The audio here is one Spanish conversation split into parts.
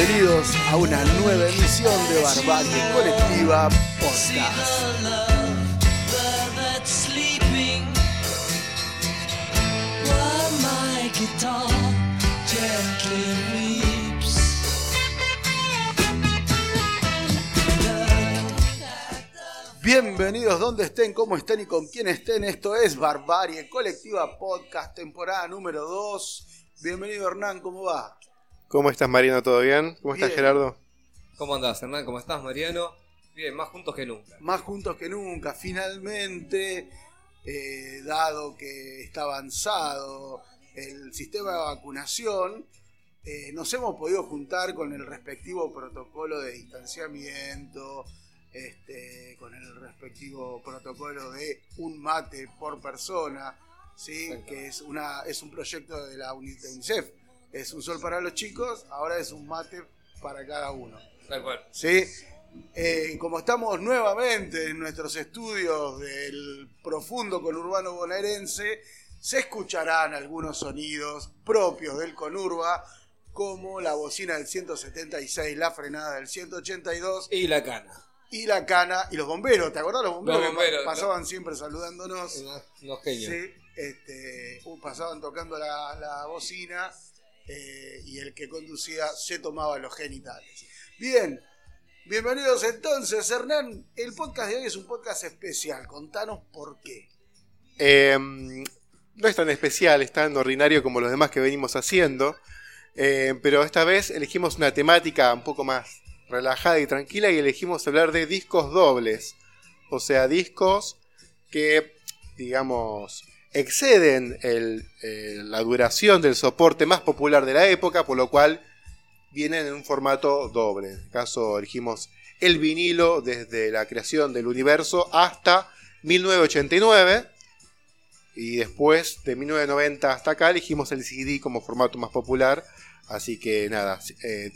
Bienvenidos a una nueva emisión de Barbarie Colectiva Podcast. Bienvenidos donde estén, cómo estén y con quién estén. Esto es Barbarie Colectiva Podcast, temporada número 2. Bienvenido Hernán, ¿cómo va? ¿Cómo estás, Mariano? ¿Todo bien? ¿Cómo estás, Bien. Gerardo? ¿Cómo andás, Hernán? ¿Cómo estás, Mariano? Bien, más juntos que nunca. Más juntos que nunca, finalmente, eh, dado que está avanzado el sistema de vacunación, eh, nos hemos podido juntar con el respectivo protocolo de distanciamiento, este, con el respectivo protocolo de un mate por persona, ¿sí? Que es, una, es un proyecto de la UNICEF. Es un sol para los chicos, ahora es un mate para cada uno. Tal cual. ¿sí? Eh, como estamos nuevamente en nuestros estudios del profundo conurbano bonaerense, se escucharán algunos sonidos propios del conurba, como la bocina del 176, la frenada del 182 Y la cana. y la cana y los bomberos. ¿Te acordás los bomberos? Los que bomberos, pa- pasaban siempre saludándonos. Unos genios. Sí, este, uh, pasaban tocando la, la bocina eh, y el que conducía se tomaba los genitales. Bien, bienvenidos entonces, Hernán. El podcast de hoy es un podcast especial. Contanos por qué. Eh, no es tan especial, es tan ordinario como los demás que venimos haciendo, eh, pero esta vez elegimos una temática un poco más relajada y tranquila y elegimos hablar de discos dobles, o sea, discos que, digamos, exceden eh, la duración del soporte más popular de la época, por lo cual vienen en un formato doble. En este caso elegimos el vinilo desde la creación del universo hasta 1989. Y después de 1990 hasta acá elegimos el CD como formato más popular. Así que nada, eh,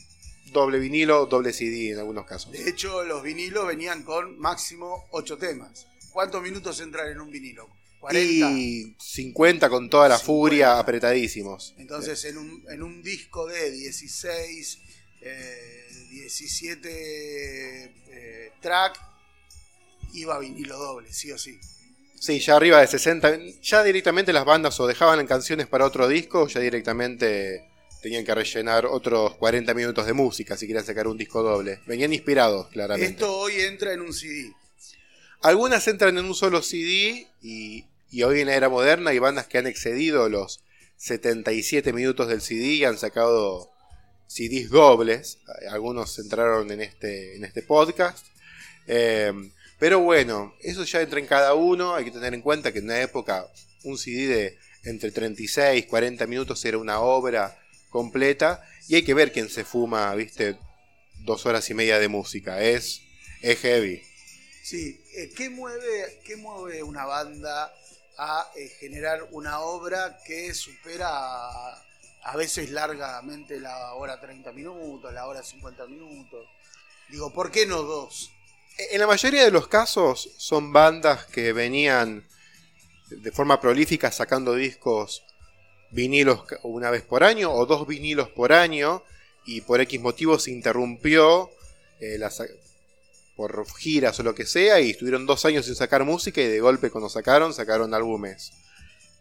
doble vinilo, doble CD en algunos casos. De hecho, los vinilos venían con máximo 8 temas. ¿Cuántos minutos entran en un vinilo? 40. Y 50 con toda la 50. furia apretadísimos. Entonces, en un, en un disco de 16, eh, 17 eh, track, iba vinilo doble, sí o sí. Sí, ya arriba de 60. Ya directamente las bandas o dejaban canciones para otro disco, o ya directamente tenían que rellenar otros 40 minutos de música si querían sacar un disco doble. Venían inspirados, claramente. Esto hoy entra en un CD. Algunas entran en un solo CD y, y hoy en la era moderna hay bandas que han excedido los 77 minutos del CD y han sacado CDs dobles. Algunos entraron en este, en este podcast. Eh, pero bueno, eso ya entra en cada uno. Hay que tener en cuenta que en una época un CD de entre 36 y 40 minutos era una obra completa. Y hay que ver quién se fuma, viste, dos horas y media de música. Es, es heavy. Sí, eh, ¿qué, mueve, ¿qué mueve una banda a eh, generar una obra que supera a, veces largamente la hora 30 minutos, la hora 50 minutos? Digo, ¿por qué no dos? En la mayoría de los casos son bandas que venían de forma prolífica sacando discos vinilos una vez por año o dos vinilos por año y por X motivo se interrumpió eh, la por giras o lo que sea y estuvieron dos años sin sacar música y de golpe cuando sacaron sacaron álbumes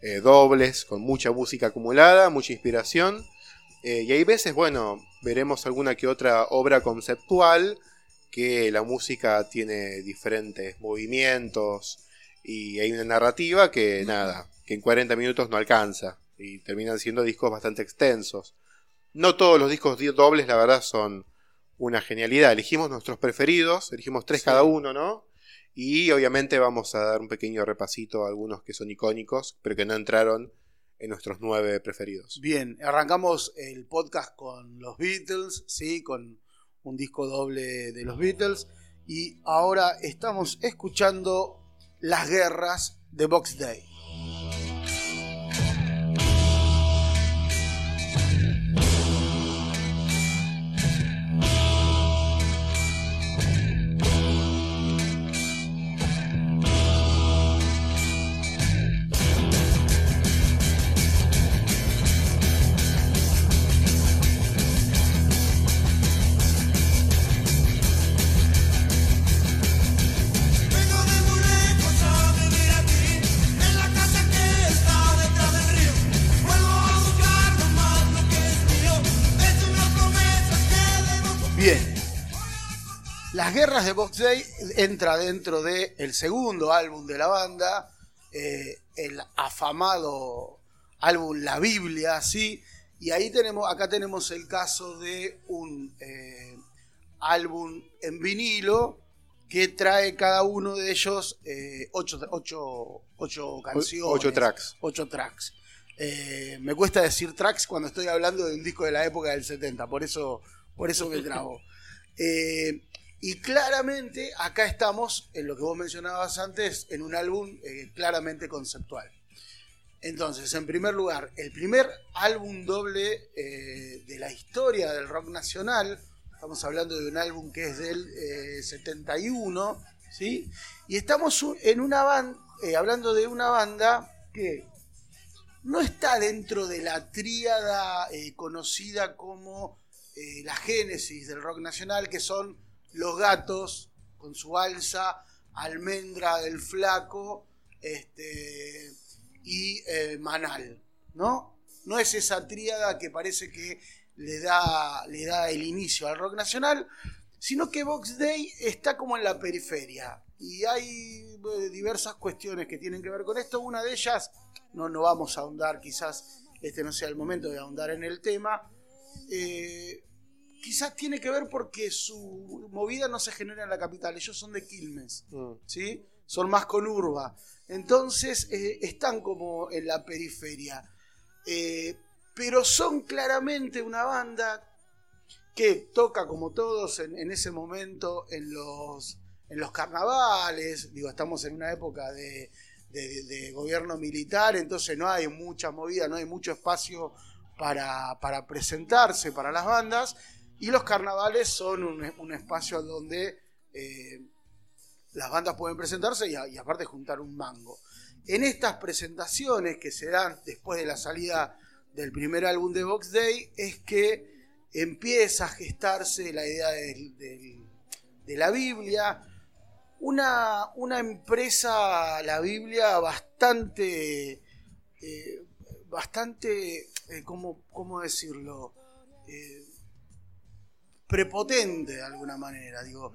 eh, dobles con mucha música acumulada, mucha inspiración eh, y hay veces, bueno, veremos alguna que otra obra conceptual que la música tiene diferentes movimientos y hay una narrativa que nada, que en 40 minutos no alcanza y terminan siendo discos bastante extensos. No todos los discos di- dobles, la verdad, son una genialidad. Elegimos nuestros preferidos, elegimos tres Sí. cada uno, ¿no? Y obviamente vamos a dar un pequeño repasito a algunos que son icónicos, pero que no entraron en nuestros nueve preferidos. Bien, arrancamos el podcast con los Beatles, ¿sí? Con un disco doble de los Beatles. Y ahora estamos escuchando Las Guerras de Box Day. Box Day entra dentro del el segundo álbum de la banda, eh, el afamado álbum La Biblia, ¿sí? Y ahí tenemos, acá tenemos el caso de un eh, álbum en vinilo que trae cada uno de ellos eh, ocho, canciones. Ocho tracks. Ocho tracks. Eh, me cuesta decir tracks cuando estoy hablando de un disco de la época del 70, por eso, por eso me trabo. y claramente acá estamos, en lo que vos mencionabas antes, en un álbum claramente conceptual. Entonces, en primer lugar, el primer álbum doble eh, de la historia del rock nacional, estamos hablando de un álbum que es del 71, eh, ¿sí? Y estamos en una banda, eh, hablando de una banda que no está dentro de la tríada conocida como la génesis del rock nacional, que son Los Gatos, con su alza, Almendra del Flaco, este y eh, Manal, ¿no? No es esa tríada que parece que le da, le da el inicio al rock nacional, sino que Box Day está como en la periferia. Y hay eh, diversas cuestiones que tienen que ver con esto. Una de ellas, no, no vamos a ahondar, quizás este no sea el momento de ahondar en el tema. Eh, quizás tiene que ver porque su movida no se genera en la capital. Ellos son de Quilmes, mm. ¿sí? Son más con urba. Entonces eh, están como en la periferia. Eh, pero son claramente una banda que toca como todos en, ese momento en los, en los carnavales. Digo, estamos en una época de, gobierno militar, entonces no hay mucha movida, no hay mucho espacio para, presentarse para las bandas. Y los carnavales son un, espacio donde eh, las bandas pueden presentarse y, aparte juntar un mango. En estas presentaciones que se dan después de la salida del primer álbum de Box Day es que empieza a gestarse la idea de, la Biblia, una, una, empresa, la Biblia, bastante, eh, bastante, eh, ¿cómo, decirlo? Eh, prepotente de alguna manera, digo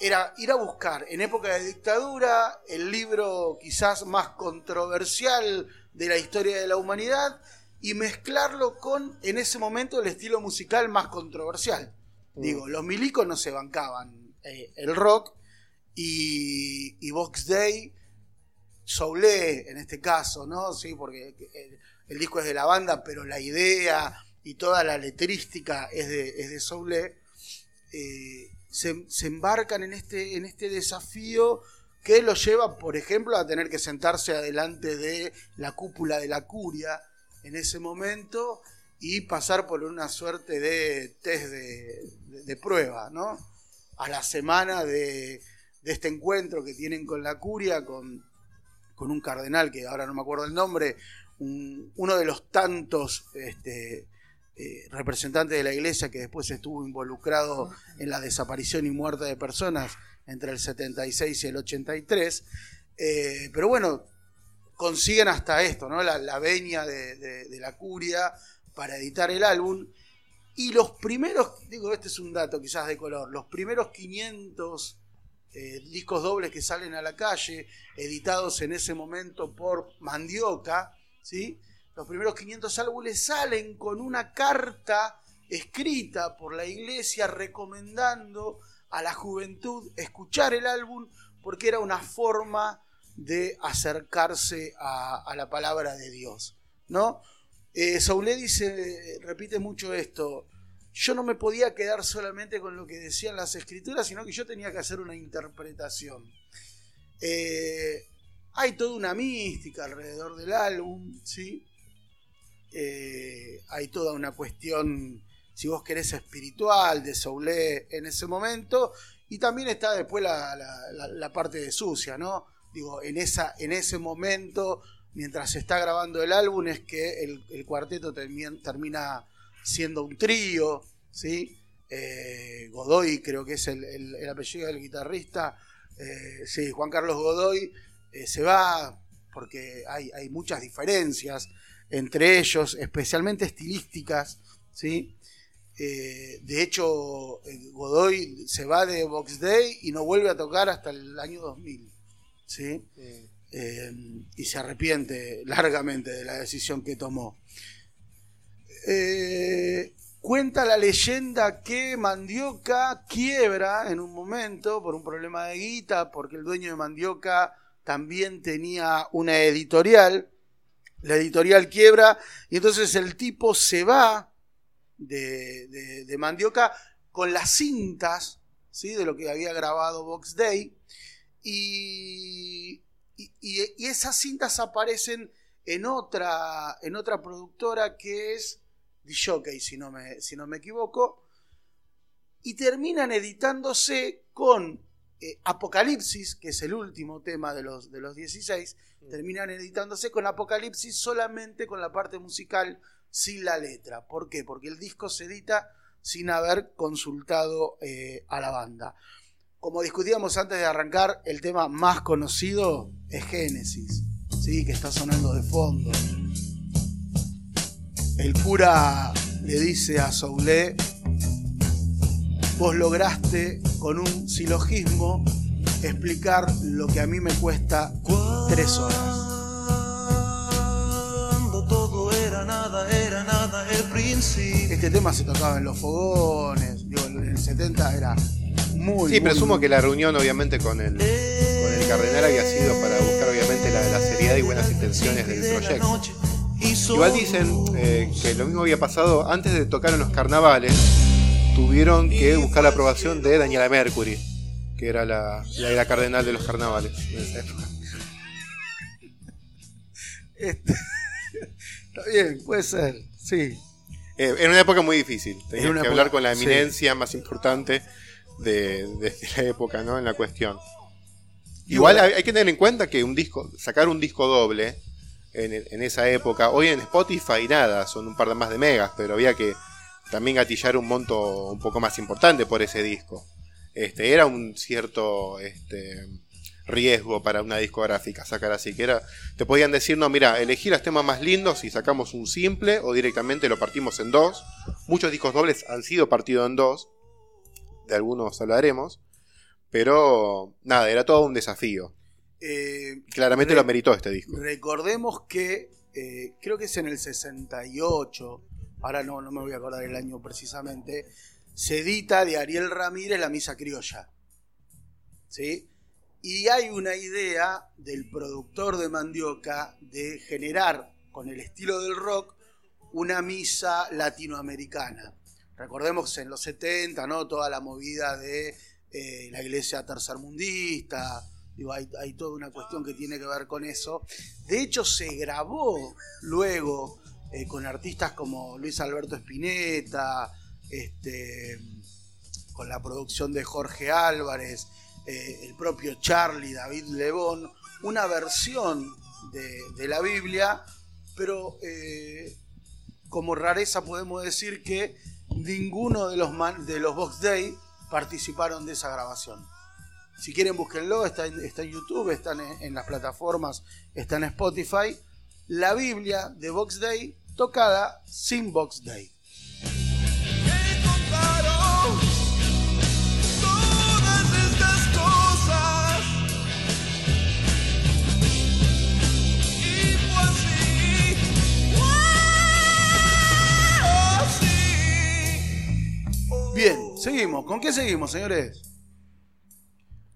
era ir a buscar en época de dictadura el libro quizás más controversial de la historia de la humanidad y mezclarlo con, en ese momento, el estilo musical más controversial. Mm. Digo, los milicos no se bancaban eh, el rock y, y Vox Day, Soulé en este caso, ¿no? Sí, porque el, disco es de la banda, pero la idea y toda la letrística es de, es de Soulé. Eh, se, embarcan en este, en este desafío que los lleva, por ejemplo, a tener que sentarse adelante de la cúpula de la curia en ese momento y pasar por una suerte de test de, prueba, ¿no? A la semana de, este encuentro que tienen con la curia, con, con, un cardenal que ahora no me acuerdo el nombre, uno de los tantos este, eh, representante de la iglesia que después estuvo involucrado en la desaparición y muerte de personas entre el 76 y el 83. Eh, pero bueno, consiguen hasta esto, ¿no? La, la veña de, la curia para editar el álbum. Y los primeros, digo, este es un dato quizás de color, los primeros 500 eh, discos dobles que salen a la calle, editados en ese momento por Mandioca, ¿sí? Los primeros 500 álbumes salen con una carta escrita por la iglesia recomendando a la juventud escuchar el álbum porque era una forma de acercarse a, la palabra de Dios. ¿no? Eh, dice, repite mucho esto, yo no me podía quedar solamente con lo que decían las escrituras, sino que yo tenía que hacer una interpretación. Eh, hay toda una mística alrededor del álbum, ¿sí? Eh, hay toda una cuestión, si vos querés, espiritual de Soulé en ese momento, y también está después la, parte de sucia, ¿no? Digo, en, esa, en ese momento, mientras se está grabando el álbum, es que el, cuarteto termina siendo un trío, ¿sí? Eh, Godoy, creo que es el, apellido del guitarrista, eh, sí, Juan Carlos Godoy se va porque hay, hay muchas diferencias entre ellos, especialmente estilísticas, ¿sí? Eh, de hecho, eh, Godoy se va de Box Day y no vuelve a tocar hasta el año 2000. ¿sí? Eh, y se arrepiente largamente de la decisión que tomó. Cuenta la leyenda que Mandioca quiebra en un momento por un problema de guita, porque el dueño de Mandioca también tenía una editorial. La editorial quiebra y entonces el tipo se va de, de, Mandioca con las cintas ¿sí? de lo que había grabado Box Day y, y, esas cintas aparecen en otra, en otra productora que es Dishockey, si no me, si no me equivoco, y terminan editándose con eh, Apocalipsis, que es el último tema de los, de los 16, mm. terminan editándose con Apocalipsis solamente con la parte musical, sin la letra. ¿Por qué? Porque el disco se edita sin haber consultado eh, a la banda. Como discutíamos antes de arrancar, el tema más conocido es Génesis, ¿sí? que está sonando de fondo. El cura le dice a Soule, vos lograste con un silogismo explicar lo que a mí me cuesta tres horas. todo era nada, era nada el principio. Este tema se tocaba en los fogones, digo, en el 70 era muy... Sí, presumo que la reunión obviamente con el, con el cardenal había sido para buscar obviamente la, la seriedad y buenas intenciones del proyecto. Igual dicen eh, que lo mismo había pasado antes de tocar en los carnavales tuvieron que buscar la aprobación de Daniela Mercury, que era la, la, cardenal de los carnavales este, está bien, puede ser, sí. Eh, era una época muy difícil. Tenías que hablar con la eminencia más importante de, de, la época, ¿no? En la cuestión. Igual hay, hay, que tener en cuenta que un disco, sacar un disco doble en, en, esa época, hoy en Spotify nada, son un par de más de megas, pero había que también gatillar un monto un poco más importante por ese disco. Este, era un cierto este, riesgo para una discográfica sacar así, que era, te podían decir, no, mira, elegí los temas más lindos y sacamos un simple o directamente lo partimos en dos. Muchos discos dobles han sido partidos en dos, de algunos hablaremos, pero nada, era todo un desafío. Eh, Claramente lo meritó este disco. Recordemos que eh, creo que es en el 68 ahora no, no me voy a acordar el año precisamente, se edita de Ariel Ramírez La Misa Criolla. ¿Sí? Y hay una idea del productor de Mandioca de generar con el estilo del rock una misa latinoamericana. Recordemos en los 70, ¿no? Toda la movida de eh, la iglesia tercermundista. Hay, hay toda una cuestión que tiene que ver con eso. De hecho, se grabó luego eh, con artistas como Luis Alberto Spinetta, este, con la producción de Jorge Álvarez, eh, el propio Charlie, David Lebón, una versión de, la Biblia, pero eh, como rareza podemos decir que ninguno de los, de los Box Day participaron de esa grabación. Si quieren búsquenlo, está en, está en YouTube, están en, en las plataformas, está en Spotify. La Biblia de Box Day tocada sin Box Day. Bien, seguimos. ¿Con qué seguimos, señores?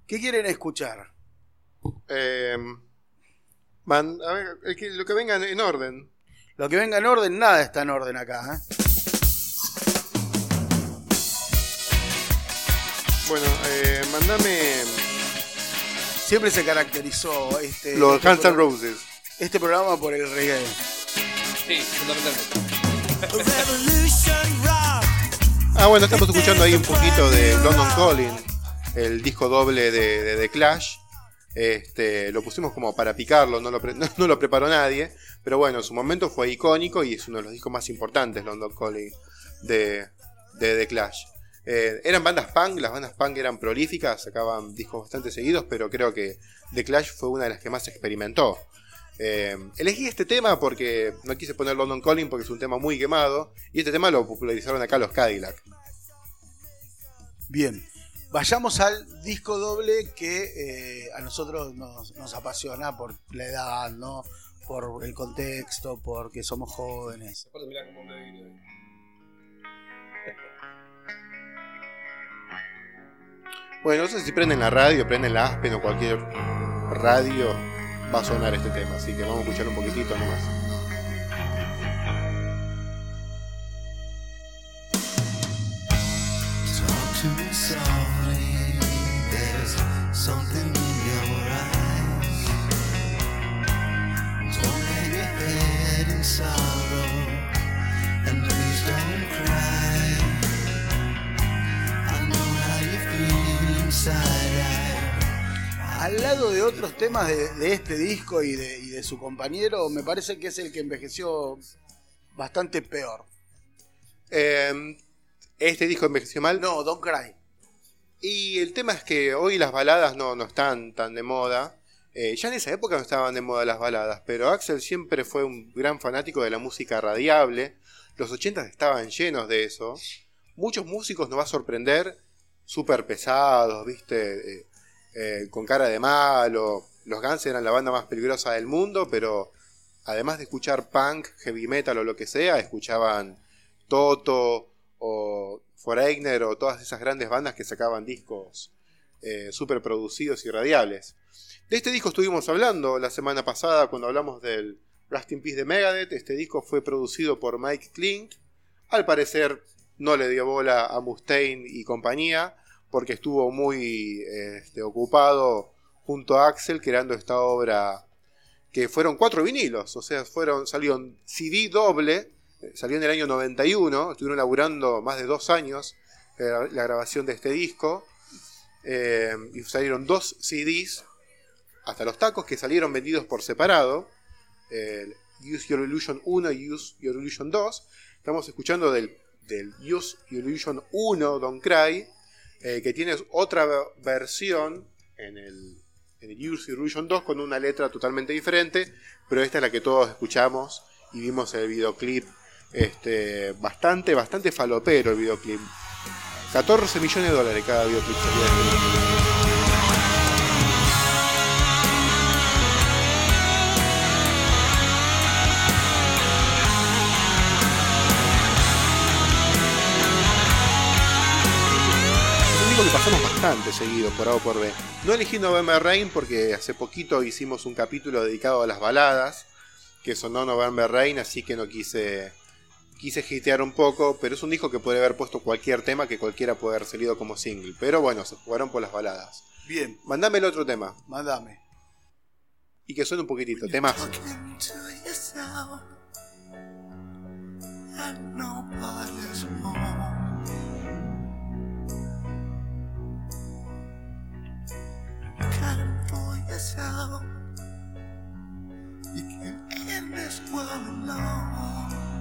¿Qué quieren escuchar? Eh, a ver, lo que venga en orden. Lo que venga en orden, nada está en orden acá. ¿eh? Bueno, eh, mandame. Siempre se caracterizó este. Los este Guns N' Roses. Este programa por el reggae. Sí, fundamentalmente. ah, bueno, estamos escuchando ahí un poquito de London Calling, el disco doble de, de The Clash. Este, lo pusimos como para picarlo, no lo, no, lo, preparó nadie. Pero bueno, en su momento fue icónico y es uno de los discos más importantes, London Calling, de, de The Clash. Eh, eran bandas punk, las bandas punk eran prolíficas, sacaban discos bastante seguidos, pero creo que The Clash fue una de las que más experimentó. Eh, elegí este tema porque no quise poner London Calling porque es un tema muy quemado. Y este tema lo popularizaron acá los Cadillac. Bien, vayamos al disco doble que eh, a nosotros nos, nos apasiona por la edad, ¿no? Por el contexto, porque somos jóvenes. Aparte, mirá cómo me. Bueno, no sé si prenden la radio, prenden la Aspen o cualquier radio, va a sonar este tema. Así que vamos a escuchar un poquitito nomás. Talk Al lado de otros temas de, de este disco y de, y de su compañero, me parece que es el que envejeció bastante peor. Eh, este disco envejeció mal. No, Don't Cry. Y el tema es que hoy las baladas no, no están tan de moda. Eh, ya en esa época no estaban de moda las baladas, pero Axel siempre fue un gran fanático de la música radiable. Los 80 estaban llenos de eso. Muchos músicos nos va a sorprender, súper pesados, ¿viste? Eh, eh, con cara de malo. Los Guns eran la banda más peligrosa del mundo, pero además de escuchar punk, heavy metal o lo que sea, escuchaban Toto o Foreigner o todas esas grandes bandas que sacaban discos eh, súper producidos y radiables. De este disco estuvimos hablando la semana pasada cuando hablamos del Rust in Peace de Megadeth. Este disco fue producido por Mike Klink. Al parecer no le dio bola a Mustaine y compañía porque estuvo muy este, ocupado junto a Axel creando esta obra que fueron cuatro vinilos, o sea, fueron salieron CD doble, salió en el año 91, estuvieron laburando más de dos años eh, la grabación de este disco, eh, y salieron dos CDs, hasta los tacos, que salieron vendidos por separado, el Use Your Illusion 1 y Use Your Illusion 2, estamos escuchando del, Use Your Illusion 1, Don't Cry, eh, que tiene otra versión en el, en el Use Your Illusion 2 con una letra totalmente diferente, pero esta es la que todos escuchamos y vimos el videoclip este, bastante, bastante falopero el videoclip. 14 millones de dólares cada videoclip que pasamos bastante seguido por A o por B. No elegí November Rain porque hace poquito hicimos un capítulo dedicado a las baladas, que sonó November Rain, así que no quise quise hitear un poco, pero es un disco que puede haber puesto cualquier tema que cualquiera puede haber salido como single. Pero bueno, se jugaron por las baladas. Bien, Mandame el otro tema mándame. y que suene un poquitito, temas. You can end this world alone.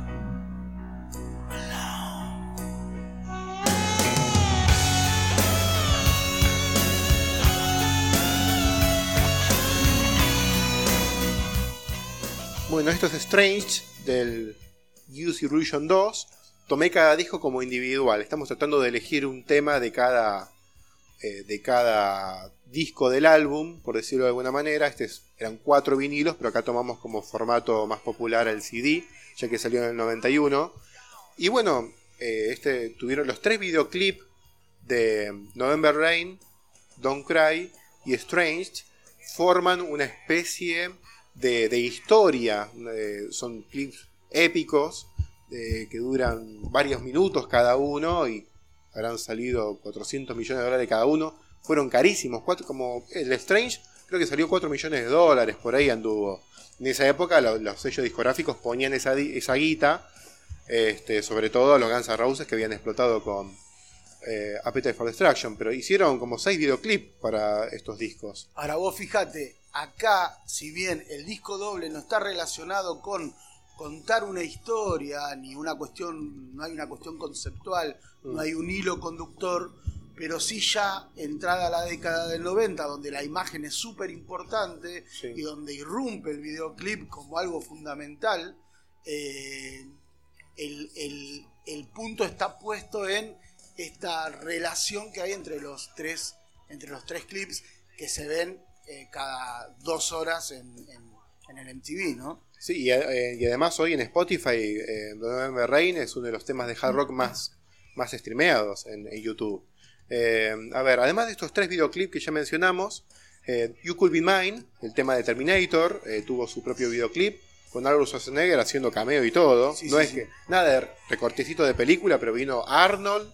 Bueno, esto es Strange del Use Illusion 2. Tomé cada disco como individual. Estamos tratando de elegir un tema de cada, eh, de cada disco del álbum, por decirlo de alguna manera. Este es- eran cuatro vinilos, pero acá tomamos como formato más popular el CD, ya que salió en el 91. Y bueno, eh, este, tuvieron los tres videoclips de November Rain, Don't Cry y Strange. Forman una especie de, de historia. eh, son clips épicos eh, que duran varios minutos cada uno y habrán salido 400 millones de dólares cada uno. Fueron carísimos, cuatro, como el Strange creo que salió 4 millones de dólares, por ahí anduvo. En esa época lo- los sellos discográficos ponían esa, esa guita, este, sobre todo los Guns N' Roses que habían explotado con eh, Appetite for Destruction, pero hicieron como 6 videoclips para estos discos. Ahora vos fíjate, acá, si bien el disco doble no está relacionado con contar una historia, ni una cuestión, no hay una cuestión conceptual, no hay un hilo conductor, pero sí ya entrada la década del 90, donde la imagen es súper importante Sí. y donde irrumpe el videoclip como algo fundamental, eh, el, punto está puesto en esta relación que hay entre los tres, entre los tres clips que se ven eh, cada dos horas en, en- el MTV, ¿no? Sí, y, eh, y además hoy en Spotify, eh, November Rain es uno de los temas de hard rock más, más streameados en, YouTube. Eh, a ver, además de estos tres videoclips que ya mencionamos, eh, You Could Be Mine, el tema de Terminator, tuvo su propio videoclip con Arnold Schwarzenegger haciendo cameo y todo. Sí, no sí, es sí. que nada de recortecito de película, pero vino Arnold,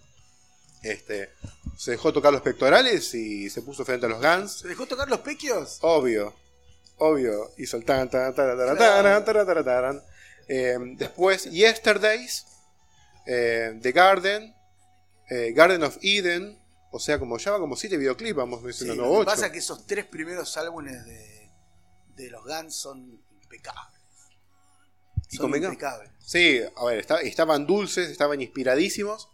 este, se dejó tocar los pectorales y se puso frente a los Guns. ¿Se dejó tocar los pequios? Obvio, obvio. Hizo el tan, tan, tan, tan, tan, tan, tan, tan. Eh, después, Yesterdays, eh, The Garden, eh, Garden of Eden. O sea, como ya va como siete videoclips, vamos Sí, mencionando lo que ocho. pasa es que esos tres primeros álbumes de, de los Guns son impecables. ¿Y Son impecables. Sí, a ver, está- estaban dulces, estaban inspiradísimos.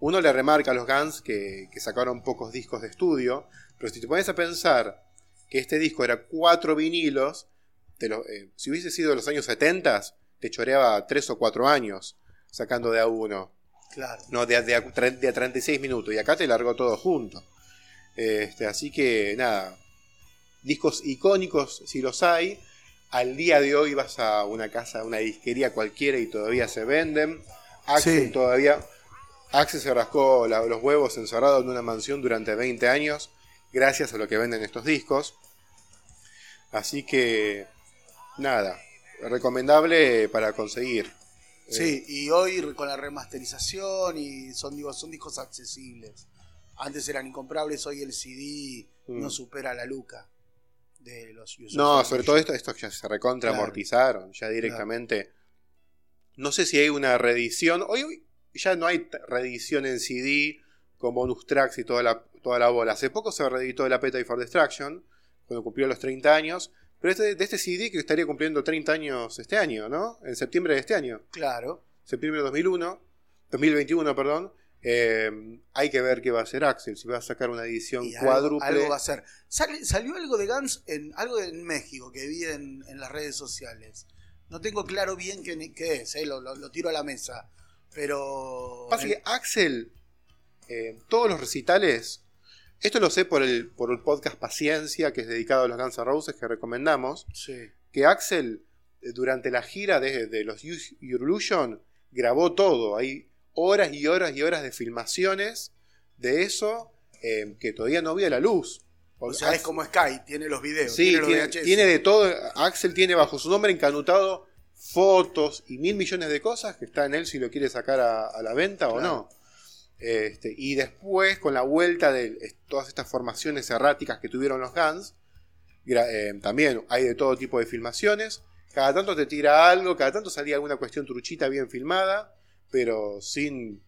Uno le remarca a los Guns que, que sacaron pocos discos de estudio, pero si te pones a pensar que este disco era cuatro vinilos, te lo- eh, si hubiese sido de los años 70, te choreaba tres o cuatro años sacando de a uno, Claro. no de a, de a tre- de a 36 minutos, y acá te largó todo junto. Este, así que nada, discos icónicos si los hay. Al día de hoy vas a una casa, a una disquería cualquiera y todavía se venden. Axel Sí. todavía. Axel se rascó la- los huevos encerrado en una mansión durante 20 años, gracias a lo que venden estos discos. Así que, nada, recomendable para conseguir. Sí, y hoy con la remasterización y son, digo, son discos accesibles. Antes eran incomprables, hoy el CD Mm. no supera la luca de los. No, sobre todo esto, estos ya se recontra Claro. ya directamente. No sé si hay una reedición. Hoy ya no hay reedición en CD con bonus tracks y toda la, toda la bola. Hace poco se reeditó el Appetite for Destruction, cuando cumplió los 30 años. Pero este, de este CD que estaría cumpliendo 30 años este año, ¿no? En septiembre de este año. Claro. Septiembre de 2001. 2021, perdón. Eh, hay que ver qué va a hacer Axel. Si va a sacar una edición Y cuádruple. algo va a ser. Sale- salió algo de Guns, en, algo en México que vi en, en las redes sociales. No tengo claro bien qué, es, eh, lo, lo- lo tiro a la mesa. Pero. Pasa que Axel, eh, todos los recitales, esto lo sé por el, por el podcast Paciencia, que es dedicado a los Guns N' Roses, que recomendamos, Sí. que Axel, eh, durante la gira de, de los Use Your Illusion, grabó todo. Hay horas y horas y horas de filmaciones de eso eh, que todavía no había la luz. O sea, es como Sky, tiene los videos. Sí, tiene los tiene, de todo. Axel tiene bajo su nombre encanutado fotos y mil millones de cosas que está en él si lo quiere sacar a, a la venta o no. Este, y después, con la vuelta de todas estas formaciones erráticas que tuvieron los Guns, eh, también hay de todo tipo de filmaciones. Cada tanto te tira algo, cada tanto salía alguna cuestión truchita bien filmada, pero sin.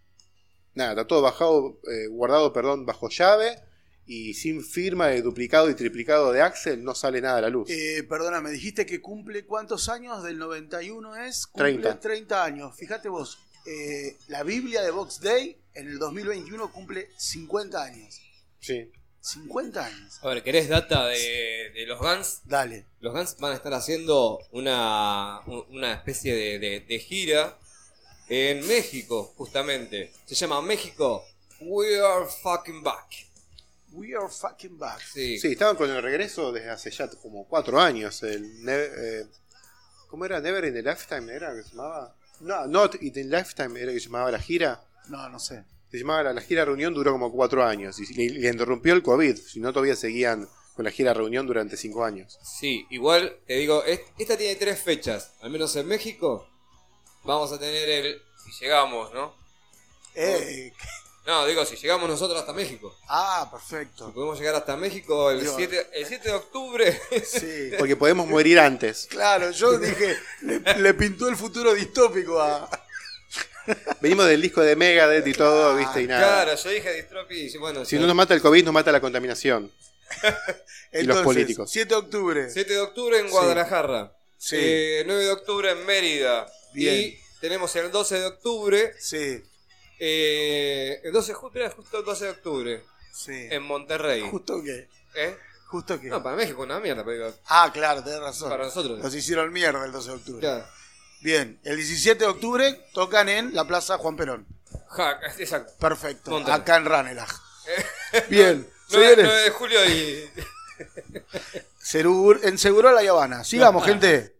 Nada, está todo bajado, eh, guardado perdón, bajo llave y sin firma de duplicado y triplicado de Axel no sale nada a la luz. Eh, perdona, me dijiste que cumple cuántos años del 91 es? Cumple 30. 30 años. Fíjate vos, eh, la Biblia de Box Day en el 2021 cumple 50 años. Sí. 50 años. A ver, ¿querés data de, de los Guns? Dale. Los Guns van a estar haciendo una, un- una especie de, de- de gira en México, justamente. Se llama México We Are Fucking Back. We are fucking back. Sí. Sí, estaban con el regreso desde hace ya como cuatro años. El eh, ¿Cómo era? Never in the Lifetime era que se llamaba. No, Not in the Lifetime era que se llamaba la gira. No, no sé. Se llamaba la, la gira reunión duró como cuatro años y le, le interrumpió el COVID. Si no, todavía seguían con la gira reunión durante cinco años. Sí, igual te digo, es- esta tiene tres fechas. Al menos en México vamos a tener el... Si llegamos, ¿no? Eh, No, digo, si llegamos nosotros hasta México. ah, Si perfecto. podemos llegar hasta México el Digo- 7, el 7 de octubre. Sí. Porque podemos morir antes. Claro, yo dije, le, le pintó el futuro distópico a. Venimos del disco de Megadeth y todo, ¿viste? Y nada. Claro, yo dije Distropi y bueno, Si no nos mata el COVID, nos mata la contaminación. Y los políticos. 7 de octubre. 7 de octubre en Guadalajara. Sí. Eh, 9 de octubre en Mérida. Bien. Y tenemos el 12 de octubre Sí. eh, El 12 de octubre, justo el 12 de octubre, Sí. en Monterrey. ¿Justo qué? ¿Eh? ¿Justo qué? No, para México una mierda, pero Ah, claro, tenés razón. para nosotros. Los hicieron mierda el 12 de octubre. Claro. Bien, el 17 de octubre tocan en la Plaza Juan Perón. Ja, exacto. Perfecto. Monterrey. Acá en Ranelagh. Bien, 9, señores. de julio y. En Seguro La Habana. Sigamos, gente.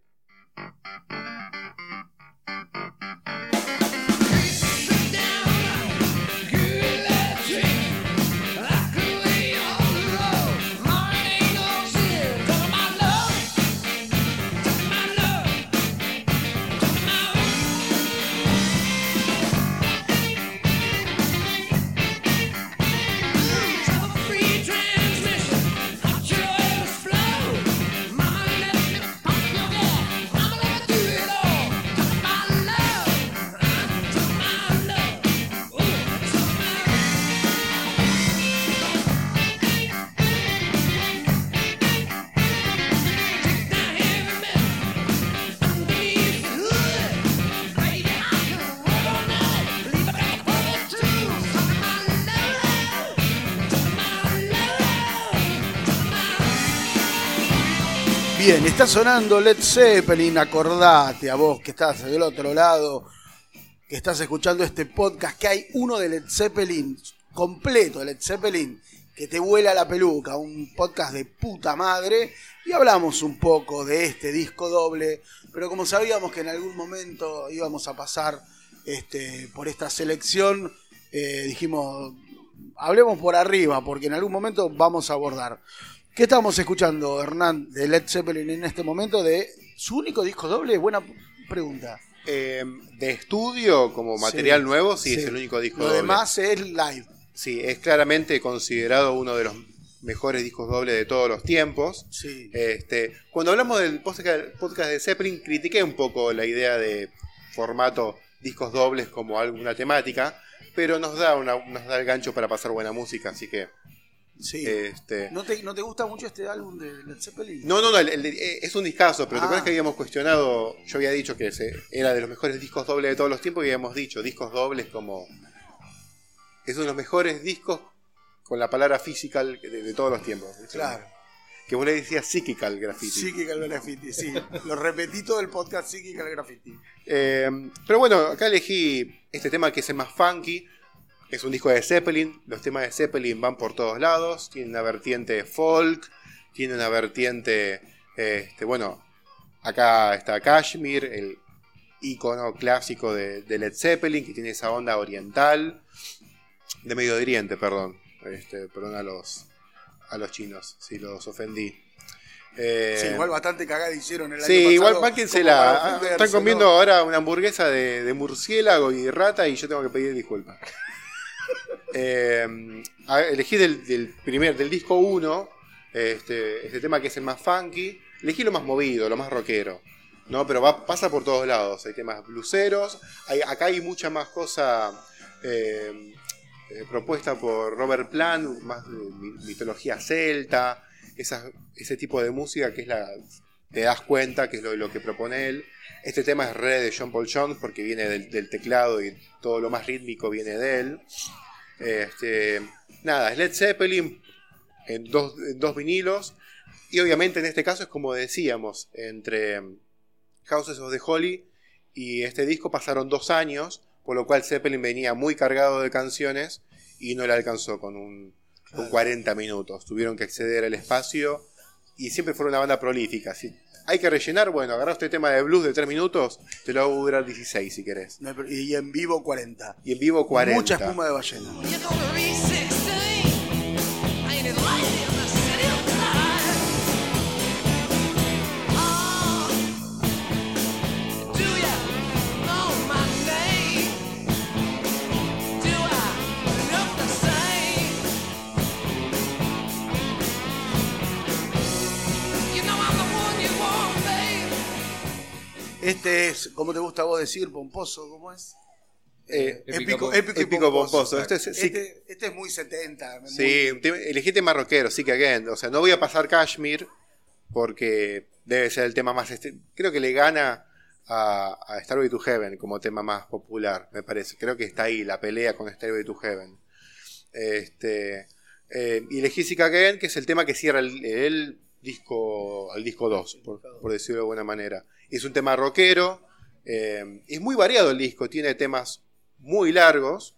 Bien, está sonando Led Zeppelin. Acordate a vos que estás del otro lado, que estás escuchando este podcast, que hay uno de Led Zeppelin, completo Led Zeppelin, que te vuela la peluca. Un podcast de puta madre. Y hablamos un poco de este disco doble. Pero como sabíamos que en algún momento íbamos a pasar este, por esta selección, eh, dijimos, hablemos por arriba, porque en algún momento vamos a abordar. ¿Qué estamos escuchando, Hernán, de Led Zeppelin en este momento? ¿De su único disco doble? Buena pregunta. Eh, de estudio, como material nuevo, sí, es el único disco Lo doble. demás es live. Sí, es claramente considerado uno de los mejores discos dobles de todos los tiempos. Sí. Este, cuando hablamos del podcast podcast de Zeppelin, critiqué un poco la idea de formato discos dobles como alguna temática, pero nos da, una, nos da el gancho para pasar buena música, así que... sí. Este, ¿No, te, ¿No te gusta mucho este álbum de Led Zeppelin? no, no, no, el- el- eh, es un discazo, pero Ah. ¿te acuerdas que habíamos cuestionado? Yo había dicho que ese era de los mejores discos dobles de todos los tiempos y habíamos dicho discos dobles como... Es uno de los mejores discos con la palabra physical de, de todos los tiempos. Claro. Que vos le decías psychical graffiti. Psychical Graffiti, sí. Lo repetí todo el podcast Psychical Graffiti. Eh, pero bueno, acá elegí este tema que es el más funky. Es un disco de Zeppelin. Los temas de Zeppelin van por todos lados. Tiene una vertiente folk. Tiene una vertiente. Este, bueno, acá está Kashmir, el icono clásico de, de Led Zeppelin, que tiene esa onda oriental. De Medio Oriente, perdón. Este, perdón a los, a los chinos, si los ofendí. Eh, Sí, igual bastante cagada hicieron el año Sí, pasado. igual como para bánquensela. ofenderse, Están comiendo ahora una hamburguesa de, de murciélago y rata y yo tengo que pedir disculpas. Eh, elegí del, primer, del disco 1, este, este tema que es el más funky. Elegí lo más movido, lo más rockero. ¿no? Pero pasa por todos lados. Hay temas bluseros. Acá hay mucha más cosa eh, eh, propuesta por Robert Plant, más mitología celta. ese tipo de música que es la. Te das cuenta que es lo, que propone él. Este tema es re de John Paul Jones porque viene del teclado y todo lo más rítmico viene de él. Este, nada, es Led Zeppelin en dos, en dos vinilos. Y obviamente en este caso es como decíamos, entre Houses of the Holy y este disco pasaron dos años, por lo cual Zeppelin venía muy cargado de canciones y no le alcanzó con un con 40 minutos. Tuvieron que exceder el espacio y siempre fueron una banda prolífica. Si hay que rellenar, bueno, agarra este tema de blues de 3 minutos, te lo hago durar 16 si querés. No, Y en vivo 40. Y en vivo 40. Mucha espuma de ballena. Este es, ¿cómo te gusta a vos decir? Pomposo, ¿cómo es? Eh, Épico, Épico, épico, pomposo. pomposo. Este es- sí. Este- este es muy 70. muy- Sí, elegí tema rockero, sí que again. O sea, no voy a pasar Kashmir porque debe ser el tema más. este- creo que le gana a, a Starway to Heaven como tema más popular, me parece. Creo que está ahí la pelea con Starway to Heaven. Este, eh, y elegí Sick Again, que es el tema que cierra el, el disco, el disco 2, por, por decirlo de alguna manera. Es un tema rockero, eh, es muy variado el disco, tiene temas muy largos,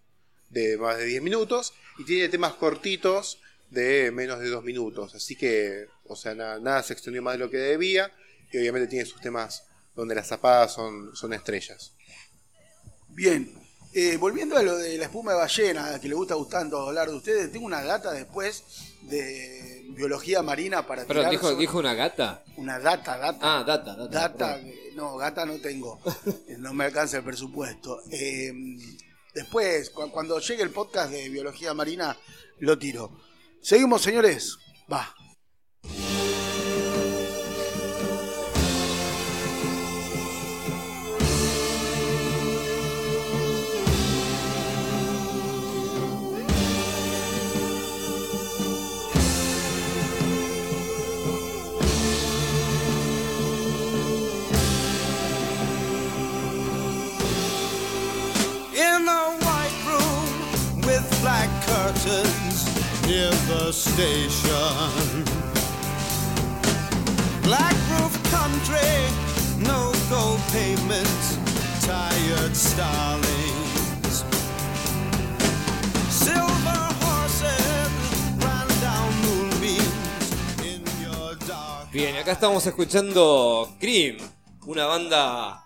de más de 10 minutos, y tiene temas cortitos de menos de 2 minutos. Así que, o sea, nada, se extendió más de lo que debía, y obviamente tiene sus temas donde las zapadas son, son estrellas. Bien. Eh, volviendo a lo de la espuma de ballena, que le gusta tanto hablar de ustedes, tengo una data después de biología marina para Pero tirar dijo, dijo una gata. Una data, data. Ah, data, data. Data, perdón. no, gata no tengo. No me alcanza el presupuesto. Eh, después, cu- cuando llegue el podcast de biología marina, lo tiro. Seguimos, señores. Va. Near the station. Black roof country, no gold pavements, tired starlings. Silver horses ran down moonbeams in your dark. Bien, acá estamos escuchando Cream, una banda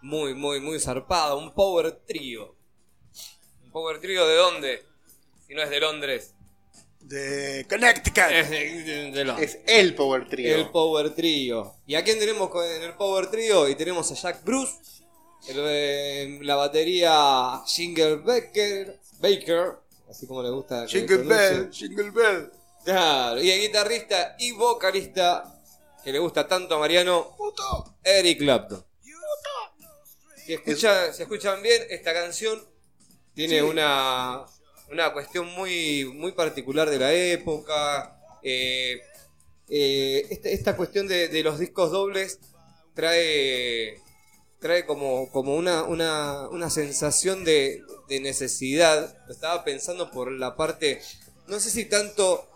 muy, muy, muy zarpada, un power trio. ¿Un power trio de dónde? Si no es de Londres. De Connecticut. Es de, de Londres. Es el Power Trio. El Power Trio. ¿Y a quién tenemos en el Power Trio? Y tenemos a Jack Bruce, el, eh, la batería Jingle Baker, Baker, así como le gusta. Jingle. Bell, Jingle Bell. Claro, y el guitarrista y vocalista que le gusta tanto a Mariano, Puto. Eric Clapton. Si, escucha- si escuchan bien, esta canción tiene Sí. una, una cuestión muy, muy particular de la época. Eh, eh, esta, cuestión de, los discos dobles trae, trae como, como una, una, una sensación de, necesidad. Estaba pensando por la parte, no sé si tanto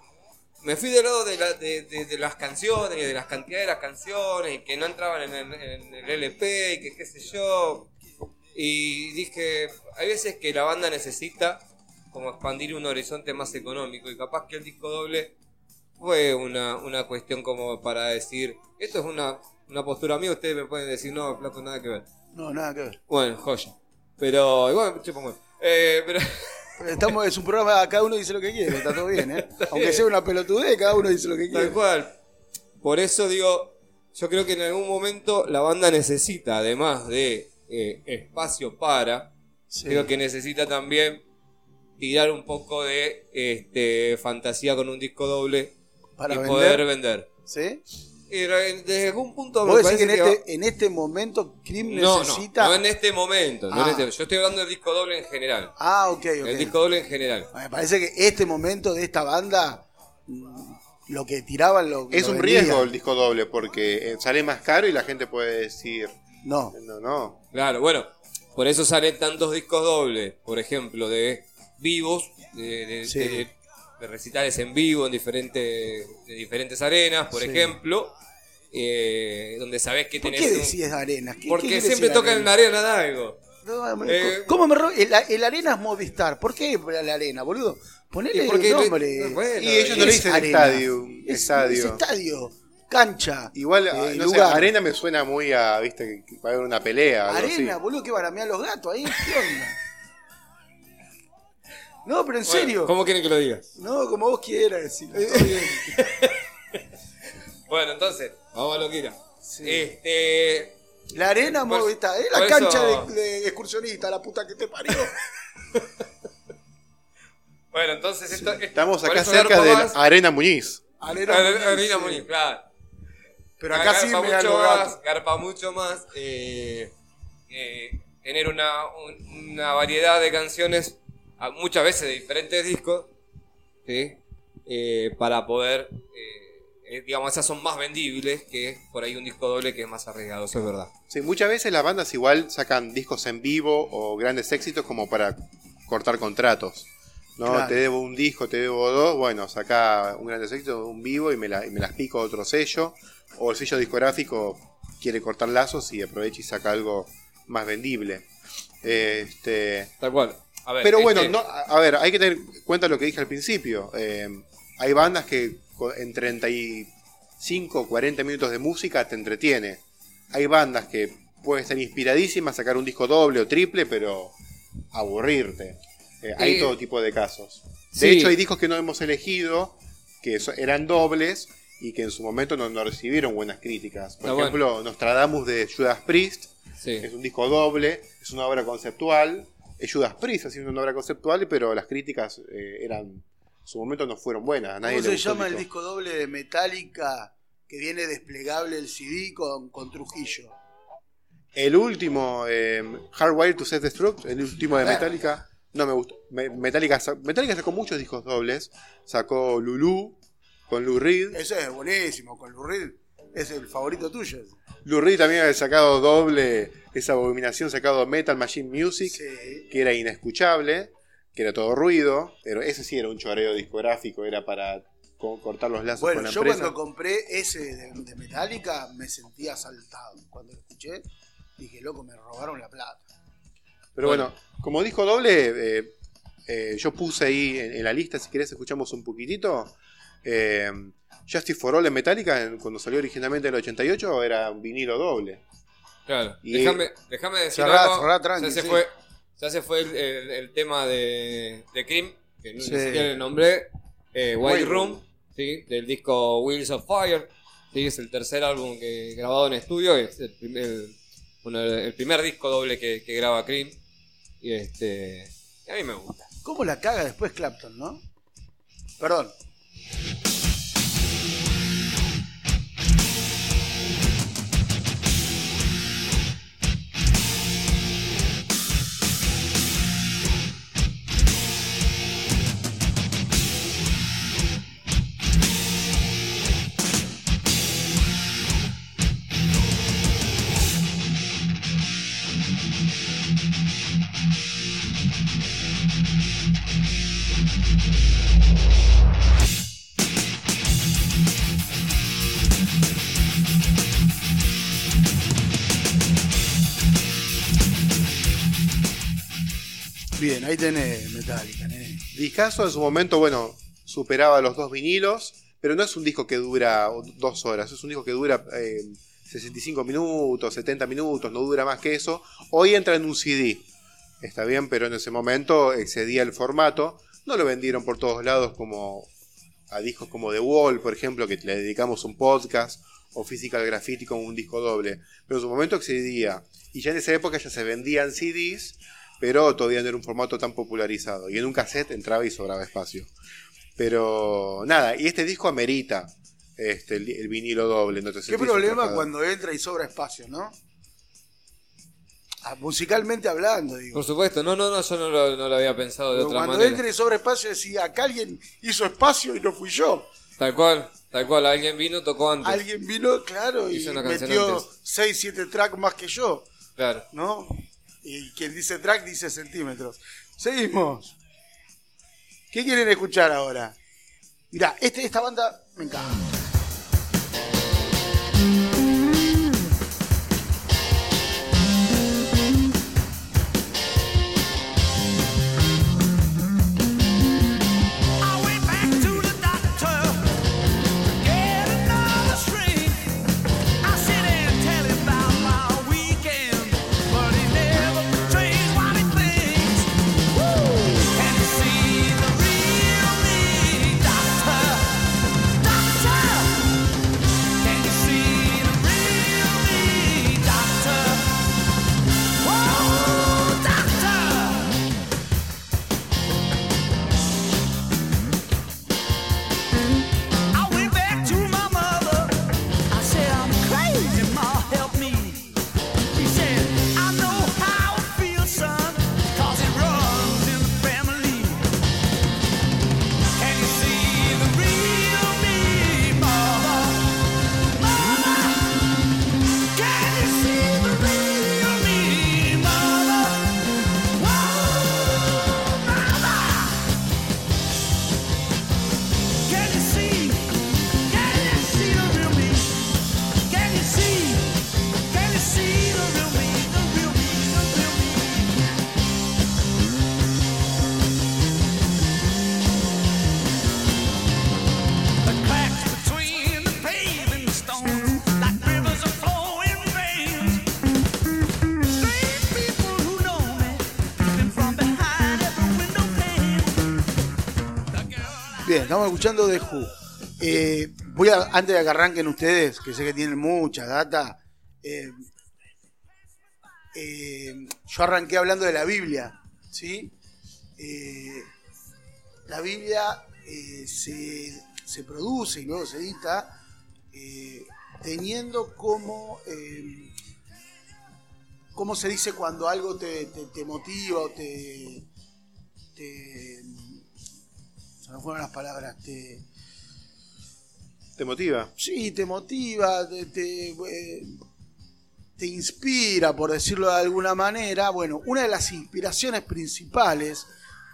me fui del lado de, la- de las canciones y de las cantidades de las canciones y que no entraban en el, en el LP y que qué sé yo. Y dije, hay veces que la banda necesita como expandir un horizonte más económico y capaz que el disco doble fue una, una cuestión como para decir, esto es una, una postura mía, ustedes me pueden decir, no, flaco, nada que ver. No, nada que ver. Bueno, joya. Pero igual. Eh, pero... Estamos, es un programa, cada uno dice lo que quiere, está todo bien, ¿eh? Aunque sea una pelotudez, cada uno dice lo que Tal quiere. cual. Por eso digo, yo creo que en algún momento la banda necesita, además de eh, espacio para, Sí. creo que necesita también tirar un poco de este, fantasía con un disco doble Para y vender. poder vender. ¿Sí? Y desde algún punto me ¿Vos decís que parece en que este, en este momento Cream no, necesita. no, no en este momento. no en Ah. este- yo estoy hablando del disco doble en general. Ah, ok, ok. El disco doble en general. Me parece que este momento de esta banda, mm, lo que tiraban lo Es lo un vendían. riesgo el disco doble porque eh, sale más caro y la gente puede decir, No, no, no. Claro, bueno, por eso salen tantos discos dobles, por ejemplo, de vivos, de, de- Sí. de- de recitales en vivo en diferentes, de diferentes arenas, por Sí. ejemplo, eh, donde sabés que ¿por tenés... qué un- decís arenas? ¿Qué- qué porque quiere siempre tocan en la arena? de algo. No, me- Eh, ¿Cómo me el, el arena es Movistar? ¿Por qué la arena, boludo? Ponele el nombre. bueno, Y ellos no Es le dicen arena. estadio, Es, estadio. es estadio, cancha. Igual, eh, sé, arena me suena muy a, viste, que va a haber una pelea. algo Arena, así. boludo, que van a mirar los gatos ahí. ¿Qué onda? No, pero en Bueno, serio. ¿Cómo quieren que lo diga? No, como vos quieras decirlo. Bueno, entonces, vamos a lo que era. Sí. Este, La arena Por- es la cancha eso- de, de excursionista, la puta que te parió. bueno, entonces esto, esto- Estamos acá cerca de más- Arena Muñiz. Arena Muñiz, Arena sí. Muñiz, claro. Pero acá sí garpa me mucho más, garpa mucho más eh, eh, tener una, un- una variedad de canciones, muchas veces de diferentes discos, ¿sí? Eh, para poder eh, eh, digamos, esas son más vendibles que por ahí un disco doble que es más arriesgado, eso es verdad. Sí, muchas veces las bandas igual sacan discos en vivo o grandes éxitos como para cortar contratos. ¿no? Claro. Te debo un disco, te debo dos, bueno, saca un gran éxito, un vivo y me, la- y me las pico a otro sello. O el sello discográfico quiere cortar lazos y aprovecha y saca algo más vendible. Este, Tal cual. A ver, pero bueno, este- no, a ver, hay que tener en cuenta lo que dije al principio. Eh, hay bandas que en 35, 40 minutos de música te entretiene. Hay bandas que pueden estar inspiradísimas, sacar un disco doble o triple, pero aburrirte. Eh, hay Sí. todo tipo de casos. De Sí. hecho, hay discos que no hemos elegido, que eran dobles y que en su momento no, no recibieron buenas críticas. Por Ah, ejemplo, Nostradamus de Judas Priest, Sí. es un disco doble, es una obra conceptual. Judas Priest haciendo una obra conceptual, pero las críticas eh, eran. En su momento no fueron buenas. A nadie ¿Cómo le se llama el disco doble de Metallica que viene desplegable el CD con, con Trujillo? El último, eh, Hardwired to Set Destruct, el último de. Metallica, no me gustó. Me- Metallica, Metallica sacó muchos discos dobles. Sacó Lulu con Lou Reed. Ese es buenísimo, con Lou Reed. Es el favorito tuyo. Reed también había sacado doble, esa abominación sacado Metal Machine Music. Sí. que era inescuchable, que era todo ruido, pero ese sí era un choreo discográfico, era para co- cortar los lazos con Bueno, la yo empresa. cuando compré ese de, de Metallica me sentía asaltado. Cuando lo escuché, dije, loco, me robaron la plata. Pero bueno, como disco doble, eh, eh, yo puse ahí en, en la lista, si querés escuchamos un poquitito. Eh, Justice for All en Metallica, cuando salió originalmente en el 88, era un vinilo doble. Claro. Y- déjame, déjame decir Cerrá, algo. cerrá tranqui, ya se sí. fue, ya se fue el, el- el tema de, de Cream, que no, Sí. ni siquiera le nombré. eh, White White Room, Room. ¿sí? del disco Wheels of Fire. ¿sí? Es el tercer álbum que grabado en estudio. Es el primer, de- el primer disco doble que, que graba Cream. Y este. y a mí me gusta. ¿Cómo la caga después Clapton, no? Perdón. Ahí tenés Metallica, en su momento, bueno, superaba los dos vinilos, pero no es un disco que dura dos horas, es un disco que dura eh, 65 minutos, 70 minutos, no dura más que eso. Hoy entra en un CD, está bien, pero en ese momento excedía el formato. No lo vendieron por todos lados como a discos como The Wall, por ejemplo, que le dedicamos un podcast, o Physical Graffiti como un disco doble. Pero en su momento excedía. Y ya en esa época ya se vendían CDs, pero todavía no era un formato tan popularizado. Y en un cassette entraba y sobraba espacio. Pero nada, y este disco amerita este, el, el vinilo doble. No te ¿Qué problema atrapado. cuando entra y sobra espacio, no? Ah, musicalmente hablando, digo. Por supuesto, no, no, no, yo no lo, no lo había pensado de Pero otra cuando manera. entra y sobra espacio, decía, acá alguien hizo espacio y no fui yo. Tal cual, tal cual, alguien vino, tocó antes. Alguien vino, claro, y Hizo una canción metió antes. 6, 7 tracks más que yo, Claro. ¿no? Y quien dice track dice centímetros. Seguimos. ¿Qué quieren escuchar ahora? Mirá, este, esta banda me encanta. Estamos escuchando The Who. Eh, voy a, antes de que arranquen ustedes, que sé que tienen mucha data, eh, eh, yo arranqué hablando de la Biblia, ¿sí? La Biblia se, se produce y luego se edita teniendo como, ¿cómo se dice cuando algo te, te- motiva o te... Me fueron las palabras, te... ¿Te motiva? Sí, te motiva, te, te, eh, te inspira, por decirlo de alguna manera. Bueno, una de las inspiraciones principales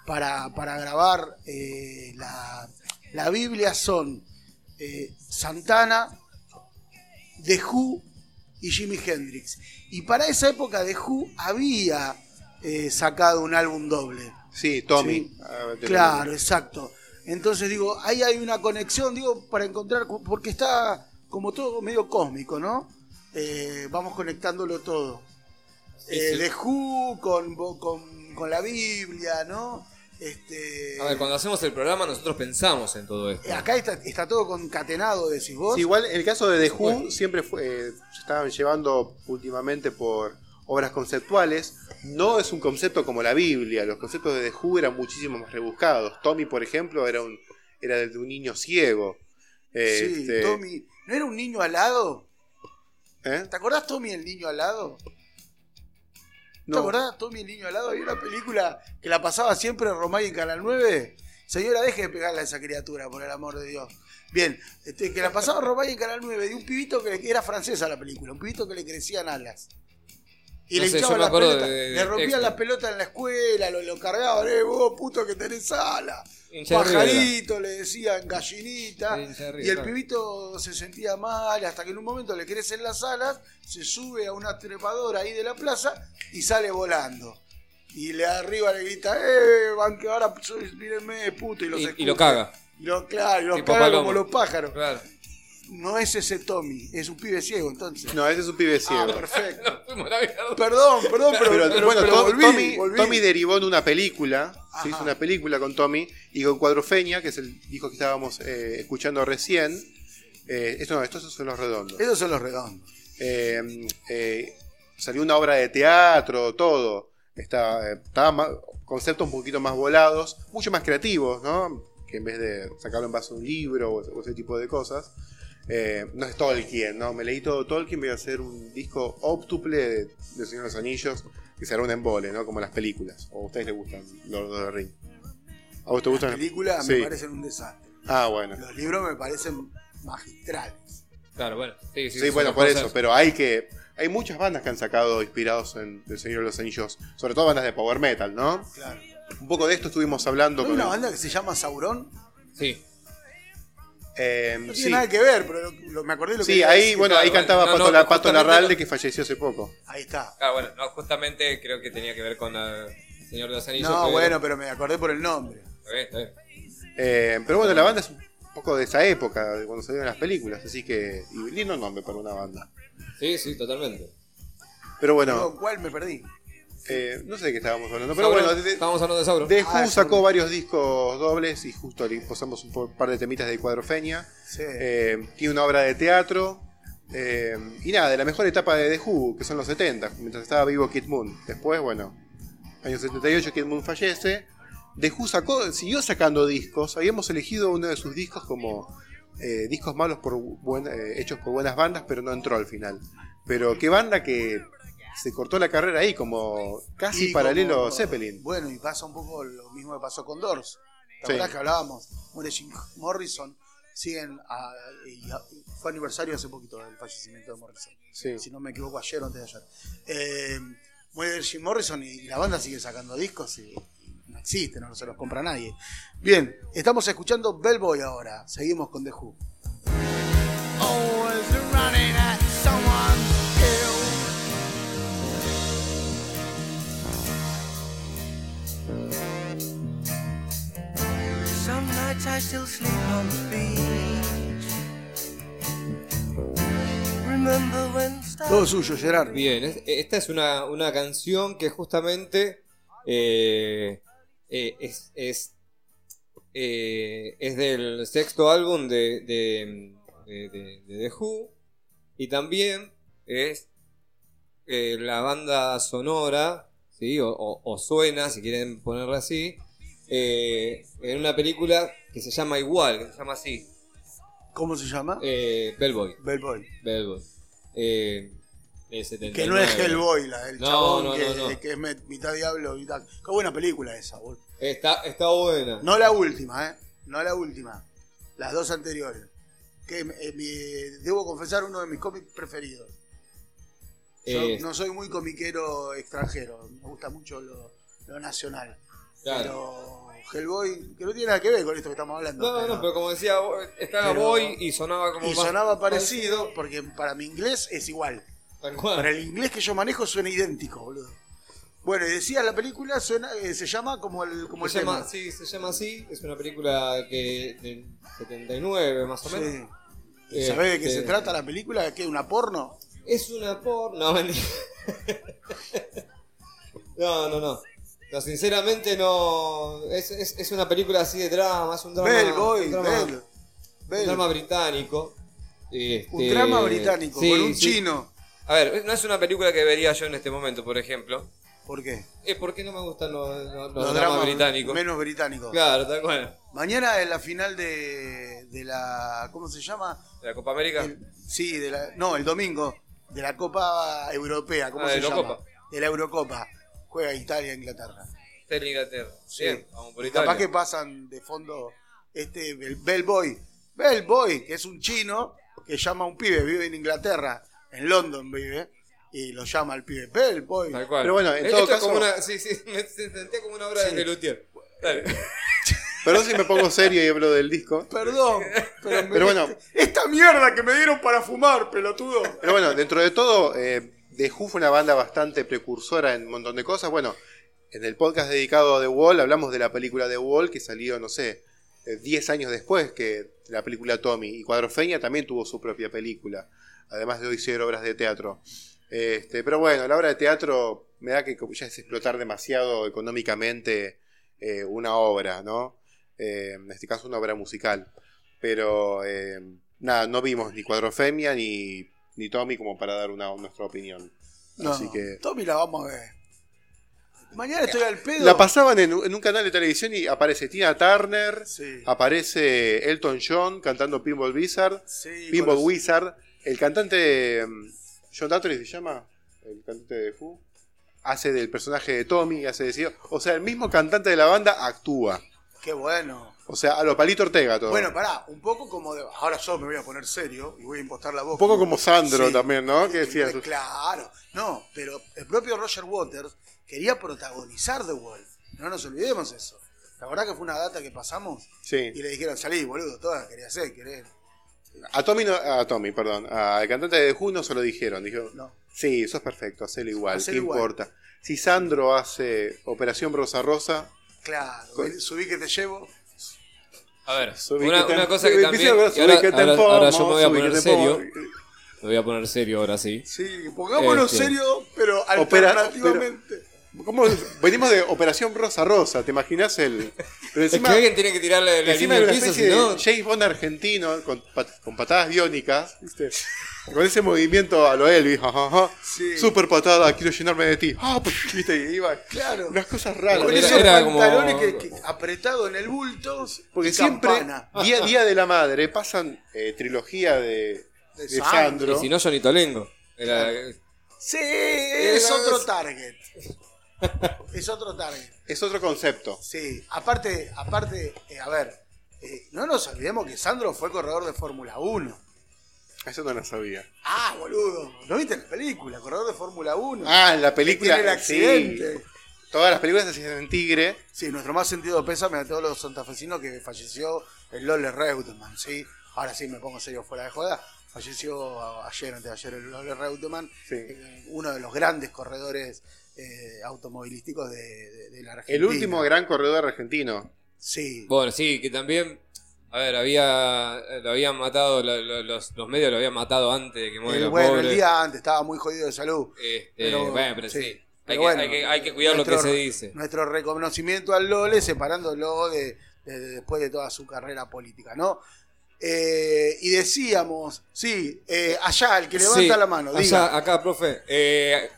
para, para grabar eh, la, la Biblia son eh, Santana, The Who y Jimi Hendrix. Y para esa época The Who había eh, sacado un álbum doble. Sí, Tommy. Sí. Ah, Claro, exacto. Entonces digo, ahí hay una conexión, digo, para encontrar, porque está como todo medio cósmico, ¿no? Eh, vamos conectándolo todo. Sí, Eh, sí. The Who con, con, con la Biblia, ¿no? Este, A ver, cuando hacemos el programa nosotros pensamos en todo esto. acá está, está todo concatenado, decís vos. Sí, igual el caso de The Who siempre fue, eh, se estaban llevando últimamente por obras conceptuales. No es un concepto como la Biblia. Los conceptos de The Who eran muchísimo más rebuscados. Tommy, por ejemplo, era un era de un niño ciego. sí, Este, Tommy. ¿No era un niño alado? ¿eh? ¿Te acordás Tommy el niño alado? ¿Te No. acordás, Tommy el niño al lado? Había una película que la pasaba siempre Romay en Canal 9. Señora, deje de pegarle a esa criatura, por el amor de Dios. Bien, este, que la pasaba Romay en Canal 9, de un pibito que le- era francesa la película, un pibito que le crecían alas. Y No le sé, hinchaban las pelotas, de- de le rompían las pelotas en la escuela, lo, lo cargaban, eh, vos puto que tenés de Pajarito, le decían gallinita. Y el claro. pibito se sentía mal hasta que en un momento le crecen las alas, se sube a una trepadora ahí de la plaza y sale volando. Y le arriba le grita, eh, van que ahora mírenme, puto, y los Y- y lo caga. Y lo, claro, y los caga como los pájaros. Claro. No es ese Tommy, es un pibe ciego entonces. No, ese es un pibe ah, ciego. perfecto. Nos fuimos a la mierda. Perdón, perdón, pero, Pero, pero- bueno, pero To- volví, Tommy, volví. Tommy derivó en una película. Ajá. Se hizo una película con Tommy y con Cuadrofeña, que es el disco que estábamos eh, escuchando recién. Eh, esto no, estos son los redondos. Esos son los redondos. Eh, eh, salió una obra de teatro, todo. Está, eh, estaba ma- conceptos un poquito más volados, mucho más creativos, ¿no? Que en vez de sacarlo en base a un libro o, o ese tipo de cosas. Eh, no es Tolkien, ¿no? Me leí todo Tolkien, voy a hacer un disco óptuple de, de Señor de los Anillos, que será un embole, ¿no? Como las películas. ¿O a ustedes les gustan Lord of the Ring? ¿A vos te Las gustan? películas Sí. me parecen un desastre. Ah, bueno. Los libros me parecen magistrales. Claro, bueno. Sí, sí, Sí, bueno, por cosas. eso, pero hay que. Hay muchas bandas que han sacado inspirados en El Señor de los Anillos, sobre todo bandas de power metal, ¿no? Claro. Un poco de esto estuvimos hablando ¿No hay con. una el- banda que se llama Sauron? Sí. Eh, No tiene sí, nada que ver, pero lo- lo- me acordé lo que sí ahí, decir. bueno, claro, ahí bueno, cantaba no, Pato, no, la, Pato Larralde que falleció hace poco. Ahí está. Claro, bueno, no, justamente creo que tenía que ver con la Señor de los Anillos. No, pero- bueno, pero me acordé por el nombre. Está bien, está bien. Eh, pero bueno, la banda es un poco de esa época, de cuando salieron las películas, así que. Y lindo nombre para una banda. Sí, sí, totalmente. Pero No, bueno, ¿Cuál me perdí? Eh, no sé de qué estábamos hablando, pero Sauron, bueno, de, Estábamos hablando de Sauron. Who Ah, sacó Sauron. varios discos dobles y justo le posamos un par de temitas de Cuadrofeña. Sí. Eh, tiene una obra de teatro. eh, y nada, de la mejor etapa de The Who, que son los 70, mientras estaba vivo Kid Moon. Después, bueno, año 78 Kid Moon fallece. The Who sacó, siguió sacando discos. Habíamos elegido uno de sus discos como eh, discos malos por buen- eh, hechos por buenas bandas, pero no entró al final. Pero qué banda que se cortó la carrera ahí, como casi Y paralelo como- a Zeppelin. Bueno, y pasa un poco lo mismo que pasó con Doors. ¿Te Sí. acuerdas que hablábamos? Muere Jim Morrison. Siguen a- y a- fue aniversario hace poquito del fallecimiento de Morrison. Sí. Si no me equivoco, ayer o antes de ayer. Eh, muere Jim Morrison y la banda sigue sacando discos y, y no existe, no se los compra nadie. Bien, estamos escuchando Bellboy ahora. Seguimos con The Who. Always nights I still sleep on the beach. Remember when stars Todo suyo, Gerard. Bien, es- esta es una, una canción que justamente eh, eh, es, es- eh, es del sexto álbum de, de, de- de- de The Who. Y también es eh, la banda sonora, ¿sí? o, o- o suena, si quieren ponerla así, eh, en una película que se llama igual, que se llama así, ¿Cómo se llama? eh, Bellboy. Bellboy. Bellboy. Eh, de Que 79. no es Hellboy, la del No, chabón no, que, no, no. que es mitad diablo, mitad. Qué buena película esa, boludo. Está, está buena. No la última, ¿eh? No la última. Las dos anteriores. Que eh, mi- debo confesar uno de mis cómics preferidos. Yo Eh, no soy muy comiquero extranjero, me gusta mucho lo, lo nacional. claro. Pero Hellboy, que no tiene nada que ver con esto que estamos hablando. No, pero- no, pero como decía, estaba pero- Boy y sonaba como y más- sonaba parecido, porque para mi inglés es igual. Tal cual. Para el inglés que yo manejo suena idéntico, boludo. Bueno, y decía, la película suena, eh, se llama como el, como se el llama, tema. sí, se llama así. Es una película que del 79 más o menos. Sí. ¿Y Este- ¿Sabés de qué se trata la película? ¿Qué? ¿Una porno? Es una por... No, no, no, no. Sinceramente no. Es, es, es una película así de drama, es un drama. Un drama, Bell. un Bell. drama británico. Un Este, drama británico, sí, con un sí. chino. A ver, no es una película que vería yo en este momento, por ejemplo. ¿Por qué? Eh, ¿Por qué no me gustan los, los- los Los dramas dramas británicos? Menos británicos. Claro, tal cual. Mañana es la final de, de la. ¿Cómo se llama? ¿De la Copa América? El- sí, de la, no, el domingo. De la Copa Europea. ¿Cómo Ah, se de llama? De la Eurocopa. Juega Italia e Inglaterra. Está en Inglaterra. Sí. Bien, vamos por Y Italia. capaz que pasan de fondo este el Bellboy. Bellboy, que es un chino que llama a un pibe, vive en Inglaterra, en London vive, y lo llama al pibe Bellboy. Tal cual. Pero bueno, en Eh, todo esto es caso- como una, sí, sí, me sentía como una obra Sí. de Lelutier. Dale. Perdón si me pongo serio y hablo del disco. Perdón, pero, me- Pero bueno. esta mierda que me dieron para fumar, pelotudo. Pero bueno, dentro de todo, eh, The Who fue una banda bastante precursora en un montón de cosas. Bueno, en el podcast dedicado a The Wall hablamos de la película The Wall que salió, no sé, eh, 10 años después que la película Tommy. Y Cuadrofeña también tuvo su propia película, además de hoy ser obras de teatro. Este, pero bueno, la obra de teatro me da que ya es explotar demasiado económicamente eh, una obra, ¿no? Eh, en este caso una obra musical. Pero eh, nada, no vimos ni Cuadrofemia ni, ni Tommy como para dar una, nuestra opinión. No, Así que Tommy la vamos a ver. Mañana estoy al pedo. la pasaban en, un- en un canal de televisión y aparece Tina Turner, Sí. aparece Elton John cantando Pinball Wizard, Sí, Pinball Wizard, el cantante mm, John Dattery se llama, el cantante de Who, hace del personaje de Tommy, hace de Ciro. o sea, el mismo cantante de la banda actúa. Qué bueno. O sea, a lo Palito Ortega todo. Bueno, pará, un poco como de. Ahora yo me voy a poner serio y voy a impostar la voz. un poco como Sandro Sí. también, ¿no? Que decía, Eh, Claro, no, pero el propio Roger Waters quería protagonizar The Wall. No nos olvidemos eso. La verdad que fue una data que pasamos sí. y le dijeron, salí, boludo, todas quería hacer, querés. A Tommy, no- a Tommy, perdón, al cantante de The Who no se lo dijeron. Dijo, No. sí, eso es perfecto, hacelo igual, Hacelo ¿qué igual. importa? Si Sandro hace Operación Rosa Rosa, Claro, Con- subí que te llevo. A ver, una, una cosa que también. ahora, ahora- ahora yo me voy a poner serio. Me voy a poner serio ahora sí. Sí, pongámonos Este. serio, pero Opera- Venimos de Operación Rosa Rosa, ¿te imaginas el...? Pero Es encima, que alguien tiene que tirarle la encima línea de una piso, especie si no. de James Bond argentino con, pat- con patadas biónicas, ¿viste? Con ese movimiento a lo Elvis, jajaja. Sí. Super patada, quiero llenarme de ti. Ah, pues, ¿viste? Y iba, Claro. unas cosas raras. Con Era- esos era como- pantalones que, que apretado en el bulto. Porque y siempre, campana. día, día de la madre, pasan eh, trilogía de, De de Sandro. Y si no, Johnny Tolengo. Era, Sí, es otro target. Es otro target. Es otro concepto. Sí, aparte, aparte, eh, a ver, eh, no nos olvidemos que Sandro fue corredor de Fórmula 1. Eso no lo sabía. Ah, boludo, ¿no viste la película? Corredor de Fórmula 1. Ah, la película. tiene el sí. accidente. Todas las películas se hacían en Tigre. Sí, nuestro más sentido pésame a todos los santafesinos que falleció el Lole Reutemann, ¿sí? Ahora sí me pongo serio fuera de joda. Falleció ayer, antes de ayer, el Lole Reutemann, Sí. eh, uno de los grandes corredores eh, automovilísticos de, de- de la Argentina. El último gran corredor argentino. Sí, Bueno, sí, que también. A ver, había. Lo habían matado. lo- lo- los, los medios lo habían matado antes de que muera el, el bueno, el día antes estaba muy jodido de salud. Este, Pero, bueno, pero sí. sí. Hay, que, bueno, hay, que, hay que cuidar lo que se dice. Nuestro reconocimiento al Lole separándolo de, de- de- después de toda su carrera política, ¿no? Eh, y decíamos, sí, eh, allá, el que levanta Sí, la mano, allá, diga. acá, profe. Eh,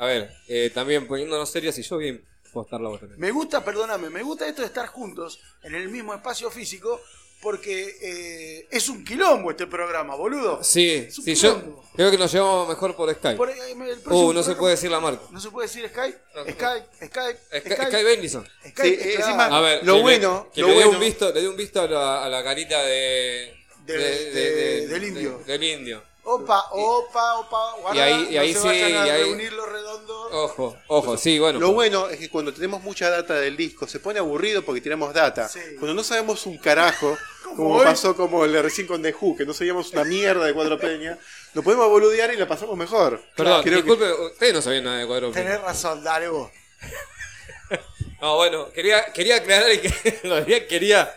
a ver, eh, también poniéndonos serios y yo bien postar la voz también. Me gusta, perdóname, me gusta esto de estar juntos en el mismo espacio físico porque eh, es un quilombo este programa, boludo. Sí, Es un sí, yo quilombo. creo que nos llevamos mejor por Skype. Por- eh, el próximo Uh, no se puede decir la marca. ¿No se puede decir Skype? No, Skype, Skype, Sky, Skype, Sky Bendison. Skype, Sí, claro. encima- A ver, Lo que le- bueno, que lo le bueno. un visto, le dé un visto a la, a la carita de, De- de- del indio. de- del indio. Opa, opa, opa, guarda, Y ahí- y ahí no se sí, vayan a y ahí- reunir los redondos. Ojo, ojo, sí, bueno. Lo bueno es que cuando tenemos mucha data del disco se pone aburrido porque tiramos data. Sí. Cuando no sabemos un carajo, Como hoy. pasó como el de recién con The Who, que no sabíamos una mierda de Cuatro Peña, lo podemos boludear y la pasamos mejor. Perdón, Creo que- disculpe, ustedes no sabían nada de cuadro. Tenés razón, dale vos. No, bueno, quería, quería aclarar y que realidad quería,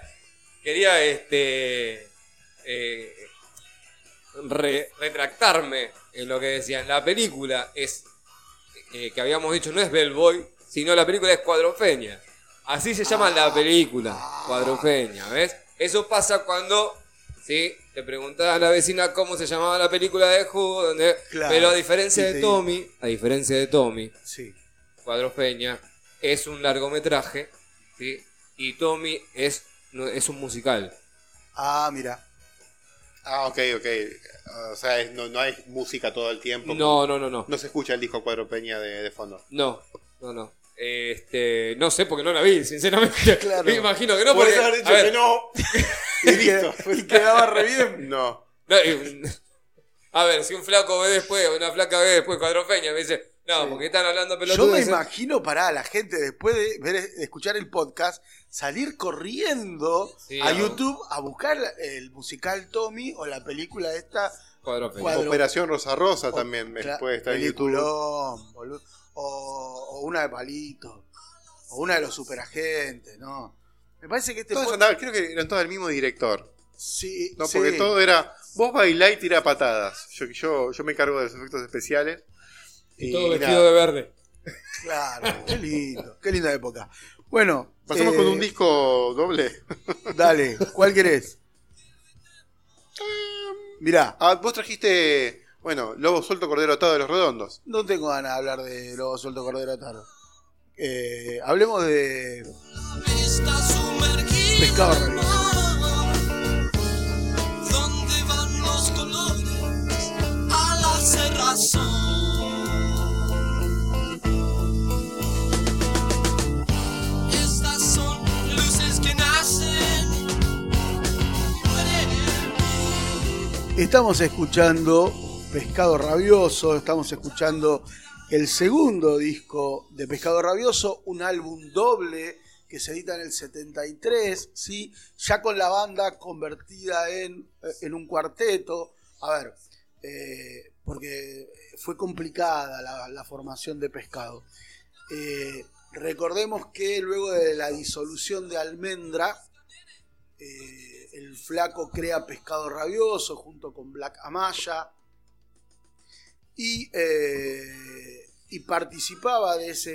quería este, eh, re- retractarme en lo que decían. La película es, eh, que habíamos dicho, no es Bellboy, sino la película es Cuadrofeña. Así se llama la película, Cuadrofeña, ¿ves? Eso pasa cuando, ¿sí? Te preguntaba a la vecina cómo se llamaba la película de Who, donde, Claro. pero a diferencia de Tommy, a diferencia de Tommy, Sí. Cuadros Peña es un largometraje, ¿sí? Y Tommy es, es un musical. Ah, mira. Ah, ok, ok. O sea, es- no, no hay música todo el tiempo. No, no, no, no. No se escucha el disco Cuatro Peña de, de fondo. No, no, no. Este, no sé porque no la vi, sinceramente. Claro. Me imagino que no, Puedes porque. haber dicho a ver, que no. Y, y quedaba re bien. No. no, y- a ver, si un flaco ve después, o una flaca ve después Cuadros Peña, me dice, no, porque están hablando Yo me imagino para la gente después de, ver, de escuchar el podcast salir corriendo Sí, a. YouTube a buscar el musical Tommy o la película esta. Cuadro- Operación Rosa Rosa O- también puede estar en YouTube. peliculón, boludo. O, o una de Palito. O una de los superagentes, ¿no? Me parece que este Todos andaban- creo que eran todos del mismo director. Sí, No, sí. porque todo era. Vos bailá y tira patadas. Yo, yo, yo me encargo de los efectos especiales. Y todo vestido nada. de verde. Claro, qué lindo. Qué linda época. Bueno. Pasamos eh, con un disco doble. Dale, ¿cuál querés? Mirá, Ah, vos trajiste. Bueno, Lobo Suelto Cordero Atado de los Redondos. no tengo ganas de hablar de Lobo Suelto Cordero Taro. Eh, hablemos de. Pescado. ¿Dónde van los colores a la cerrazón? Estamos escuchando Pescado Rabioso, estamos escuchando el segundo disco de Pescado Rabioso, un álbum doble que se edita en el 73, ¿sí? ya con la banda convertida en, en un cuarteto. A ver, eh, porque fue complicada la, la formación de Pescado. Eh, recordemos que luego de la disolución de Almendra, eh, el flaco crea Pescado Rabioso junto con Black Amaya y, eh, y participaba de, ese,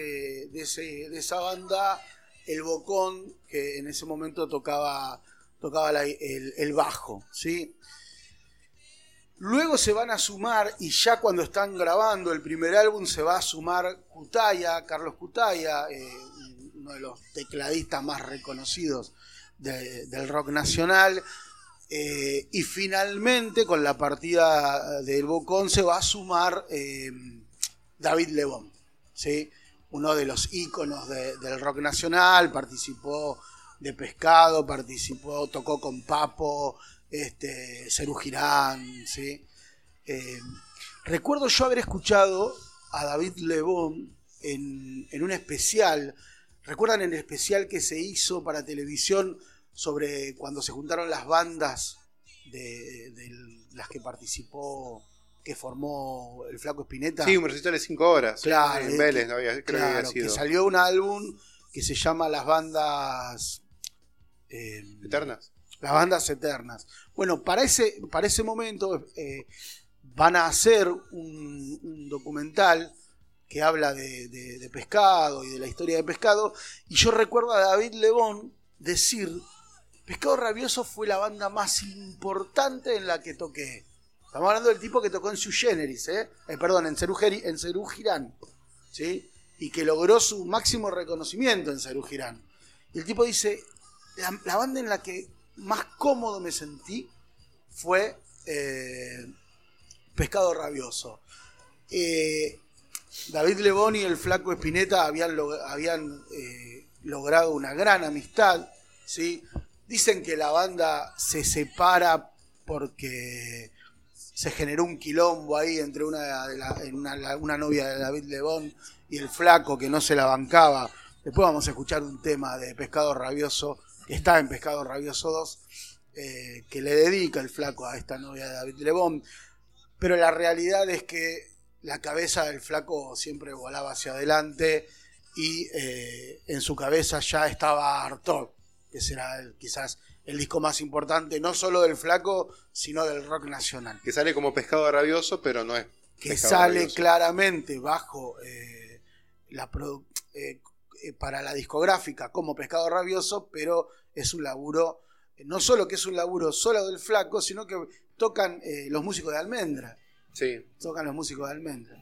de, ese- de esa banda el Bocón que en ese momento tocaba, tocaba el bajo, ¿sí? Luego se van a sumar, y ya cuando están grabando el primer álbum, se va a sumar Cutaya, Carlos Cutaya, eh, uno de los tecladistas más reconocidos de- del rock nacional. eh, y finalmente, con la partida del Bocón, se va a sumar eh, David Lebón, ¿sí? uno de los íconos de- del rock nacional, participó de Pescado, participó, tocó con Papo, este, Cerú Girán, ¿sí? Eh, recuerdo yo haber escuchado a David Lebón en, en un especial, ¿recuerdan el especial que se hizo para televisión sobre cuando se juntaron las bandas de, de las que participó, que formó el Flaco Espineta? Sí, un recital de 5 horas. Claro, En eh, Vélez, que- no había, creo que Claro, había que sido. salió un álbum que se llama Las Bandas. eh, Eternas. las bandas eternas. Bueno, para ese, para ese momento eh, van a hacer un, un documental que habla de, de- pescado y de la historia de pescado. Y yo recuerdo a David Lebón decir Pescado Rabioso fue la banda más importante en la que toqué. Estamos hablando del tipo que tocó en Su Generis, ¿eh? Eh, perdón, en Cerú, en Girán, ¿sí? Y que logró su máximo reconocimiento en Cerú Girán. Y el tipo dice, la, la banda en la que más cómodo me sentí fue eh, Pescado Rabioso. Eh, David Lebón y el flaco Espineta habían, habían eh, logrado una gran amistad, ¿sí? Dicen que la banda se separa porque se generó un quilombo ahí entre una, de la- una novia de David Lebón y el flaco que no se la bancaba. Después vamos a escuchar un tema de Pescado Rabioso, que está en Pescado Rabioso 2, eh, que le dedica el flaco a esta novia de David Lebón. Pero la realidad es que la cabeza del flaco siempre volaba hacia adelante y eh, en su cabeza ya estaba Artaud, que será el- quizás el disco más importante, no solo del flaco, sino del rock nacional. Que sale como pescado rabioso, pero no es. Que sale rabioso. claramente bajo eh, la eh, eh, para la discográfica como Pescado Rabioso, pero es un laburo, no solo que es un laburo solo del flaco, sino que tocan eh, los músicos de Almendra Sí. tocan los músicos de Almendra.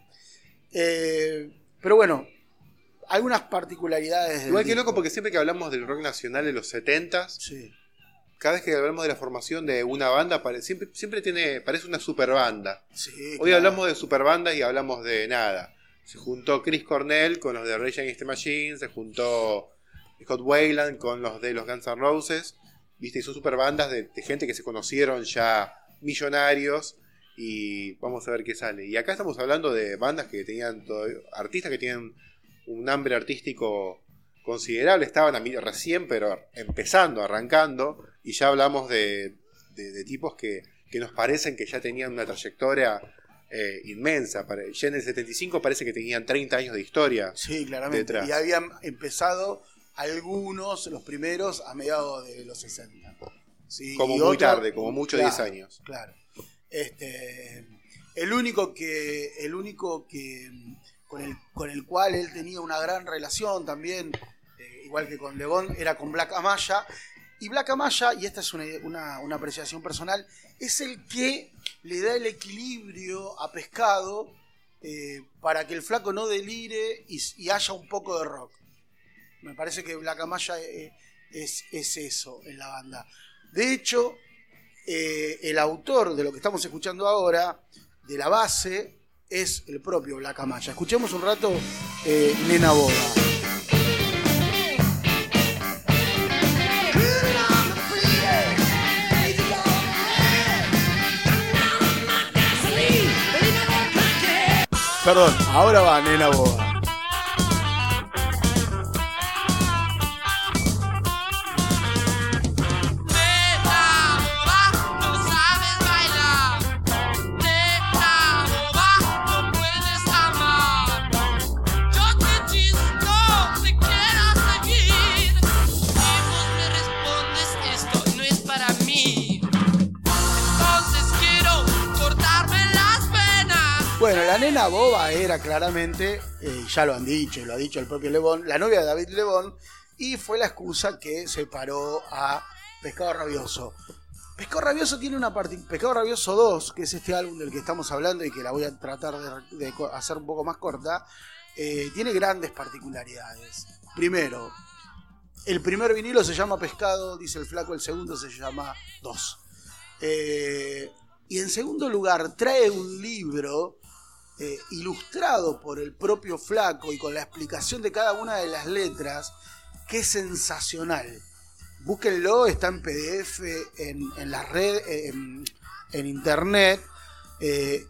Eh, pero bueno, algunas particularidades. Igual que loco, porque siempre que hablamos del rock nacional de los 70s, Sí, cada vez que hablamos de la formación de una banda, siempre, siempre tiene, parece una super banda. sí, Hoy claro. hablamos de superbandas y hablamos de nada. Se juntó Chris Cornell con los de Rage Against the Machine, se juntó Scott Wayland con los de los Guns N' Roses. Viste, y son superbandas de, de gente que se conocieron ya millonarios. Y vamos a ver qué sale. Y acá estamos hablando de bandas que tenían todavía- artistas que tienen un hambre artístico considerable. Estaban a mí recién, pero empezando, arrancando. Y ya hablamos de, de- de tipos que, que nos parecen que ya tenían una trayectoria eh, inmensa. Ya en el 75 parece que tenían 30 años de historia. Sí, claramente. detrás. Y habían empezado algunos, los primeros, a mediados de los 60. Sí, Como muy tarde, como mucho claro, 10 años. Claro. Este, el único que, el único que con el, con el cual él tenía una gran relación también, eh, igual que con Lebón, era con Black Amaya. Y Black Amaya, y esta es una, una- una apreciación personal, es el que le da el equilibrio a pescado eh, para que el flaco no delire y, y haya un poco de rock. Me parece que Black Amaya eh, es, es eso en la banda. De hecho, eh, el autor de lo que estamos escuchando ahora, de la base, es el propio Black Amaya. Escuchemos un rato eh, Nena Boda. Perdón, ahora va Nena Boda. Boba era claramente, eh, ya lo han dicho, y lo ha dicho el propio Lebón, la novia de David Lebón, y fue la excusa que separó a Pescado Rabioso. Pescado Rabioso tiene una parte. Pescado Rabioso 2, que es este álbum del que estamos hablando y que la voy a tratar de, hacer un poco más corta, eh, tiene grandes particularidades. Primero, el primer vinilo se llama Pescado, dice el flaco, el segundo se llama 2. Eh, y en segundo lugar, trae un libro eh, ilustrado por el propio flaco y con la explicación de cada una de las letras, que es sensacional. Búsquenlo, está en PDF, en, en la red, en, internet. eh,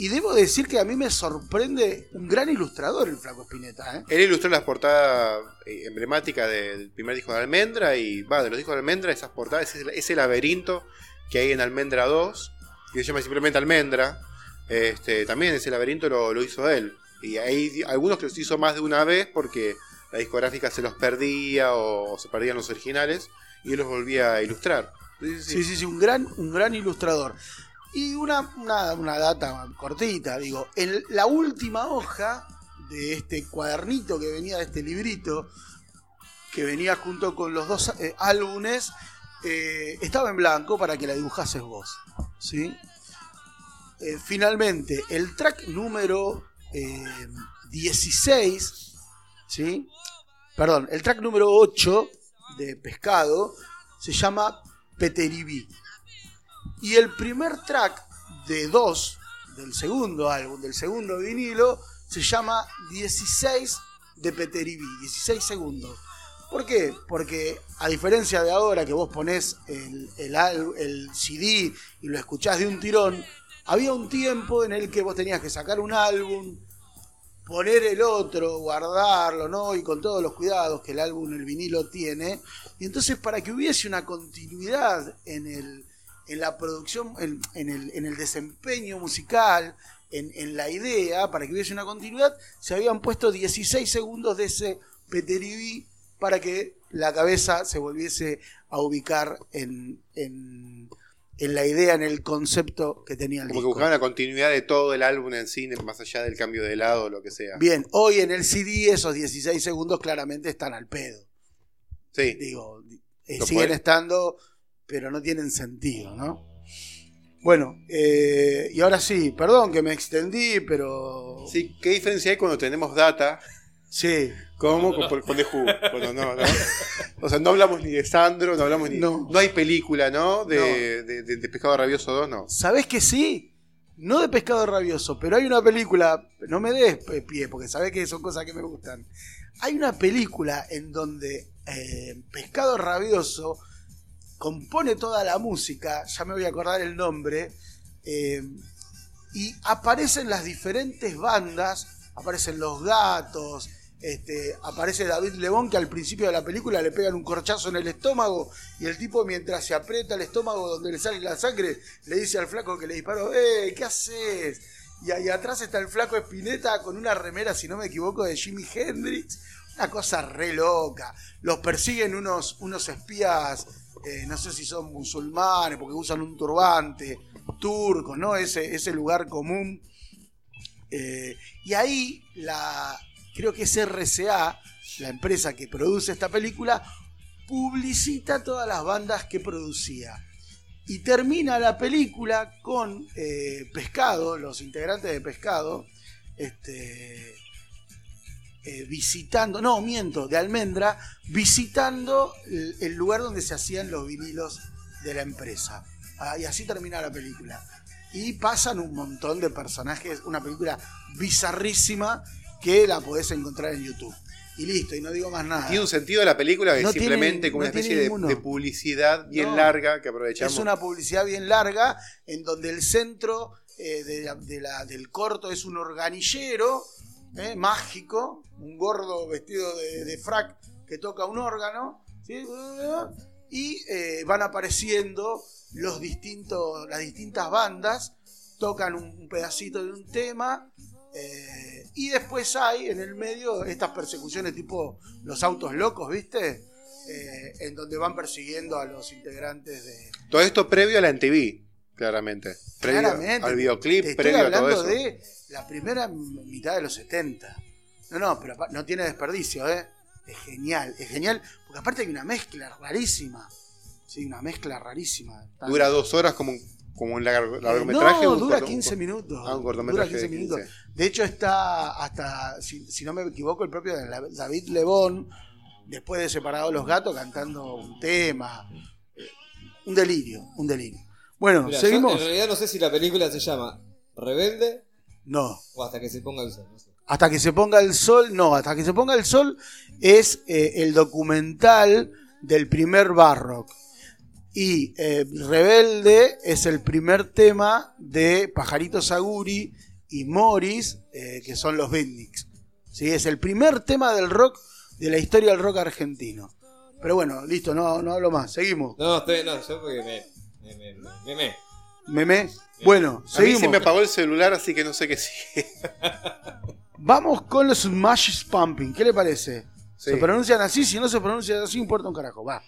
y debo decir que a mí me sorprende un gran ilustrador el flaco Spinetta. ¿eh? Él ilustró las portadas emblemáticas del primer disco de Almendra y va, de los discos de Almendra, esas portadas, ese laberinto que hay en Almendra 2, que se llama simplemente Almendra, este, también ese laberinto lo, lo hizo él. Y hay algunos que los hizo más de una vez porque la discográfica se los perdía o, se perdían los originales y él los volvía a ilustrar. Sí, sí, sí. Un gran, un gran ilustrador. Y una, una, una data cortita, digo, en la última hoja de este cuadernito que venía de este librito, que venía junto con los dos eh, álbumes, eh, estaba en blanco para que la dibujases vos. ¿sí? Eh, finalmente, el track número eh, 16, ¿sí? perdón, el track número 8 de Pescado se llama Peteribí. Y el primer track de 2 del segundo álbum, del segundo vinilo, se llama 16 de Peteribí, 16 segundos. ¿Por qué? Porque a diferencia de ahora que vos ponés el, el, CD y lo escuchás de un tirón, había un tiempo en el que vos tenías que sacar un álbum, poner el otro, guardarlo, ¿no? Y con todos los cuidados que el álbum, el vinilo tiene. Y entonces para que hubiese una continuidad en, el, en la producción, en, el, en el desempeño musical, en, en la idea, para que hubiese una continuidad, se habían puesto 16 segundos de ese Peteribí para que la cabeza se volviese a ubicar en, en, en la idea, en el concepto que tenía el Como que buscaban la continuidad de todo el álbum en cine, más allá del cambio de lado o lo que sea. Bien, hoy en el CD esos 16 segundos claramente están al pedo. Sí. Digo, eh, siguen puede- estando, pero no tienen sentido, ¿no? Bueno, eh, y ahora sí, perdón que me extendí, pero... Sí, ¿qué diferencia hay cuando tenemos data? Sí, ¿Cómo? Con, con. Bueno, no, no. O sea, no hablamos ni de Sandro, no hablamos ni. No. No, hay película, ¿no? De, de- de- de Pescado Rabioso 2, no. ¿sabés que sí? No de pescado rabioso, pero hay una película, no me des pie, porque sabés que son cosas que me gustan. Hay una película en donde eh, Pescado Rabioso compone toda la música, ya me voy a acordar el nombre, eh, y aparecen las diferentes bandas, aparecen los gatos, este, aparece David Lebón que al principio de la película le pegan un corchazo en el estómago y el tipo mientras se aprieta el estómago donde le sale la sangre le dice al flaco que le disparó, ¡eh! ¿Qué haces? Y ahí atrás está el flaco Espineta con una remera, si no me equivoco, de Jimi Hendrix. Una cosa re loca. Los persiguen unos, unos espías, eh, no sé si son musulmanes, porque usan un turbante, turcos, ¿no? Ese, ese lugar común. Eh, y ahí la, creo que es RCA, la empresa que produce esta película, publicita todas las bandas que producía. Y termina la película con eh, Pescado, los integrantes de Pescado, este, eh, visitando, no, miento, de Almendra, visitando el, lugar donde se hacían los vinilos de la empresa. Ah, y así termina la película. Y pasan un montón de personajes, una película bizarrísima que la podés encontrar en YouTube. Y listo, y no digo más nada. Tiene un sentido la película que No es simplemente tiene- como una no especie de, de publicidad bien No. larga que aprovechamos. Es una publicidad bien larga en donde el centro eh, de la- de la- del corto es un organillero eh, mágico, un gordo vestido de, de frac que toca un órgano, ¿sí? y eh, van apareciendo los distintos, las distintas bandas, tocan un pedacito de un tema. Eh, y después hay en el medio estas persecuciones tipo los autos locos, ¿viste? Eh, en donde van persiguiendo a los integrantes de, Todo esto previo a la MTV, claramente. Previo Claramente. al videoclip, Te estoy previo a todo hablando eso. de la primera mitad de los 70. No, no, pero no tiene desperdicio, ¿eh? Es genial, es genial. Porque aparte hay una mezcla rarísima. Sí, una mezcla rarísima. Dura dos horas como un, como un Eh, largometraje. No, un dura corto- 15 un- minutos. Ah, un dura cortometraje 15 de minutos. 15. De hecho, está hasta, si, si no me equivoco, el propio David Lebón, después de Separado los Gatos, cantando un tema. Eh, Un delirio, un delirio. Bueno, Mirá, yo seguimos. en realidad no sé si la película se llama Rebelde No. o hasta que se ponga el sol. no sé. Hasta que se ponga el sol, no, hasta que se ponga el sol es eh, el documental del primer Barrock. Y eh, Rebelde es el primer tema de Pajarito Saguri y Morris, eh, que son los Beatniks. ¿Sí? Es el primer tema del rock de la historia del rock argentino. Pero bueno, listo, no, no hablo más. Seguimos. No, estoy, no, yo porque me. Me, me, me, me. Meme. Bueno, A mí seguimos. se me apagó el celular, así que no sé qué sigue. Vamos con los Smash Pumping. ¿Qué le parece? Sí. Se pronuncian así, si no se pronuncian así, importa un carajo. Va.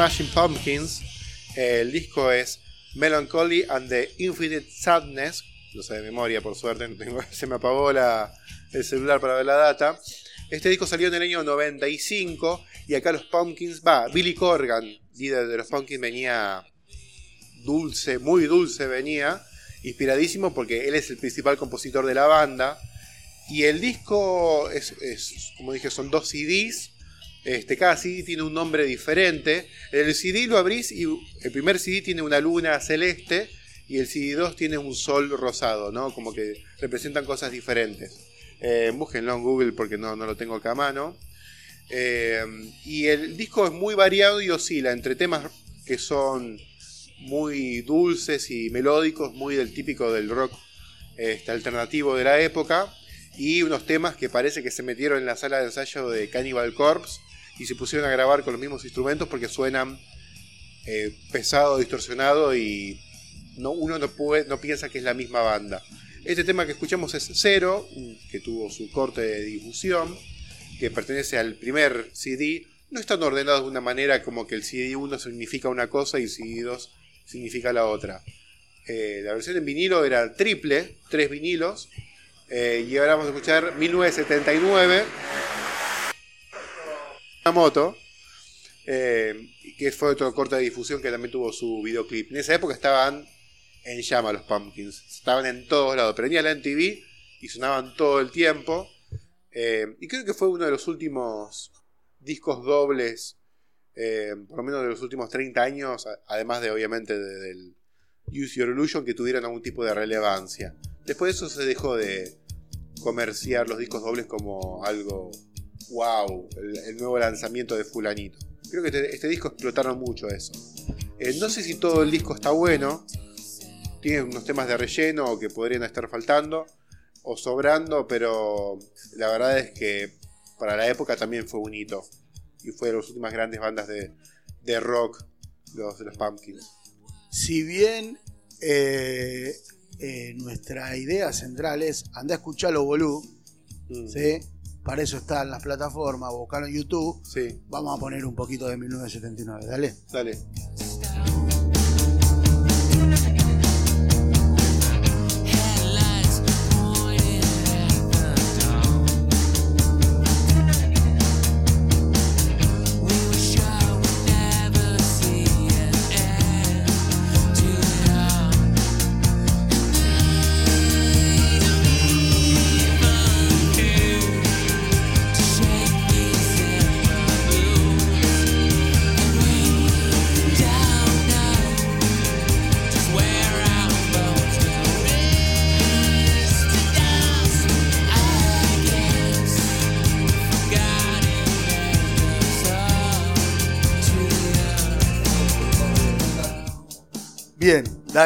Smashing Pumpkins. El disco es Melancholy and the Infinite Sadness. Lo sé de memoria, por suerte. se me apagó el celular para ver la data. Este disco salió en el año 95. Y acá los Pumpkins, va, Billy Corgan, líder de los Pumpkins, venía dulce, muy dulce venía. Inspiradísimo porque él es el principal compositor de la banda. Y el disco es, como dije, son dos CDs. Este, cada CD tiene un nombre diferente. El CD lo abrís y el primer CD tiene una luna celeste y el CD 2 tiene un sol rosado, ¿no? Como que representan cosas diferentes. Eh, búsquenlo en Google porque no, no lo tengo acá a mano. Eh, y el disco es muy variado y oscila entre temas que son muy dulces y melódicos, muy del típico del rock este, alternativo de la época, y unos temas que parece que se metieron en la sala de ensayo de Cannibal Corpse y se pusieron a grabar con los mismos instrumentos porque suenan eh, pesado, distorsionado y no, uno no, puede, no piensa que es la misma banda. Este tema que escuchamos es Cero, que tuvo su corte de difusión, que pertenece al primer CD. No están ordenados de una manera como que el CD 1 significa una cosa y el CD 2 significa la otra. Eh, la versión en vinilo era triple, tres vinilos. Eh, y ahora vamos a escuchar 1979. Una moto. eh, que fue otro corte de difusión que también tuvo su videoclip. En esa época estaban en llama los Pumpkins. Estaban en todos lados. Prendía la MTV y sonaban todo el tiempo. Eh, y creo que fue uno de los últimos discos dobles, eh, por lo menos de los últimos 30 años, además de obviamente de- del Use Your Illusion, que tuvieron algún tipo de relevancia. Después de eso se dejó de comerciar los discos dobles como algo wow, el, el nuevo lanzamiento de fulanito. Creo que este, este disco explotaron mucho eso. Eh, no sé si todo el disco está bueno, tiene unos temas de relleno que podrían estar faltando o sobrando, pero la verdad es que para la época también fue un hito. Y fue de las últimas grandes bandas de, de rock, los los Pumpkins. Si bien eh, eh, nuestra idea central es anda a escucharlo, bolú, Mm. ¿sí? Para eso están las plataformas, buscarlo en YouTube. Sí, Vamos a poner un poquito de 1979, dale. dale.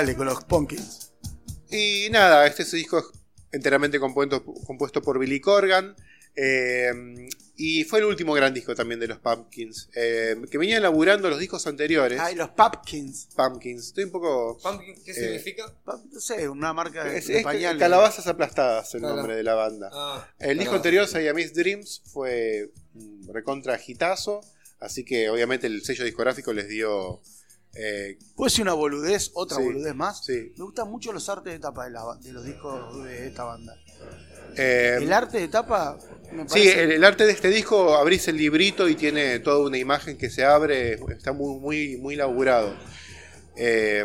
Dale con los Pumpkins. Y nada, este es disco enteramente compuesto, compuesto por Billy Corgan. eh, y fue el último gran disco también de los Pumpkins. eh, que venían laburando los discos anteriores. Ay, los Pumpkins. Pumpkins. Estoy un poco. Pumpkin, ¿Qué Eh, significa? No sé, una marca de, Es, de es pañales. Calabazas aplastadas el Cala- nombre de la banda. Ah, El disco calabaza. anterior, Siamese Dreams, fue un recontra hitazo. Así que obviamente el sello discográfico les dio. Eh, ¿Puede ser una boludez, otra Sí, boludez más? sí. Me gustan mucho los artes de tapa de, la- de los discos de esta banda. eh, El arte de tapa me Sí, parece... el, el arte de este disco, abrís el librito y tiene toda una imagen que se abre, está muy, muy, muy laburado. Eh,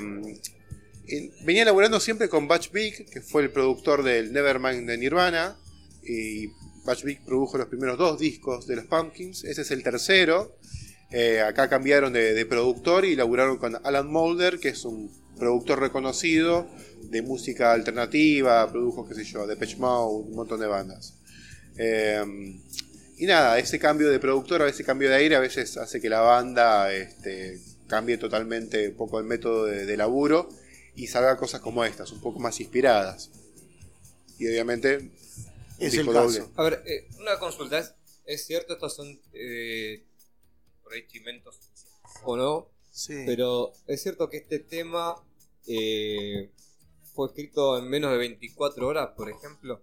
venía laburando siempre con Butch Vig, que fue el productor del Nevermind de Nirvana, y Butch Vig produjo los primeros dos discos de los Pumpkins, ese es el tercero. Eh, acá cambiaron de, de productor y laburaron con Alan Mulder, que es un productor reconocido de música alternativa, produjo, qué sé yo, Depeche Mode, un montón de bandas. Eh, y nada, ese cambio de productor, ese cambio de aire a veces hace que la banda este, cambie totalmente un poco el método de, de laburo y salga cosas como estas, un poco más inspiradas. Y obviamente, Es el caso. A ver, eh, una consulta. ¿Es, es cierto? Estos son eh, por ahí chimentos o no. Sí. Pero es cierto que este tema eh, fue escrito en menos de 24 horas, por ejemplo.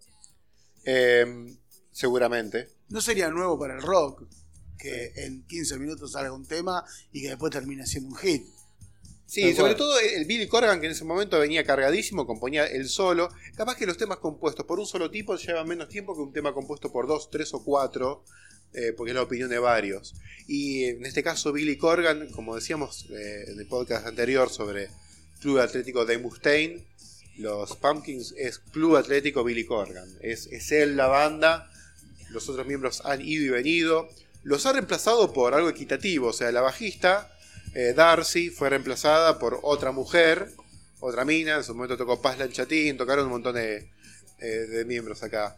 Eh, seguramente. No sería nuevo para el rock. que en 15 minutos salga un tema y que después termine siendo un hit. Sí, sobre todo el Billy Corgan, que en ese momento venía cargadísimo, componía el solo. Capaz que los temas compuestos por un solo tipo llevan menos tiempo que un tema compuesto por dos, tres o cuatro, eh, porque es la opinión de varios. Y en este caso, Billy Corgan, como decíamos eh, en el podcast anterior sobre Club Atlético de Mustaine, los Pumpkins es Club Atlético Billy Corgan. Es, es él la banda, los otros miembros han ido y venido. Los ha reemplazado por algo equitativo, o sea, la bajista eh, Darcy fue reemplazada por otra mujer, otra mina, en su momento tocó Paz Lanchatín, tocaron un montón de, de miembros acá.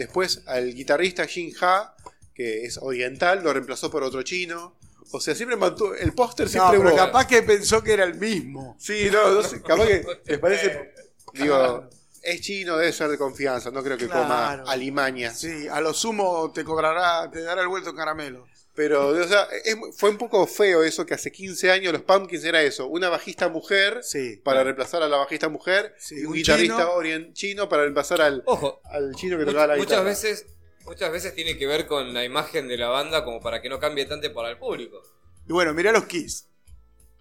Eh, después al guitarrista Jin Ha, que es oriental, lo reemplazó por otro chino. O sea, siempre mantuvo. El póster No, siempre pero hubo- capaz que pensó que era el mismo. Sí, no, no sé, capaz que les parece. Digo, es chino, debe ser de confianza, no creo que Claro. coma alimañas. Sí, a lo sumo te cobrará, te dará el vuelto en caramelo. Pero, o sea, es- fue un poco feo eso que hace 15 años los Pumpkins era eso, una bajista mujer Sí. para reemplazar a la bajista mujer Sí, y un, un guitarrista chino. orien- chino para reemplazar al, Ojo, al chino que tocaba la muchas guitarra. veces muchas veces tiene que ver con la imagen de la banda como para que no cambie tanto para el público. Y bueno, mirá los Kiss.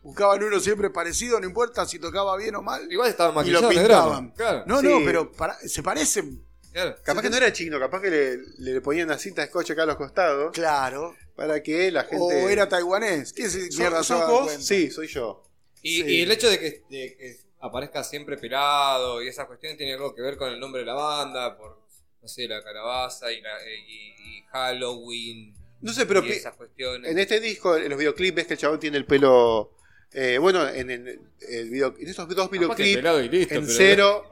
Buscaban uno siempre parecido, no importa si tocaba bien o mal. Igual estaban Y lo maquillados pintaban. Claro, No, Sí. no, pero para- se parecen. claro. Capaz que no era chino, capaz que le, le ponían una cinta de scotch acá a los costados Claro. Para que la gente... O era taiwanés. ¿Qué se ¿Sos- mierda sos vos? Sí, soy yo. Y, Sí. y el hecho de que, de que aparezca siempre pelado y esas cuestiones tiene algo que ver con el nombre de la banda, por, no sé, la calabaza y, la- y- y Halloween No sé, pero y pi- esas cuestiones. en este disco, en los videoclips, ves que el chabón tiene el pelo... eh, bueno, en, el- el video, en estos dos videoclips, listo, en pero- cero,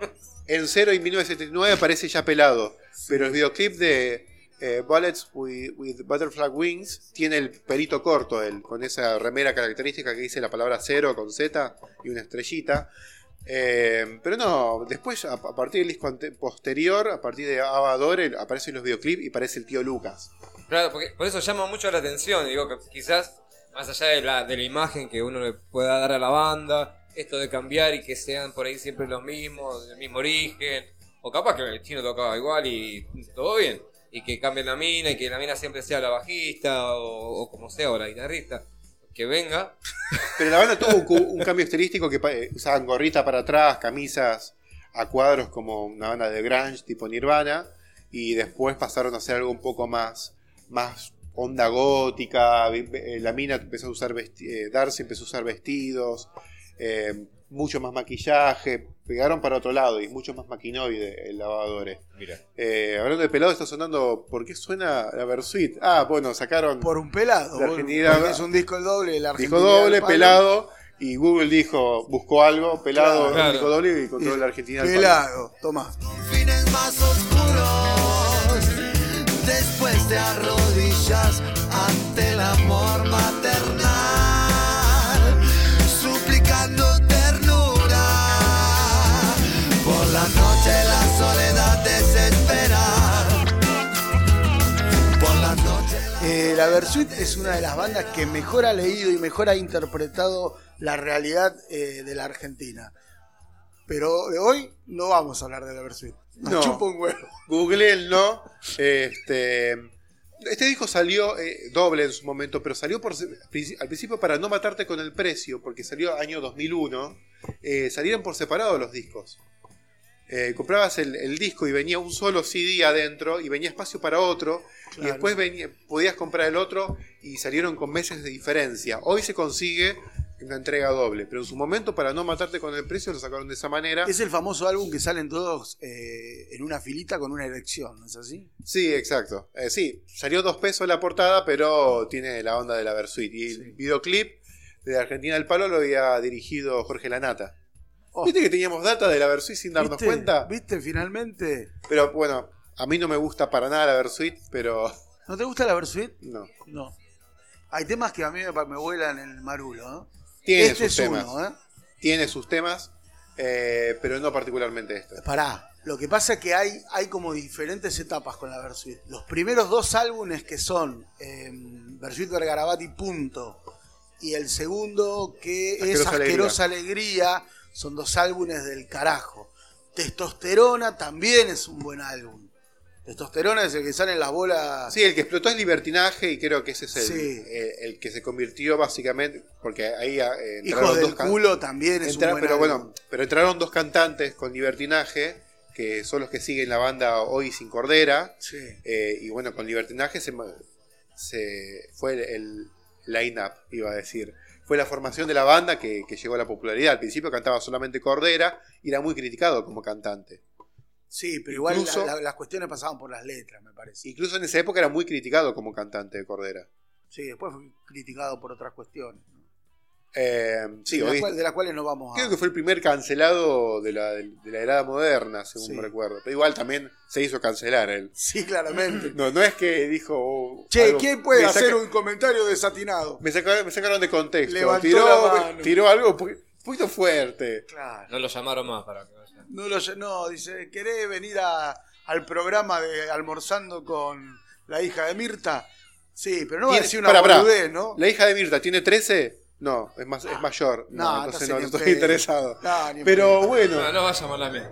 en cero y 1979 aparece ya pelado. Pero el videoclip de eh, Bullets with, with Butterfly Wings tiene el pelito corto él, con esa remera característica que dice la palabra cero con Z y una estrellita. Eh, pero no, después a, partir del disco posterior, a partir de Avador, aparecen los videoclips y parece el tío Lucas. Claro, porque por eso llama mucho la atención. Digo que quizás, más allá de la, de la imagen que uno le pueda dar a la banda, esto de cambiar y que sean por ahí siempre los mismos, del mismo origen. O capaz que el chino tocaba igual y todo bien. Y que cambien la mina y que la mina siempre sea la bajista o, como sea, o la guitarrista. Que venga. Pero la banda tuvo un, cambio estilístico que eh, usaban gorrita para atrás, camisas a cuadros como una banda de grunge tipo Nirvana y después pasaron a hacer algo un poco más más onda gótica, eh, la mina empezó a usar eh, Darcy empezó a usar vestidos, eh, mucho más maquillaje, pegaron para otro lado y mucho más maquinoide el lavadores. Mira. Eh, hablando de pelado está sonando, ¿por qué suena la Versuit? Ah, bueno, sacaron Por un pelado. La Argentina- es un disco el doble de la Argentina. Dijo doble, pelado, y Google dijo, buscó algo, pelado, Claro. dijo doble y encontró la Argentina. Pelado, toma. fines más oscuros. Después te arrodillas ante el amor maternal, la Eh, Versuit es una de las bandas que mejor ha leído y mejor ha interpretado la realidad eh, de la Argentina. Pero de hoy no vamos a hablar de la Versuit. Nos No. chupa un huevo. Google no. Este, este disco salió eh, doble en su momento, pero salió por, al principio para no matarte con el precio, porque salió año 2001. eh, salieron por separado los discos. Eh, comprabas el, el disco y venía un solo CD adentro y venía espacio para otro. Y después venía, podías comprar el otro y salieron con meses de diferencia. Hoy se consigue una entrega doble, pero en su momento para no matarte con el precio lo sacaron de esa manera. Es el famoso álbum que salen todos eh, en una filita con una erección, ¿no es así? Sí, exacto. Eh, sí, salió dos pesos la portada, pero tiene la onda de la Versuit. Y el Sí. videoclip de Argentina del Palo lo había dirigido Jorge Lanata. Oh. ¿Viste que teníamos data de la Versuit sin darnos ¿Viste? cuenta? ¿Viste finalmente? Pero bueno, a mí no me gusta para nada la Versuit, pero ¿No te gusta la Versuit? no. No. Hay temas que a mí me, vuelan en el marulo, ¿no? Tiene este sus es temas. uno, ¿eh? Tiene sus temas, eh, pero no particularmente este. Pará, lo que pasa es que hay, hay como diferentes etapas con la Versuit. Los primeros dos álbumes que son eh, Versuit Vergarabati punto y el segundo que es Asquerosa Asquerosa Alegría. Son dos álbumes del carajo. Testosterona también es un buen álbum. Testosterona es el que sale en las bolas. Sí, el que explotó es libertinaje y creo que ese es el, Sí. el que se convirtió básicamente, porque ahí eh, entraron Hijos del dos culo también es entra- un buen pero álbum. bueno, pero entraron dos cantantes con libertinaje, que son los que siguen la banda hoy sin Cordera, Sí. eh, y bueno, con libertinaje se, se fue el, el line-up, iba a decir. Fue la formación de la banda que, que llegó a la popularidad. Al principio cantaba solamente Cordera y era muy criticado como cantante. Sí, pero igual Incluso- la- la- las cuestiones pasaban por las letras, me parece. Incluso en esa época era muy criticado como cantante de Cordera. Sí, después fue criticado por otras cuestiones. Eh, sí, de, las hoy- cual- de las cuales no vamos a. Creo que fue el primer cancelado de la, de la era moderna, según Sí. me recuerdo. Pero igual también se hizo cancelar él. Sí, claramente. No, no es que dijo. oh, Che, algo- ¿quién puede hacer saca- un comentario desatinado? Me sacaron, me sacaron de contexto. Levantó tiró, la mano. tiró algo un poqu- un poquito fuerte. Claro. No lo llamaron más para que vaya. No, lo, no, dice, ¿querés venir a- al programa de almorzando con la hija de Mirta? Sí, pero no va a decir una boludez, ¿no? ¿La hija de Mirta tiene 13? No, es, más, es mayor. No, No, entonces no estoy interesado. No, ni Pero pedo. bueno. No, no va a mía.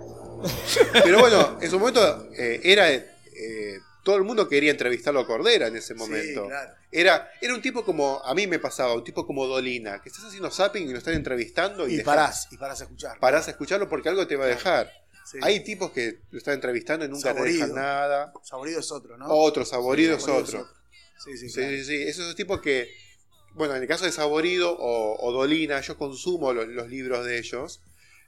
Pero bueno, en su momento eh, era. eh, todo el mundo quería entrevistarlo a Cordera en ese momento. Sí, claro. Era, era un tipo como, a mí me pasaba, un tipo como Dolina, que estás haciendo zapping y lo están entrevistando y, Y dejás- parás, y parás a escuchar. parás a escucharlo porque algo te va a dejar. Sí. Hay tipos que lo están entrevistando y nunca te Saborido. dejan nada. Saborido es otro, ¿no? Otro, Saborido es Saborido otro. Sí, sí, Sí, claro. sí, sí. Esos tipos que, bueno, en el caso de Saborido o, o Dolina, yo consumo los, los libros de ellos.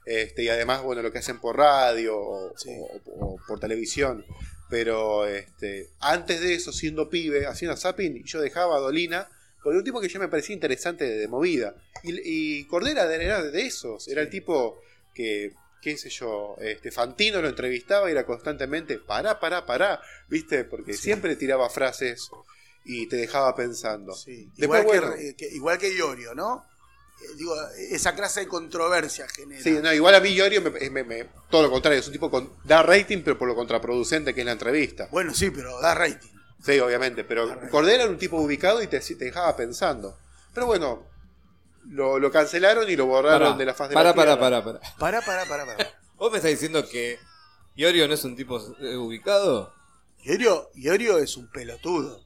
Este, y además, bueno, lo que hacen por radio o, Sí. o- o por televisión. Pero este, antes de eso, siendo pibe, haciendo zapping, yo dejaba a Dolina con un tipo que ya me parecía interesante de, de movida. Y, y Cordera era de esos. Era el tipo que, qué sé yo, este, Fantino lo entrevistaba y era constantemente, pará, pará, pará, ¿viste? Porque Sí. siempre tiraba frases y te dejaba pensando. Sí. Después, Igual, bueno, que, que- igual que Iorio, ¿no? Eh, digo, esa clase de controversia genera. Sí, no, igual a mí Iorio me, me- me- todo lo contrario, es un tipo con da rating, pero por lo contraproducente que es la entrevista. Bueno, sí, pero da rating. Sí, obviamente, pero. Cordera era un tipo ubicado y te, te dejaba pensando. Pero bueno, lo, lo cancelaron y lo borraron Pará, de la faz de pará, la pará, pará, pará. Pará, pará, pará, pará. ¿Vos me estás diciendo que Iorio no es un tipo eh, ubicado? Iorio, Iorio es un pelotudo.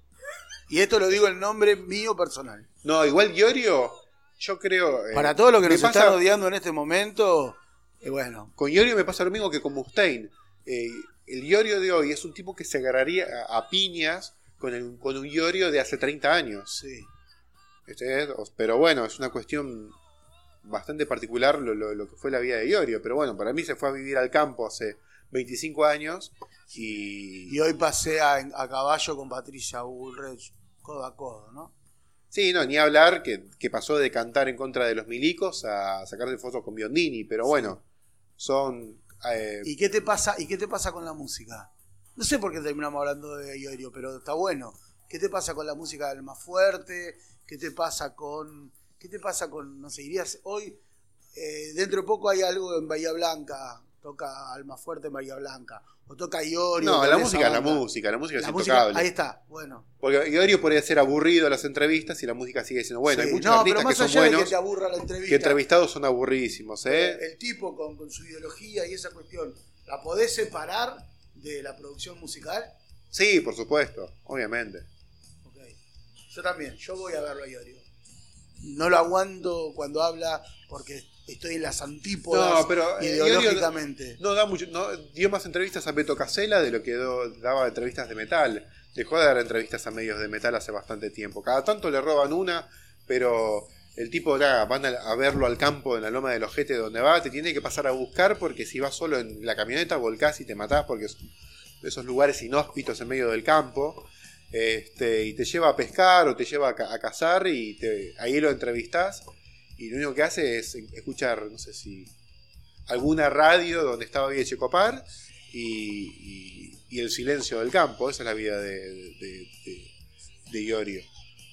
Y esto lo digo en nombre mío personal. No, igual Iorio, yo creo... eh, Para todos los que nos pasa- están odiando en este momento, eh, bueno, Con Iorio me pasa lo mismo que con Mustaine. Eh, el Iorio de hoy es un tipo que se agarraría a, a piñas con, el- con un Iorio de hace 30 años. sí. Este, Pero bueno, es una cuestión bastante particular lo, lo- lo que fue la vida de Iorio. Pero bueno, para mí se fue a vivir al campo hace 25 años y... Y hoy pasé a, a caballo con Patricia Bullrich, codo a codo, ¿no? Sí, no, ni hablar que, que pasó de cantar en contra de los milicos a sacarse fotos con Biondini. Pero bueno, son... eh, ¿Y qué te pasa? ¿Y qué te pasa con la música? No sé por qué terminamos hablando de Iorio, pero está bueno. ¿Qué te pasa con la música del más fuerte? ¿Qué te pasa con qué te pasa con no sé, irías hoy eh, dentro de poco hay algo en Bahía Blanca, toca Alma Fuerte Bahía Blanca o toca Iorio. no, la música es la música, la música es La música, intocable. ahí está, bueno. Porque Iorio podría ser aburrido las entrevistas y la música sigue siendo buena. Sí, Hay muchos no, artistas pero más que son de buenos que te aburra la entrevista. que entrevistados son aburridísimos, ¿eh? El tipo con, con su ideología y esa cuestión, ¿la podés separar de la producción musical? Sí, por supuesto, obviamente. Ok. Yo también, yo voy a verlo a Iorio. No lo aguanto cuando habla porque estoy en las antípodas No, pero, eh, ideológicamente. No da mucho, no, dio más entrevistas a Beto Casella de lo que do- daba entrevistas de metal. Dejó de dar entrevistas a medios de metal hace bastante tiempo. Cada tanto le roban una, pero el tipo nada, van a, verlo al campo en la loma del ojete donde va, te tiene que pasar a buscar porque si vas solo en la camioneta volcás y te matás porque esos lugares inhóspitos en medio del campo. Este, y te lleva a pescar o te lleva a, a cazar y te- ahí lo entrevistás y lo único que hace es escuchar, no sé si alguna radio donde estaba bien Checopar y, y- y el silencio del campo. Esa es la vida de, de, de- de Iorio.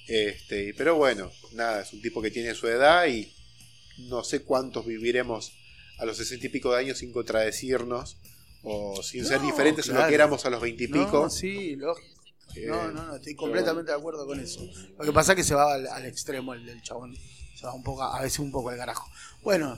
Este, pero bueno, nada, es un tipo que tiene su edad y no sé cuántos viviremos a los sesenta y pico de años sin contradecirnos o sin ser diferentes a lo claro. que éramos a los veintipico. No, sí, lógico. Eh, No, no, no, estoy pero completamente de acuerdo con eso. Lo que pasa es que se va al, al extremo el del chabón. Se va un poco, a veces un poco al carajo. Bueno,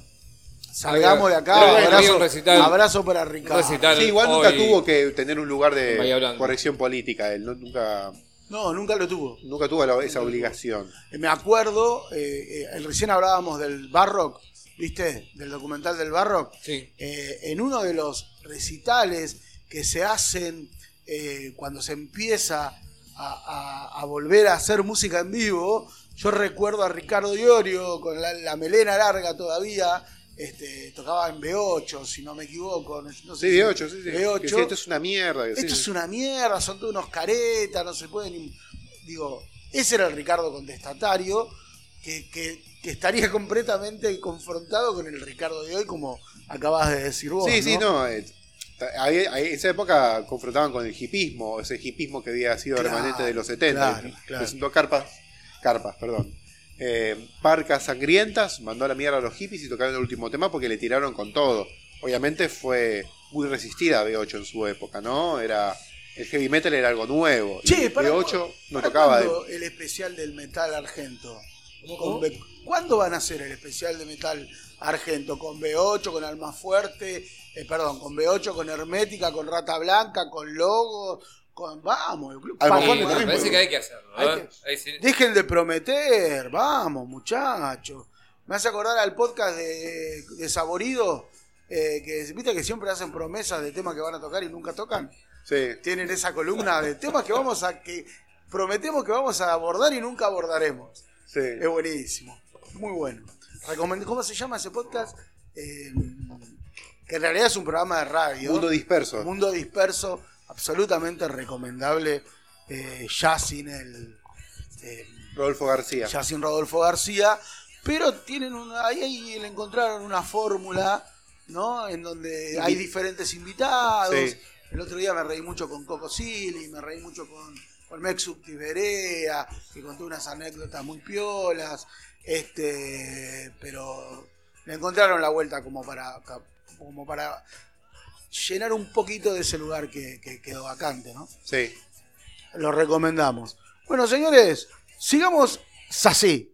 salgamos de acá. Pero abrazo, un recital- abrazo para Ricardo. recital. Sí, igual nunca tuvo que tener un lugar de corrección política. Él no- nunca, No, nunca lo tuvo. nunca tuvo la- esa obligación. Eh, Me acuerdo, eh, eh, recién hablábamos del Barrock, ¿viste? Del documental del Barrock. Sí. Eh, en uno de los recitales que se hacen eh, cuando se empieza a, a- a volver a hacer música en vivo, yo recuerdo a Ricardo Iorio con la, la melena larga todavía. Este, tocaba en B8, si no me equivoco. no- sé Sí, si- de 8, sí, sí. B8. Que sí, esto es una mierda. Esto sí. es una mierda, son todos unos caretas, no se pueden. Digo, ese era el Ricardo contestatario que, que- que estaría completamente confrontado con el Ricardo de hoy, como acabas de decir vos. Sí, sí, no. eh, ahí- en esa época confrontaban con el hipismo, ese hipismo que había sido Claro, remanente de los 70. claro, claro. Presentó carpas, carpas, perdón. Eh, Parcas sangrientas, mandó a la mierda a los hippies y tocaron el último tema porque le tiraron con todo. Obviamente fue muy resistida B8 en su época, ¿no? Era el heavy metal era algo nuevo. Che, y para B8 no ¿para tocaba de el especial del metal argento? ¿Cómo, Con cómo? B- ¿Cuándo van a hacer el especial de metal argento? ¿Con B8, con Alma Fuerte? eh, perdón, con B8, con Hermética, con Rata Blanca, con Logo, con... Vamos, el club Sí, también me parece que hay que hacerlo. Hay ¿eh? que- Ahí sí- Dejen de prometer, vamos, muchachos. Me hace acordar al podcast de, de Saborido, eh, que viste que siempre hacen promesas de temas que van a tocar y nunca tocan. Sí. Tienen esa columna de temas que vamos a que prometemos que vamos a abordar y nunca abordaremos. Sí. Es buenísimo, muy bueno. Recomend- ¿Cómo se llama ese podcast? Eh, que en realidad es un programa de radio. Mundo disperso. Mundo disperso, absolutamente recomendable. eh, ya sin el. eh, Rodolfo García. ya sin Rodolfo García, pero tienen una, ahí, ahí le encontraron una fórmula, ¿no? En donde hay diferentes invitados. Sí. El otro día me reí mucho con Coco Silly, me reí mucho con, con Mexuc Tiberea, que contó unas anécdotas muy piolas, este, pero le encontraron la vuelta como para, como para llenar un poquito de ese lugar que, que quedó vacante, ¿no? Sí. Lo recomendamos. Bueno, señores, sigamos así.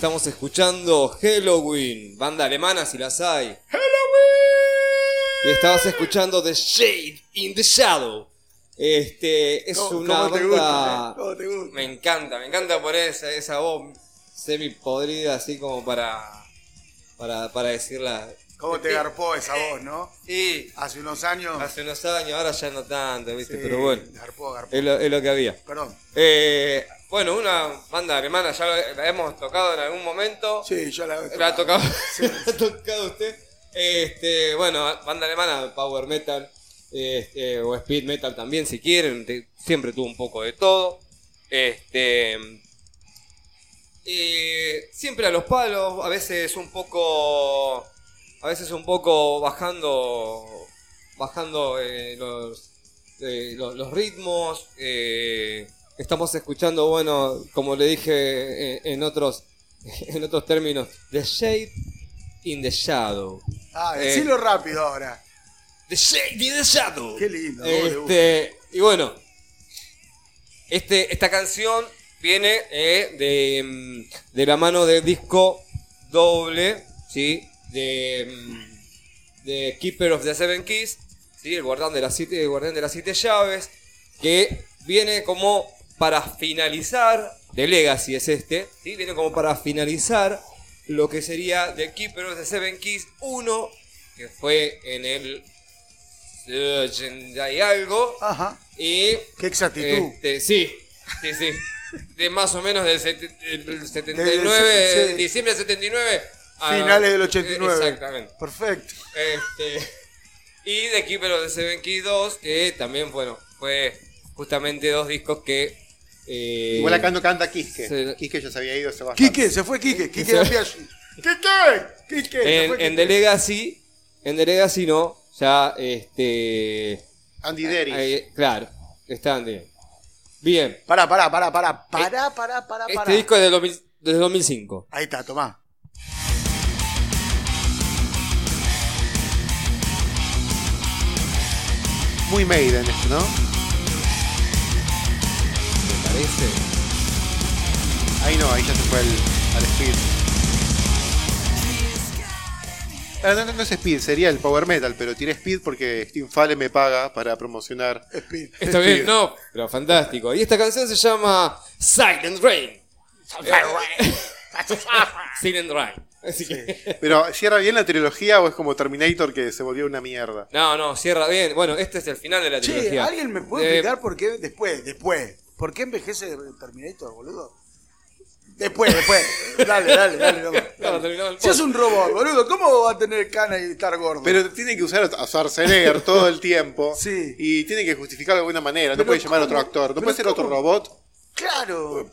Estamos escuchando Halloween, banda alemana si las hay. Y estabas escuchando The Shade in the Shadow. Este es ¿Cómo- una cómo te banda. gusta, eh? ¿Cómo te gusta? Me encanta, me encanta poner esa, esa voz semi podrida así como para. para, para decirla. ¿Cómo te garpó esa voz, no? Sí, Hace unos años. hace unos años, ahora ya no tanto, ¿viste? sí, Pero bueno, Garpó, garpó. es lo, es lo que había. Perdón. Eh, bueno, una banda alemana ya la hemos tocado en algún momento. Sí, yo la, La ha tocado, Sí. la ha tocado usted. Este, bueno, banda alemana, power metal, este, o speed metal también, si quieren. siempre tuvo un poco de todo. Este, eh, siempre a los palos, a veces un poco, a veces un poco bajando, bajando eh, los, eh, los, los ritmos. Eh, estamos escuchando, bueno, como le dije eh, en otros, en otros términos, The Shade in the Shadow. Ah, Eh. decilo rápido ahora. The Shade in the Shadow. Qué lindo. Este, y bueno, este, esta canción viene eh, de, mm, de la mano del disco doble, ¿sí? De, mm, de Keeper of the Seven Keys, ¿sí? El guardián de las siete, el guardián de las siete llaves, que viene como para finalizar, The Legacy es este, ¿sí? viene como para finalizar lo que sería The Keeper of the Seven Keys 1, que fue en el 80 y algo, Ajá. y Qué exactitud. este, sí, sí, sí. De más o menos del, sete- del 79, Desde- sí. diciembre del 79. a- Finales del 89. Exactamente. Perfecto. Este, y de Keeper of the Seven Keys 2, que también, bueno, fue justamente dos discos que. Eh, Igual acá no canta Kiske. se- Kiske ya se había ido hace bastante. Quique, se fue Quique. Quique Se- se en, en. The Legacy, en The Legacy no, ya este. Andy Derry. ahí- claro, están bien. Bien, Pará, pará, pará, pará. Pará, pará, pará, este pará. disco es del 2000 desde 2005. Ahí está, tomá. Muy Maiden este, ¿no? ¿Me parece? Ahí no, ahí ya se fue al, al Speed. Ah, no, no, no es Speed, sería el Power Metal, pero tiene Speed porque Steve Fallen me paga para promocionar. Speed. Está bien, no, pero fantástico. Y esta canción se llama Silent Rain. Silent Rain. Así que. Pero ¿cierra bien la trilogía o es como Terminator que se volvió una mierda? No, no, cierra bien. Bueno, este es el final de la Che, trilogía. ¿alguien me puede Eh, explicar por qué después, después? ¿Por qué envejece Terminator, boludo? Después, después. dale, dale, dale. dale. Si es un robot, boludo, ¿cómo va a tener cana y estar gordo? Pero tiene que usar a Schwarzenegger todo el tiempo. Sí. Y tiene que justificarlo de alguna manera. No puede llamar a otro actor. No puede ser otro robot. claro.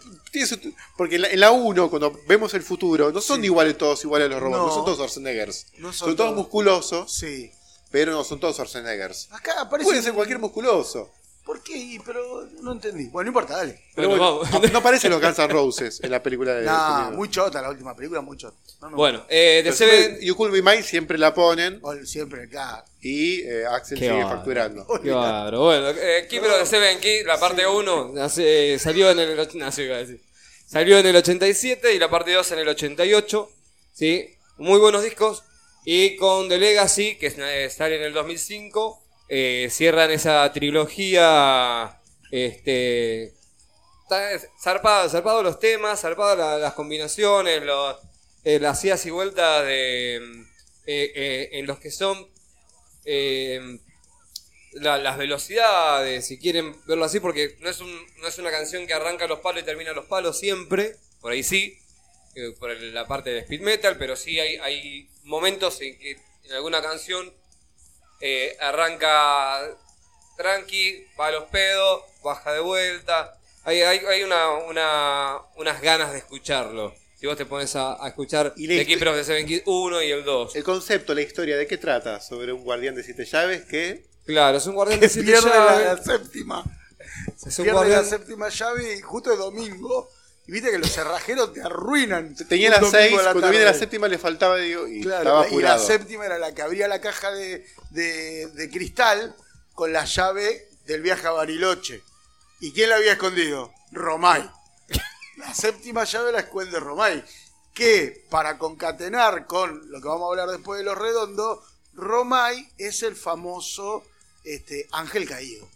Porque en la- en la 1, cuando vemos el futuro, no son iguales todos iguales a los robots. No, No. son todos Schwarzeneggers. No son son, todos todos. musculosos, Sí. pero no son todos Schwarzeneggers. Acá aparece. Puede ser cualquier musculoso. ¿Por qué? Pero no entendí. Bueno, no importa, dale. Pero Bueno, bueno, vamos. no, no aparecen los Guns N' Roses en la película de. Nah, de- muy chota la última película, muy chota. No, no. Bueno, eh, The Pero Seven. siempre- You Could Be Mine siempre la ponen O el- Siempre acá. y eh, Axel Qué sigue bárbaro. facturando. Qué bárbaro. Bueno, eh, Keeper of the Seven Keys, la parte 1, hace- salió en el. och- No, sí, iba a decir. Salió en el 87 y la parte 2 en el 88. ¿sí? Muy buenos discos. Y con The Legacy, que es- eh, sale en el 2005, eh, cierran esa trilogía. Este. Zarpado, zarpado los temas, zarpado la- las combinaciones, eh, las idas y vueltas de. mm, eh, eh, en los que son. la- las velocidades, si quieren verlo así, porque no es, una canción que arranca los palos y termina los palos siempre, por ahí sí, por la parte del speed metal, pero sí hay momentos en que en alguna canción eh, arranca tranqui, va a los pedos, baja de vuelta, hay, hay, hay una, una- unas ganas de escucharlo. Si vos te pones a, a escuchar Y The Keeper of the Seven Keys 1 y el 2. El concepto, la historia, ¿de qué trata? Sobre un guardián de siete llaves que. Claro, es un guardián de siete pierde la, llaves. la séptima. Es un Pierde guardián- la séptima llave y justo es domingo. Y viste que los cerrajeros te arruinan. Tenía las seis, la cuando viene la séptima le faltaba digo, y Claro, estaba y la séptima era la que abría la caja de, de- de cristal con la llave del viaje a Bariloche. ¿Y quién la había escondido? Romay. La séptima llave la esconde Romay. Que para concatenar con lo que vamos a hablar después de los redondos, Romay es el famoso este, ángel caído.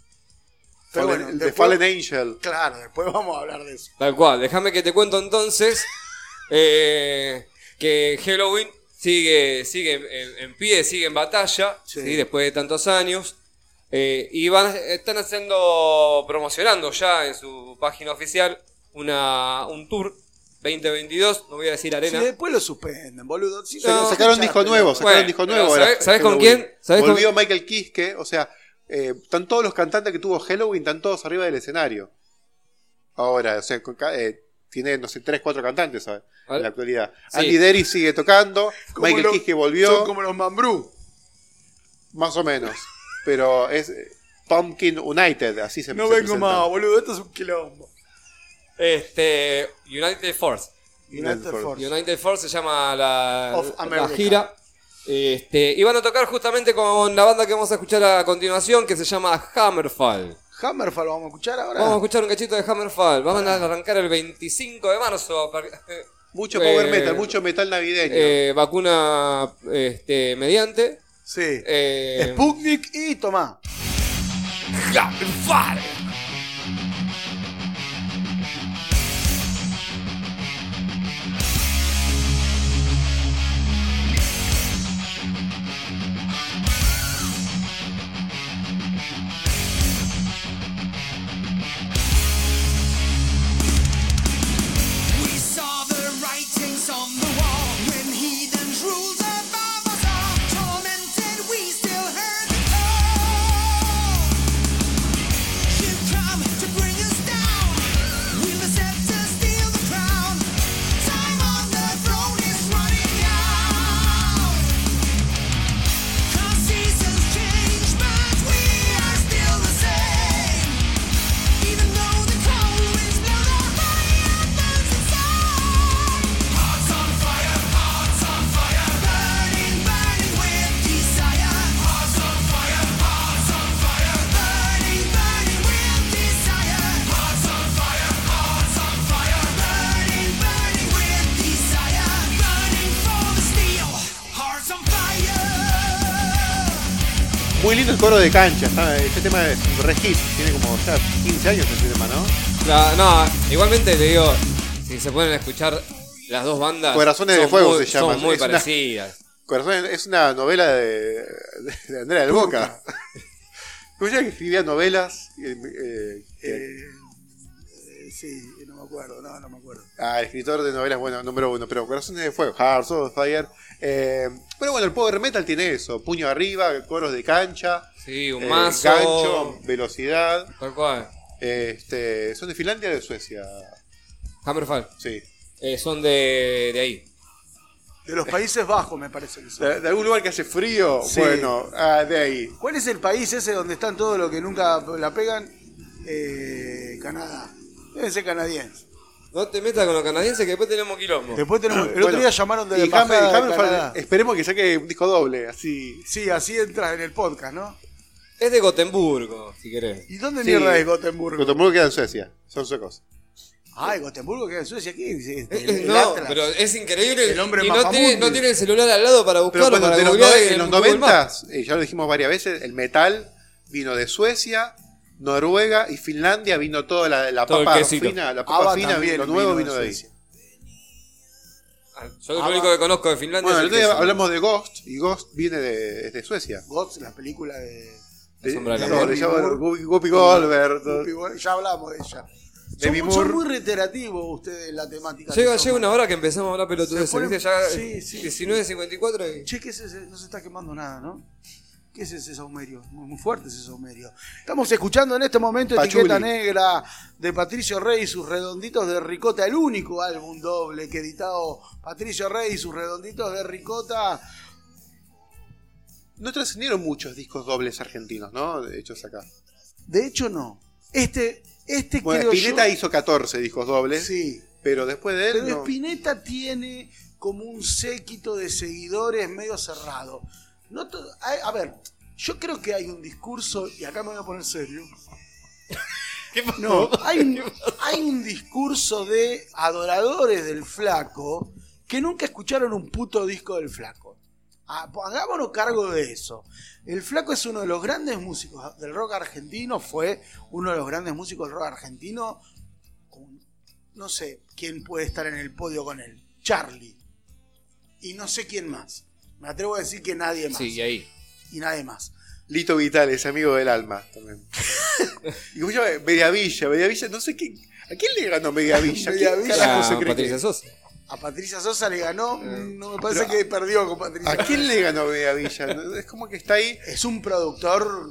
Pero Fallen- bueno, Fallen Angel. Claro, después vamos a hablar de eso. Tal cual, déjame que te cuento entonces eh, que Halloween sigue, sigue en, en pie, sigue en batalla, Sí. ¿sí? después de tantos años. eh, y van, están haciendo, promocionando ya en su página oficial una, un tour 2022, no voy a decir Si arena. después lo suspenden, boludo. Si No, sacaron disco nuevo, sacaron Bueno, disco nuevo. ¿sabés- ahora, sabés con quién? ¿Sabés con- Volvió Michael Kiske, o sea, eh, están todos los cantantes que tuvo Halloween, están todos arriba del escenario. Ahora, o sea, con eh, tiene, no sé, tres, cuatro cantantes en la actualidad. Sí. Andy Derry sigue tocando, Michael los- Kiske volvió, Son como los Mambrú. más o menos. Pero es eh, Pumpkin United, así se No se vengo más, boludo. Esto es un quilombo. Este, United Force. United Force. Force. United Force se llama la, Of la America. gira. Este, y van a tocar justamente con la banda que vamos a escuchar a continuación, que se llama Hammerfall. Hammerfall vamos a escuchar ahora. Vamos a escuchar un cachito de Hammerfall. Van a arrancar el 25 de marzo. Mucho power Eh, metal, mucho metal navideño. Eh, vacuna este, mediante. Sí. Eh, Sputnik y Tomá. Hammerfall. Lindo el coro de cancha. está- este tema es un re hit, Tiene como ya 15 años este tema, ¿no? La- no, igualmente te digo, si se pueden escuchar las dos bandas. Corazones de Fuego muy- se llama. Son muy Es una- parecidas. Corazón es una novela de, de Andrea del Boca. ¿Cómo se llama que escribía novelas? Eh, eh, que- Eh, sí, no acuerdo, no, no me acuerdo. Ah, escritor de novelas, bueno, número uno, pero Corazones de Fuego, Hearts of Fire. Eh, pero bueno, el Power Metal tiene eso: puño arriba, coros de cancha, Sí, un eh, mazo. gancho, velocidad. Tal cual. Este, ¿Son de Finlandia o de Suecia? Hammerfall. Sí. Eh, son de, de ahí. De los Países Bajos me parece que son. ¿De, de algún lugar que hace frío? Sí. Bueno, ah, de ahí. ¿Cuál es el país ese donde están todos los que nunca la pegan? Eh, Canadá. Deben ser canadienses. No te metas con los canadienses que después tenemos quilombo. Después tenemos. El Bueno, otro día llamaron de la de Canadá. esperemos que saque un disco doble, así. Sí, así entras en el podcast, ¿no? Es de Gotemburgo, si querés. ¿Y dónde Sí. mierda es Gotemburgo? Gotemburgo queda en Suecia, son suecos. Ay, Gotemburgo queda en Suecia. ¿Qué dice? Eh, El- eh, el no, Atlas. pero es increíble. El hombre y no tiene, no tiene el celular al lado para buscar Pero para los, en en los Maps. 90, eh, ya lo dijimos varias veces, el metal vino de Suecia, Noruega y Finlandia, vino toda la, la Todo papa fina, la papa ABBA fina, lo nuevo vino vino de de ahí. Ah, Yo lo único que conozco de Finlandia Bueno, es el hablamos de Ghost y Ghost viene de, es de Suecia. Ghost, la película de. De Whoopi Whoopi Goldberg. Ya hablamos de ella. Son, son muy reiterativos ustedes en la temática. Llega, que llega una hora que empezamos a hablar pelotudeces, Se sí, sí. 19.54 y... Che, ¿qué es ese? No se está quemando nada, ¿no? ¿Qué es ese saumerio? Muy, muy fuerte ese saumerio. Estamos escuchando en este momento Pachuli. Etiqueta Negra de Patricio Rey y sus redonditos de ricota, el único álbum doble que editado Patricio Rey y sus redonditos de ricota. No trascendieron muchos discos dobles argentinos, ¿no? Hechos acá. De hecho, no. Este, este Bueno, Spinetta yo- hizo 14 discos dobles, Sí. pero después de él. Pero no. Spinetta tiene como un séquito de seguidores medio cerrado. No a, a ver, yo creo que hay un discurso, y acá me voy a poner serio. No, hay un, hay un discurso de adoradores del flaco que nunca escucharon un puto disco del flaco. Ah, Hagámonos cargo de eso. El flaco es uno de los grandes músicos del rock argentino, fue uno de los grandes músicos del rock argentino. no sé quién puede estar en el podio con él. Charlie. Y no sé quién más. Me atrevo a decir que nadie más. Sí, y ahí. Y nadie más. Lito Vitales, amigo del alma también. y como yo, Mediavilla, Mediavilla, no sé quién. ¿A quién le ganó Mediavilla? ¿Quién Mediavilla. carajo Ah, Patricia Sosa. A Patricia Sosa le ganó. mm, No me parece pero- que perdió con Patricia. ¿A quién le ganó Mediavilla? Es como que está ahí. Es un productor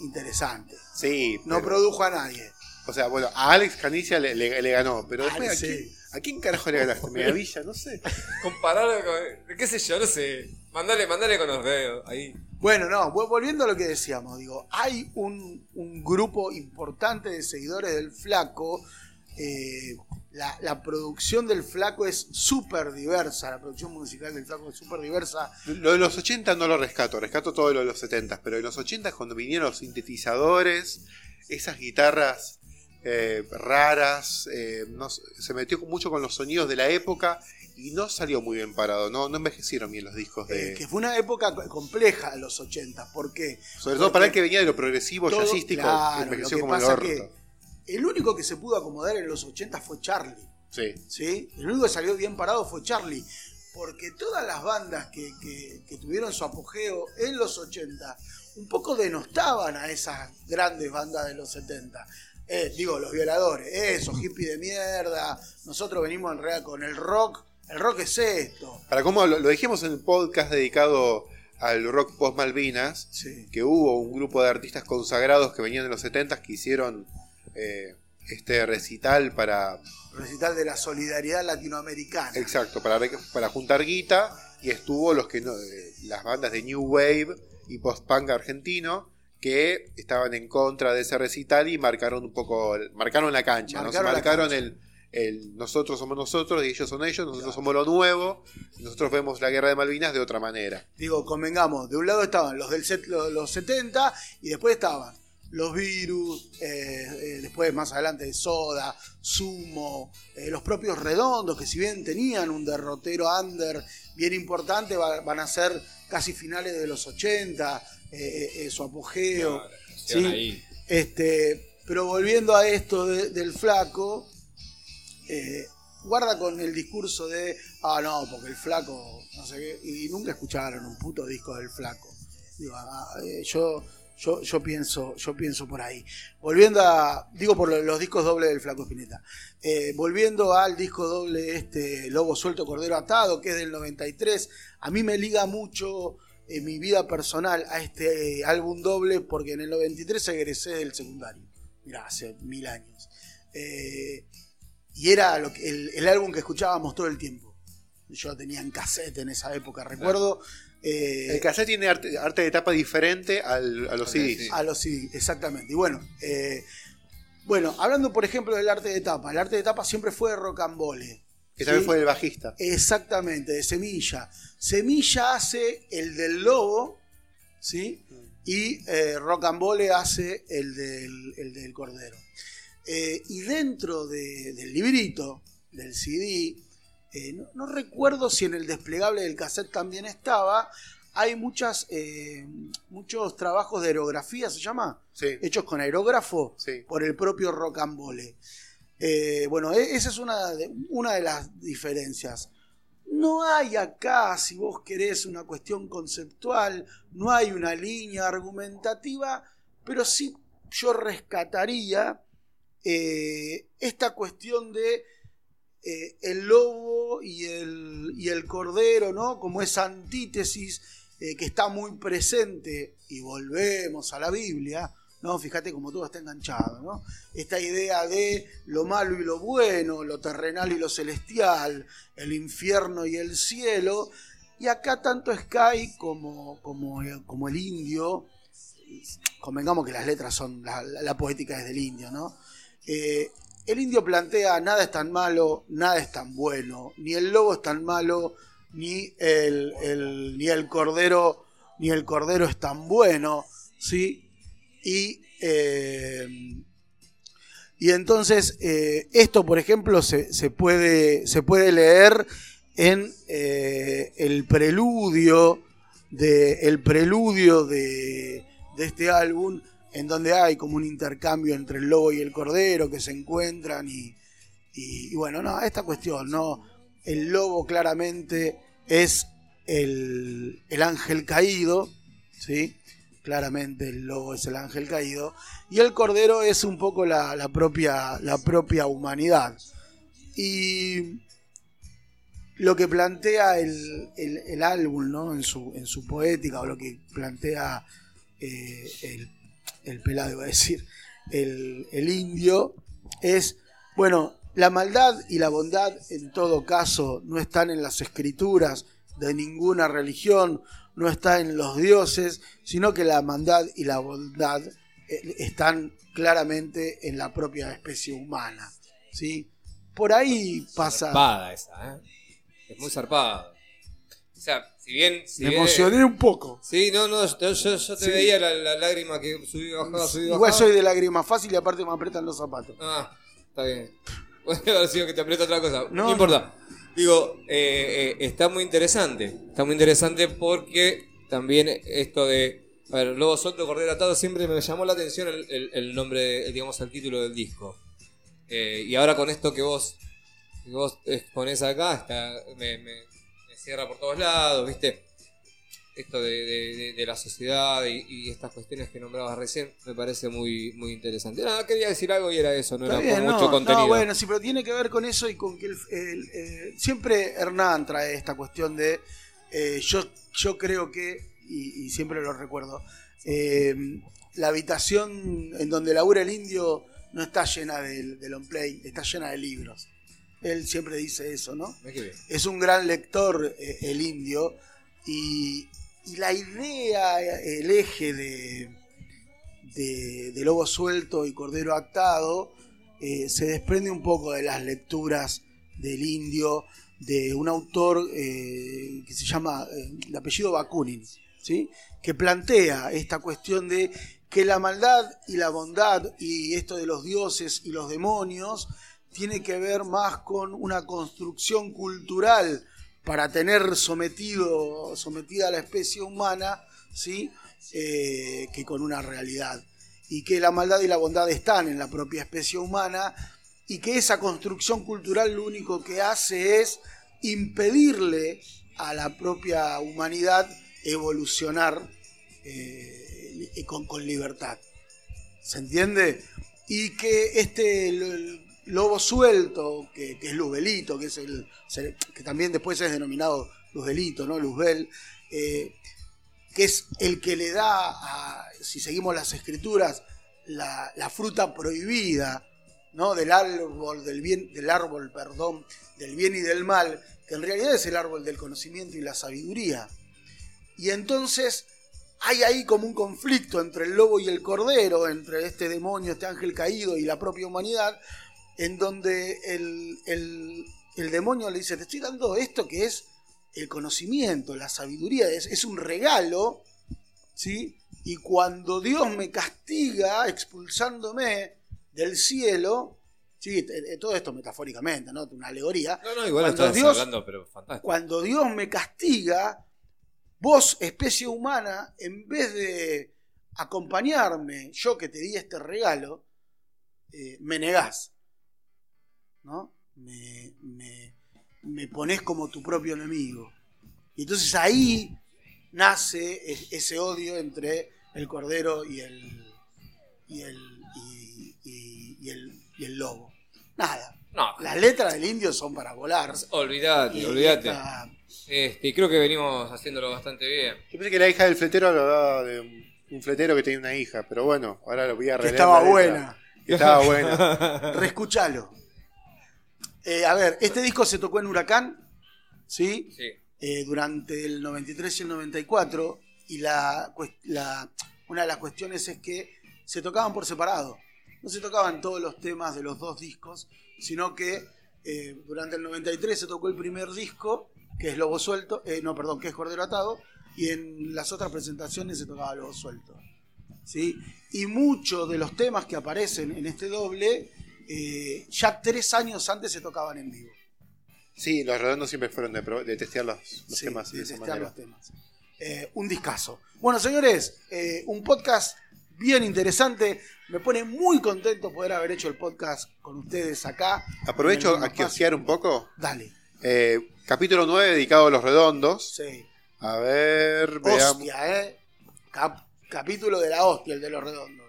interesante. Sí, No produjo a nadie. O sea, bueno, a Alex Canicia le, le- le ganó, pero después Alex, ¿a, quién, sí. ¿A quién carajo le ganaste? ¿Mediavilla? No sé. Compararlo con... ¿Qué sé yo? No sé. Mandale, mandale con los dedos. Ahí. Bueno, no, vol- volviendo a lo que decíamos, digo, hay un, un grupo importante de seguidores del Flaco. eh, la, la producción del Flaco es súper diversa, la producción musical del Flaco es súper diversa. Lo de los 80 no lo rescato, rescato todo lo de los 70, pero en los 80 cuando vinieron los sintetizadores, esas guitarras eh, raras, eh, no se metió mucho con los sonidos de la época y no salió muy bien parado, no, no envejecieron bien los discos de... eh, que fue una época co- compleja los 80, ¿por qué? sobre todo para el que venía de lo progresivo, Todo- jazzístico, claro, envejeció lo que como el pasa orto. que el único que se pudo acomodar en los 80 fue Charlie. Sí. ¿sí? El único que salió bien parado fue Charlie. Porque todas las bandas que, que- que tuvieron su apogeo en los 80 un poco denostaban a esas grandes bandas de los 70. Eh, digo, los violadores, eso, hippie de mierda. Nosotros venimos en realidad con el rock. El rock es esto. Para cómo lo, lo dijimos en el podcast dedicado al rock post Malvinas, Sí. que hubo un grupo de artistas consagrados que venían de los 70 que hicieron eh, este recital para Recital de la solidaridad latinoamericana. exacto para, para juntar guita y estuvo los que no, eh, las bandas de New Wave y post punk argentino que estaban en contra de ese recital y marcaron un poco marcaron la cancha ¿no? Se Marcaron la marcaron cancha. el, el nosotros somos nosotros y ellos son ellos nosotros somos lo nuevo nosotros vemos la guerra de Malvinas de otra manera Digo, convengamos, de un lado estaban los del set, los, los 70 y después estaban los virus, eh, eh, después más adelante Soda, Sumo, eh, los propios redondos, que si bien tenían un derrotero under bien importante, va- van a ser casi finales de los 80. Eh, eh, su apogeo. Claro, ¿sí? ahí. Este, pero volviendo a esto de- del flaco, eh, guarda con el discurso de, ah, no, porque el flaco, no sé qué, y nunca escucharon un puto disco del flaco. Digo, ah, yo, yo, yo, pienso, yo pienso por ahí. Volviendo a, digo por lo- los discos dobles del flaco Spinetta, volviendo al disco doble este Lobo Suelto, Cordero Atado, que es del 93, a mí me liga mucho en mi vida personal a este eh, álbum doble porque en el 93 egresé del secundario. Mirá, hace mil años. Eh, y era lo que, el, el álbum que escuchábamos todo el tiempo. Yo tenía en cassette en esa época, recuerdo. eh, El cassette tiene arte, arte de tapa diferente al- a los CDs. sí. a los CD, exactamente. Y bueno, eh, bueno, hablando por ejemplo del arte de tapa, el arte de tapa siempre fue de rocambole. Que también ¿sí? fue el bajista. Exactamente, de Semilla. Semilla hace el del lobo, ¿sí? Y eh, Rocambole hace el del, el del cordero. Eh, y dentro de- del librito, del CD, eh, no, no recuerdo si en el desplegable del cassette también estaba, hay muchas, eh, muchos trabajos de aerografía, ¿se llama? Sí. Hechos con aerógrafo Sí. por el propio Rocambole. Eh, bueno, e- esa es una de, una de las diferencias. No hay acá, si vos querés, una cuestión conceptual, no hay una línea argumentativa, pero sí yo rescataría eh, esta cuestión de eh, el lobo y el, y el cordero, ¿no? Como esa antítesis que está muy presente, y volvemos a la Biblia, ¿no? Fíjate como todo está enganchado, ¿no? Esta idea de lo malo y lo bueno, lo terrenal y lo celestial, el infierno y el cielo, y acá tanto Sky como, como, como el indio, convengamos que las letras son, la poética es del indio, ¿no? Eh, el indio plantea nada es tan malo, nada es tan bueno, ni el lobo es tan malo, ni el, el- ni el cordero, ni el cordero es tan bueno, ¿sí? Y, eh, y entonces eh, esto, por ejemplo, se, se puede, se puede leer en eh, el preludio de, el preludio de, de este álbum, en donde hay como un intercambio entre el lobo y el cordero que se encuentran y, y- y bueno, no, esta cuestión, no, el lobo claramente es el, el ángel caído, ¿sí? Claramente el lobo es el ángel caído y el cordero es un poco la, la propia, la propia humanidad. Y lo que plantea el, el- álbum ¿no? en, su, en su poética, o lo que plantea eh, el, el pelado, iba a decir, el, el indio, es, bueno, la maldad y la bondad en todo caso no están en las escrituras de ninguna religión, no está en los dioses, sino que la maldad y la bondad eh, están claramente en la propia especie humana. ¿sí? Por ahí pasa... Zarpada esa, ¿eh? Es muy zarpada. O sea, si bien. Si Me bien- emocioné un poco. Sí, no, no, yo, yo- yo te Sí. veía la, la lágrima que subí bajaba, subí bajaba. Igual soy de lágrima fácil y aparte me apretan los zapatos. Ah, está bien. Puede haber sido que te aprieta otra cosa. No, No, importa. Digo, eh, eh, está muy interesante. Está muy interesante porque también esto de. A ver, Lobo Suelto, Cordero Atado, siempre me llamó la atención el nombre, el, digamos, el título del disco. Eh, y ahora con esto que vos, que vos exponés acá, está, me, me- me cierra por todos lados, ¿viste? Esto de, de- de- de la sociedad y, y estas cuestiones que nombrabas recién me parece muy, muy interesante. Nada, quería decir algo y era eso, no Está era bien, por mucho contenido. no, bueno, sí, pero tiene que ver con eso y con que el- el- eh, siempre Hernán trae esta cuestión de eh, yo, yo creo que, y, y siempre lo recuerdo, eh, la habitación en donde labura el indio no está llena del, del on play, está llena de libros. Él siempre dice eso, ¿no? Es un gran lector eh, el indio y, y la idea, el eje de, Lobo Suelto y Cordero Atado eh, se desprende un poco de las lecturas del indio de un autor eh, que se llama, eh, el apellido Bakunin, ¿sí? que plantea esta cuestión de que la maldad y la bondad y esto de los dioses y los demonios tiene que ver más con una construcción cultural para tener sometido, sometida a la especie humana, ¿sí? eh, que con una realidad. Y que la maldad y la bondad están en la propia especie humana y que esa construcción cultural lo único que hace es impedirle a la propia humanidad evolucionar eh, con, con libertad. ¿Se entiende? Y que este lobo suelto, que, es Luzbelito, que es el que también después es denominado Luzbelito, ¿no? Luzbel, eh, que es el que le da, a, si seguimos las escrituras, la, la fruta prohibida, ¿no? Del árbol, del bien, del árbol, perdón, del bien y del mal, que en realidad es el árbol del conocimiento y la sabiduría. Y entonces hay ahí como un conflicto entre el lobo y el cordero, entre este demonio, este ángel caído y la propia humanidad, en donde el, el- el demonio le dice, te estoy dando esto que es el conocimiento, la sabiduría, es, es un regalo, ¿sí? Y cuando Dios me castiga expulsándome del cielo, ¿sí? Eh, eh, todo esto metafóricamente, ¿no? Una alegoría. No, no, igual Cuando estás Dios- hablando, pero fantástico. Cuando Dios me castiga, vos, especie humana, en vez de acompañarme, yo que te di este regalo, eh, me negás. ¿No? Me, me, me pones como tu propio enemigo. Y entonces ahí nace ese odio entre el cordero y el, y el, y, y- y el, y el lobo. Nada. No, Las letras del indio son para volar. olvídate, olvídate. esta- Este, creo que venimos haciéndolo bastante bien. Yo pensé que la hija del fletero hablaba de un- un fletero que tenía una hija, pero bueno, ahora lo voy a que releer estaba la letra. buena. Que estaba buena. Reescuchalo. Eh, a ver, este disco se tocó en Huracán, ¿sí? Sí. Eh, durante el 93 y el 94. Y la, cues- la- una de las cuestiones es que se tocaban por separado. No se tocaban todos los temas de los dos discos, sino que eh, durante el 93 se tocó el primer disco, que es Lobo Suelto, eh, no, perdón, que es Cordero Atado, y en las otras presentaciones se tocaba Lobo Suelto. ¿sí? Y muchos de los temas que aparecen en este doble, eh, ya tres años antes se tocaban en vivo. Sí, los redondos siempre fueron de, de testear los, los Sí, temas de de esa testear manera. los temas. Eh, un discazo. Bueno, señores, eh, un podcast bien interesante. Me pone muy contento poder haber hecho el podcast con ustedes acá. Aprovecho a quiosear un poco. Dale. Capítulo 9 dedicado a los redondos. Sí. A ver, veamos. Hostia, ¿eh? Cap- capítulo de la hostia, el de los redondos.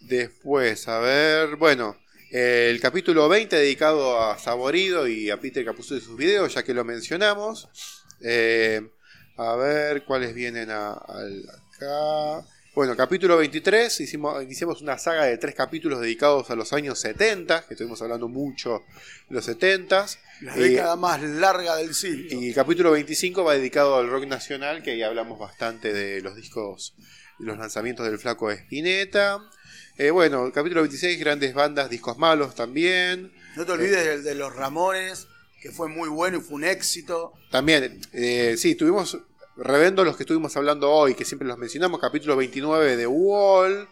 Después, a ver, bueno, el capítulo 20 dedicado a Saborido y a Peter Capuzzo y sus videos, ya que lo mencionamos. Eh, a ver, ¿cuáles vienen a- acá? Bueno, capítulo 23, hicimos, iniciamos una saga de tres capítulos dedicados a los años 70, que estuvimos hablando mucho de los 70. La década más larga del siglo. Y el capítulo 25 va dedicado al rock nacional, que ahí hablamos bastante de los discos, de los lanzamientos del Flaco Espineta. Eh, bueno, el capítulo 26, grandes bandas, discos malos también. No te olvides del de los Ramones, que fue muy bueno y fue un éxito. También, eh, sí, tuvimos, revendo los que estuvimos hablando hoy, que siempre los mencionamos, capítulo 29 de Wall.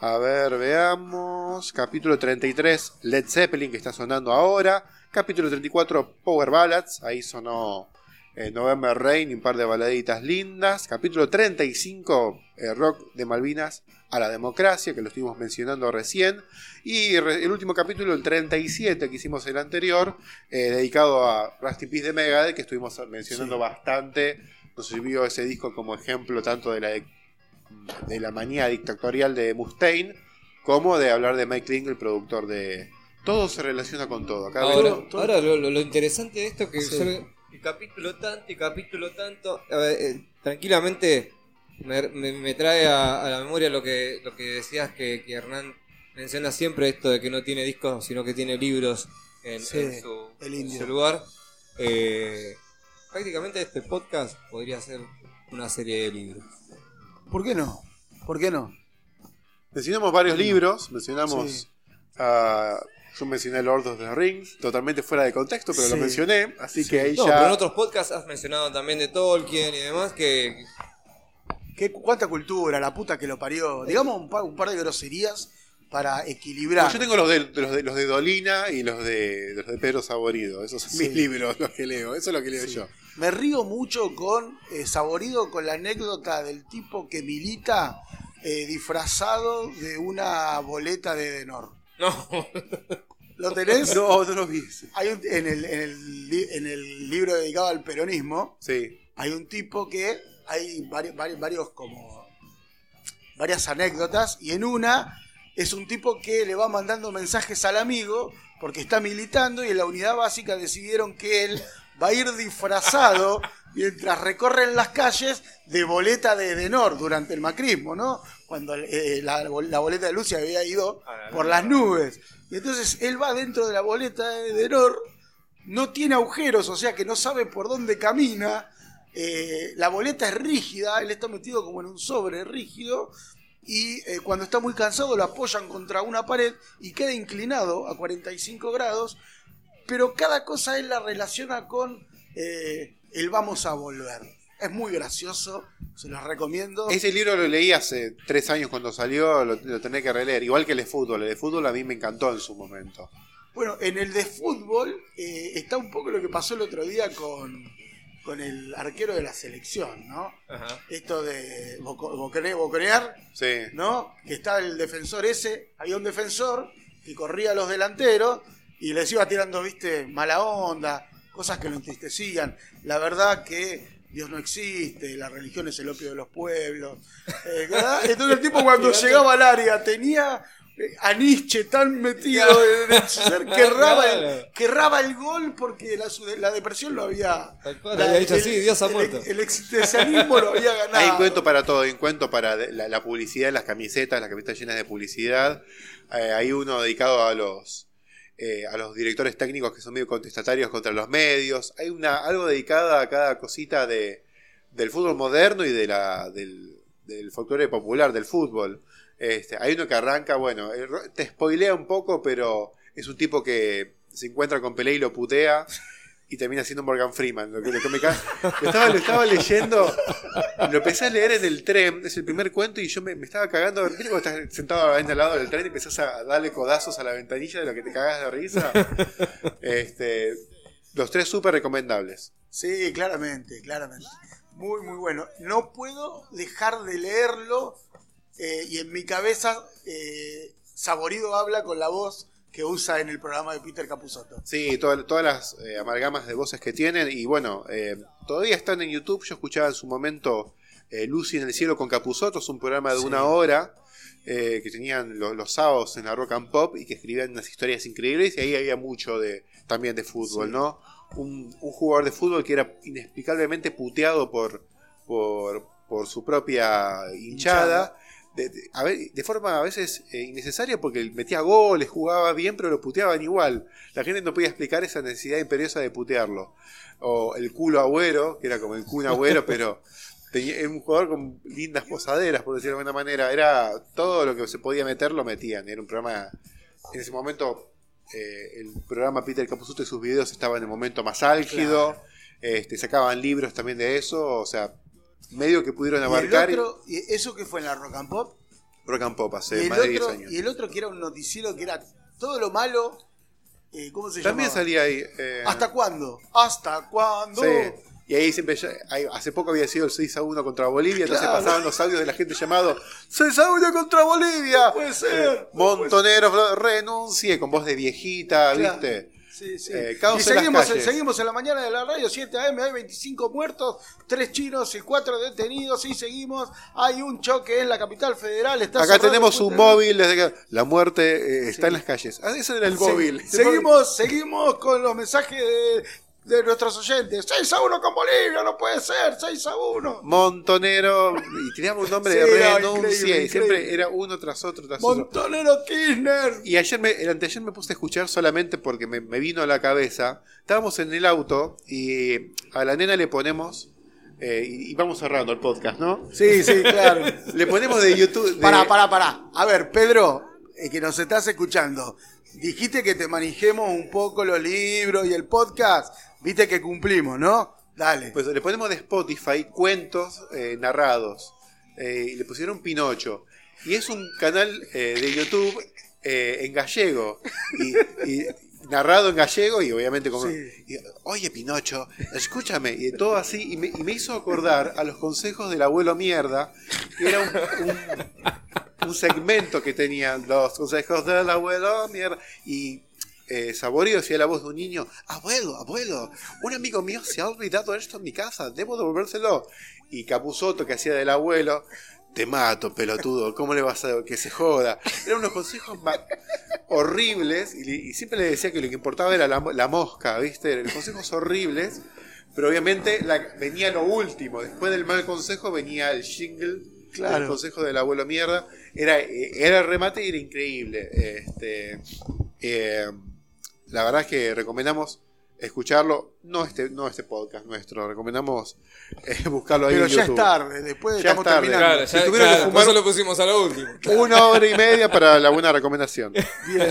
A ver, veamos. Capítulo 33, Led Zeppelin, que está sonando ahora. Capítulo 34, Power Ballads. Ahí sonó eh, November Rain y un par de baladitas lindas. Capítulo 35, eh, Rock de Malvinas a la democracia, que lo estuvimos mencionando recién. Y re- el último capítulo, el 37, que hicimos el anterior, eh, dedicado a Rusty Peace de Megadeth, que estuvimos mencionando Sí. bastante. Nos sirvió ese disco como ejemplo tanto de la, de la manía dictatorial de Mustaine, como de hablar de Mike Ling, el productor de... Todo se relaciona con todo. Acá Ahora, ven- todo- ahora lo, interesante de esto es que Sí. El capítulo tanto y capítulo tanto. a ver, eh, tranquilamente me, me- me trae a, a la memoria lo que, lo que decías que, que Hernán menciona siempre esto de que no tiene discos, sino que tiene libros en, Sí, en su, en lugar. Eh, prácticamente este podcast podría ser una serie de libros. ¿Por qué no? ¿Por qué no? Mencionamos varios libros, mencionamos Sí. a... Yo mencioné Lord of the Rings, totalmente fuera de contexto, pero lo mencioné, así Sí. que ahí No, ya... pero en otros podcasts has mencionado también de Tolkien y demás que ¿Qué, ¿Cuánta cultura? La puta que lo parió. Digamos un par, un par de groserías para equilibrar. Yo tengo los de, los de, los de Dolina y los de, los de Pedro Saborido. Esos son mis libros los que leo. Eso es lo que leo yo. Me río mucho con eh, Saborido con la anécdota del tipo que milita eh, disfrazado de una boleta de Denor. No. ¿Lo tenés? No, no lo vi. Hay un- en, el, en, el, en el libro dedicado al peronismo, Sí. hay un tipo que hay varios, varios, varios como varias anécdotas y en una es un tipo que le va mandando mensajes al amigo porque está militando y en la unidad básica decidieron que él va a ir disfrazado mientras recorren las calles de boleta de Denor durante el macrismo, ¿no? Cuando eh, la, la boleta de Lucia había ido por las nubes. Y entonces él va dentro de la boleta de Denor, no tiene agujeros, o sea que no sabe por dónde camina. eh, la boleta es rígida, él está metido como en un sobre rígido. Y eh, cuando está muy cansado lo apoyan contra una pared y queda inclinado a 45 grados. Pero cada cosa él la relaciona con el vamos a volver. Es muy gracioso, se los recomiendo. Ese libro lo leí hace tres años cuando salió, lo, lo tenía que releer. Igual que el de fútbol. El de fútbol a mí me encantó en su momento. Bueno, en el de fútbol eh, está un poco lo que pasó el otro día con, con el arquero de la selección, ¿no? Ajá. Esto de boco- bocone- boconear, Sí. ¿no? Que está el defensor ese, había un defensor que corría a los delanteros y les iba tirando, viste, mala onda, cosas que lo entristecían. La verdad que Dios no existe, la religión es el opio de los pueblos. Eh, ¿verdad? Entonces el tipo cuando llegaba al área tenía eh, a Nietzsche tan metido en el ser que erraba el, que erraba el gol porque la, depresión lo había... Cual, la- había dicho el- así, Dios ha muerto. El, existencialismo lo había ganado. Hay cuento para todo, hay cuento para la publicidad, las camisetas, las camisetas llenas de publicidad. Eh, hay uno dedicado a los eh, a los directores técnicos que son medio contestatarios contra los medios. Hay una algo dedicado a cada cosita de, del fútbol moderno y de la, del, del folclore popular del fútbol. Este, hay uno que arranca, bueno, eh, te spoilea un poco, pero es un tipo que se encuentra con Pelé y lo putea. Y termina siendo Morgan Freeman. Lo me lo estaba, lo estaba leyendo lo empecé a leer en el tren, es el primer cuento, y yo me, estaba cagando. ¿Viste cuando estás sentado al lado del tren y empezás a darle codazos a la ventanilla de lo que te cagas de risa? este, los tres súper recomendables. Sí, claramente, claramente. Muy, muy bueno. No puedo dejar de leerlo eh, y en mi cabeza eh, Saborido habla con la voz que usa en el programa de Peter Capusotto. Sí, toda- todas las eh, amalgamas de voces que tienen, y bueno, eh, todavía están en YouTube. Yo escuchaba en su momento eh, Lucy en el cielo con Capusotto, es un programa de Sí. una hora. eh, que tenían lo- los sábados en la Rock and Pop y que escribían unas historias increíbles y ahí había mucho de también de fútbol, Sí. ¿no? Un, un jugador de fútbol que era inexplicablemente puteado por, por, por su propia hinchada, de, de- a de forma a veces eh, innecesaria porque metía goles, jugaba bien, pero lo puteaban igual. La gente no podía explicar esa necesidad imperiosa de putearlo. O el culo agüero, que era como el Kun agüero, pero era un jugador con lindas posaderas, por decirlo de alguna manera. Era todo lo que se podía meter, lo metían. Era un programa, en ese momento, eh, el programa Peter Capusotto y sus videos estaban en el momento más álgido. Este, sacaban libros también de eso, o sea, medio que pudieron Y el abarcar otro, y eso que fue en la Rock and Pop, Rock and Pop hace más de 10 otro, años. y el otro que era un noticiero que era todo lo malo, eh, ¿cómo se También llamaba? salía ahí. eh, ¿Hasta cuándo? ¿Hasta cuándo? Sí. Y ahí siempre, hace poco había sido el 6 a 1 contra Bolivia, entonces Claro. pasaban los audios de la gente llamado 6 a 1 contra Bolivia. Puede ser. Montoneros renuncie con voz de viejita, Claro. ¿viste? Sí, sí. Eh, y en seguimos, calles. seguimos en la mañana de la radio, 7 AM, hay 25 muertos, 3 chinos y 4 detenidos, y seguimos, hay un choque en la capital federal. Está Acá tenemos un móvil, desde que- la muerte eh, está Sí. en las calles. Ah, ese era el móvil. Seguimos, seguimos con los mensajes de, de nuestros oyentes. 6 a 1 con Bolivia, no puede ser, 6 a 1. Montonero, y teníamos un nombre Sí, de increíble, y siempre era uno tras otro, tras otro. Montonero Kirchner. Y ayer, me, el anteayer me puse a escuchar solamente porque me, me vino a la cabeza. Estábamos en el auto y a la nena le ponemos, eh, y, y vamos cerrando el podcast, ¿no? Sí, sí, claro. Le ponemos de YouTube. de- Pará, pará, pará. A ver, Pedro, eh, que nos estás escuchando. Dijiste que te manejemos un poco los libros y el podcast. Viste que cumplimos, ¿no? Dale. Pues le ponemos de Spotify cuentos eh, narrados. Eh, y le pusieron Pinocho. Y es un canal eh, de YouTube eh, en gallego. Y, y narrado en gallego y obviamente como... Sí. y, Oye, Pinocho, escúchame. Y todo así. Y me, y me hizo acordar a los consejos del abuelo mierda, que era un, un- un segmento que tenían los consejos del abuelo mierda. Y eh, Saborio hacía la voz de un niño, abuelo, abuelo, un amigo mío se ha olvidado esto en mi casa, debo devolvérselo. Y Capuzoto, que hacía del abuelo, te mato, pelotudo, ¿cómo le vas a que se joda? Eran unos consejos horribles y, siempre le decía que lo que importaba era la, mo- la mosca, ¿viste? Eran consejos horribles, pero obviamente la- venía lo último, después del mal consejo venía el jingle. Claro. El consejo del abuelo mierda era, eh, era el remate y era increíble. Este, eh, la verdad es que recomendamos escucharlo, no este, no este podcast nuestro, recomendamos eh, buscarlo ahí Pero en ya es tarde, después Ya estamos es tarde. terminando. Claro, Si ya, tuvieron que claro, fumar- por eso lo pusimos a lo último. Una hora y media para la buena recomendación. Bien.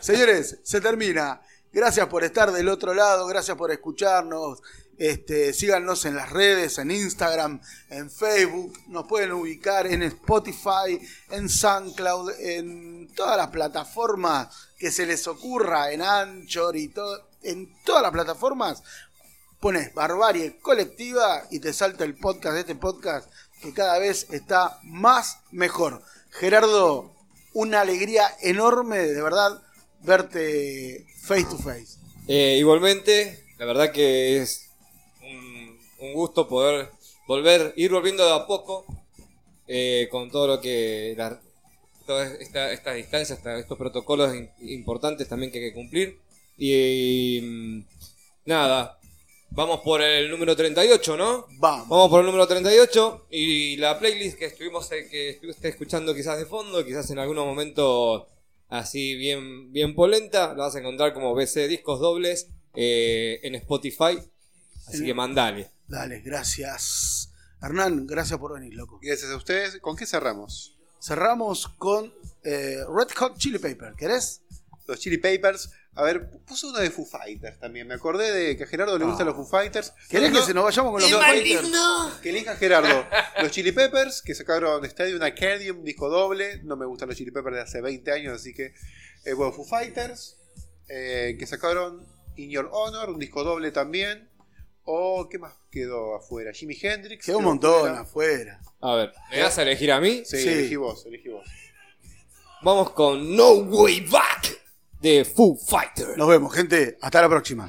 Señores, se termina. Gracias por estar del otro lado, gracias por escucharnos. Este, síganos en las redes, en Instagram, en Facebook. Nos pueden ubicar en Spotify, en SoundCloud, en todas las plataformas que se les ocurra, en Anchor y. En todas las plataformas pones barbarie colectiva y te salta el podcast de este podcast que cada vez está más mejor. Gerardo, una alegría enorme de verdad verte face to face. Eh, igualmente, la verdad que es un, gusto poder volver, ir volviendo de a poco eh, con todo lo que la- todas esta- estas distancias, esta- estos protocolos in- importantes también que hay que cumplir. Y, mm, nada, vamos por el número 38, ¿no? Vamos. Vamos por el número 38 y la playlist que estuvimos eh, que estuviste escuchando quizás de fondo, quizás en algunos momentos así bien bien polenta, la vas a encontrar como BC Discos Dobles eh, en Spotify. Así que mandale. Dale, gracias. Hernán, gracias por venir, loco. Gracias a ustedes. ¿Con qué cerramos? Cerramos con eh, Red Hot Chili Pepper, ¿querés? Los Chili Papers. A ver, puso uno de Foo Fighters también. Me acordé de que a Gerardo le gustan Ah. los Foo Fighters. ¿Querés No, que se nos vayamos con los no, Foo no, Fighters? Que elija Gerardo. Los Chili Peppers, que sacaron Stadium Arcadium, disco doble. No me gustan los Chili Peppers de hace 20 años, así que. Eh, bueno, Foo Fighters, eh, que sacaron In Your Honor, un disco doble también. O, ¿qué más quedó afuera? Jimi Hendrix. Quedó un montón afuera. afuera. A ver, ¿me vas a elegir a mí? Sí, Sí. elegí vos, elegí vos. Vamos con No Way Back de Foo Fighters. Nos vemos, gente. Hasta la próxima.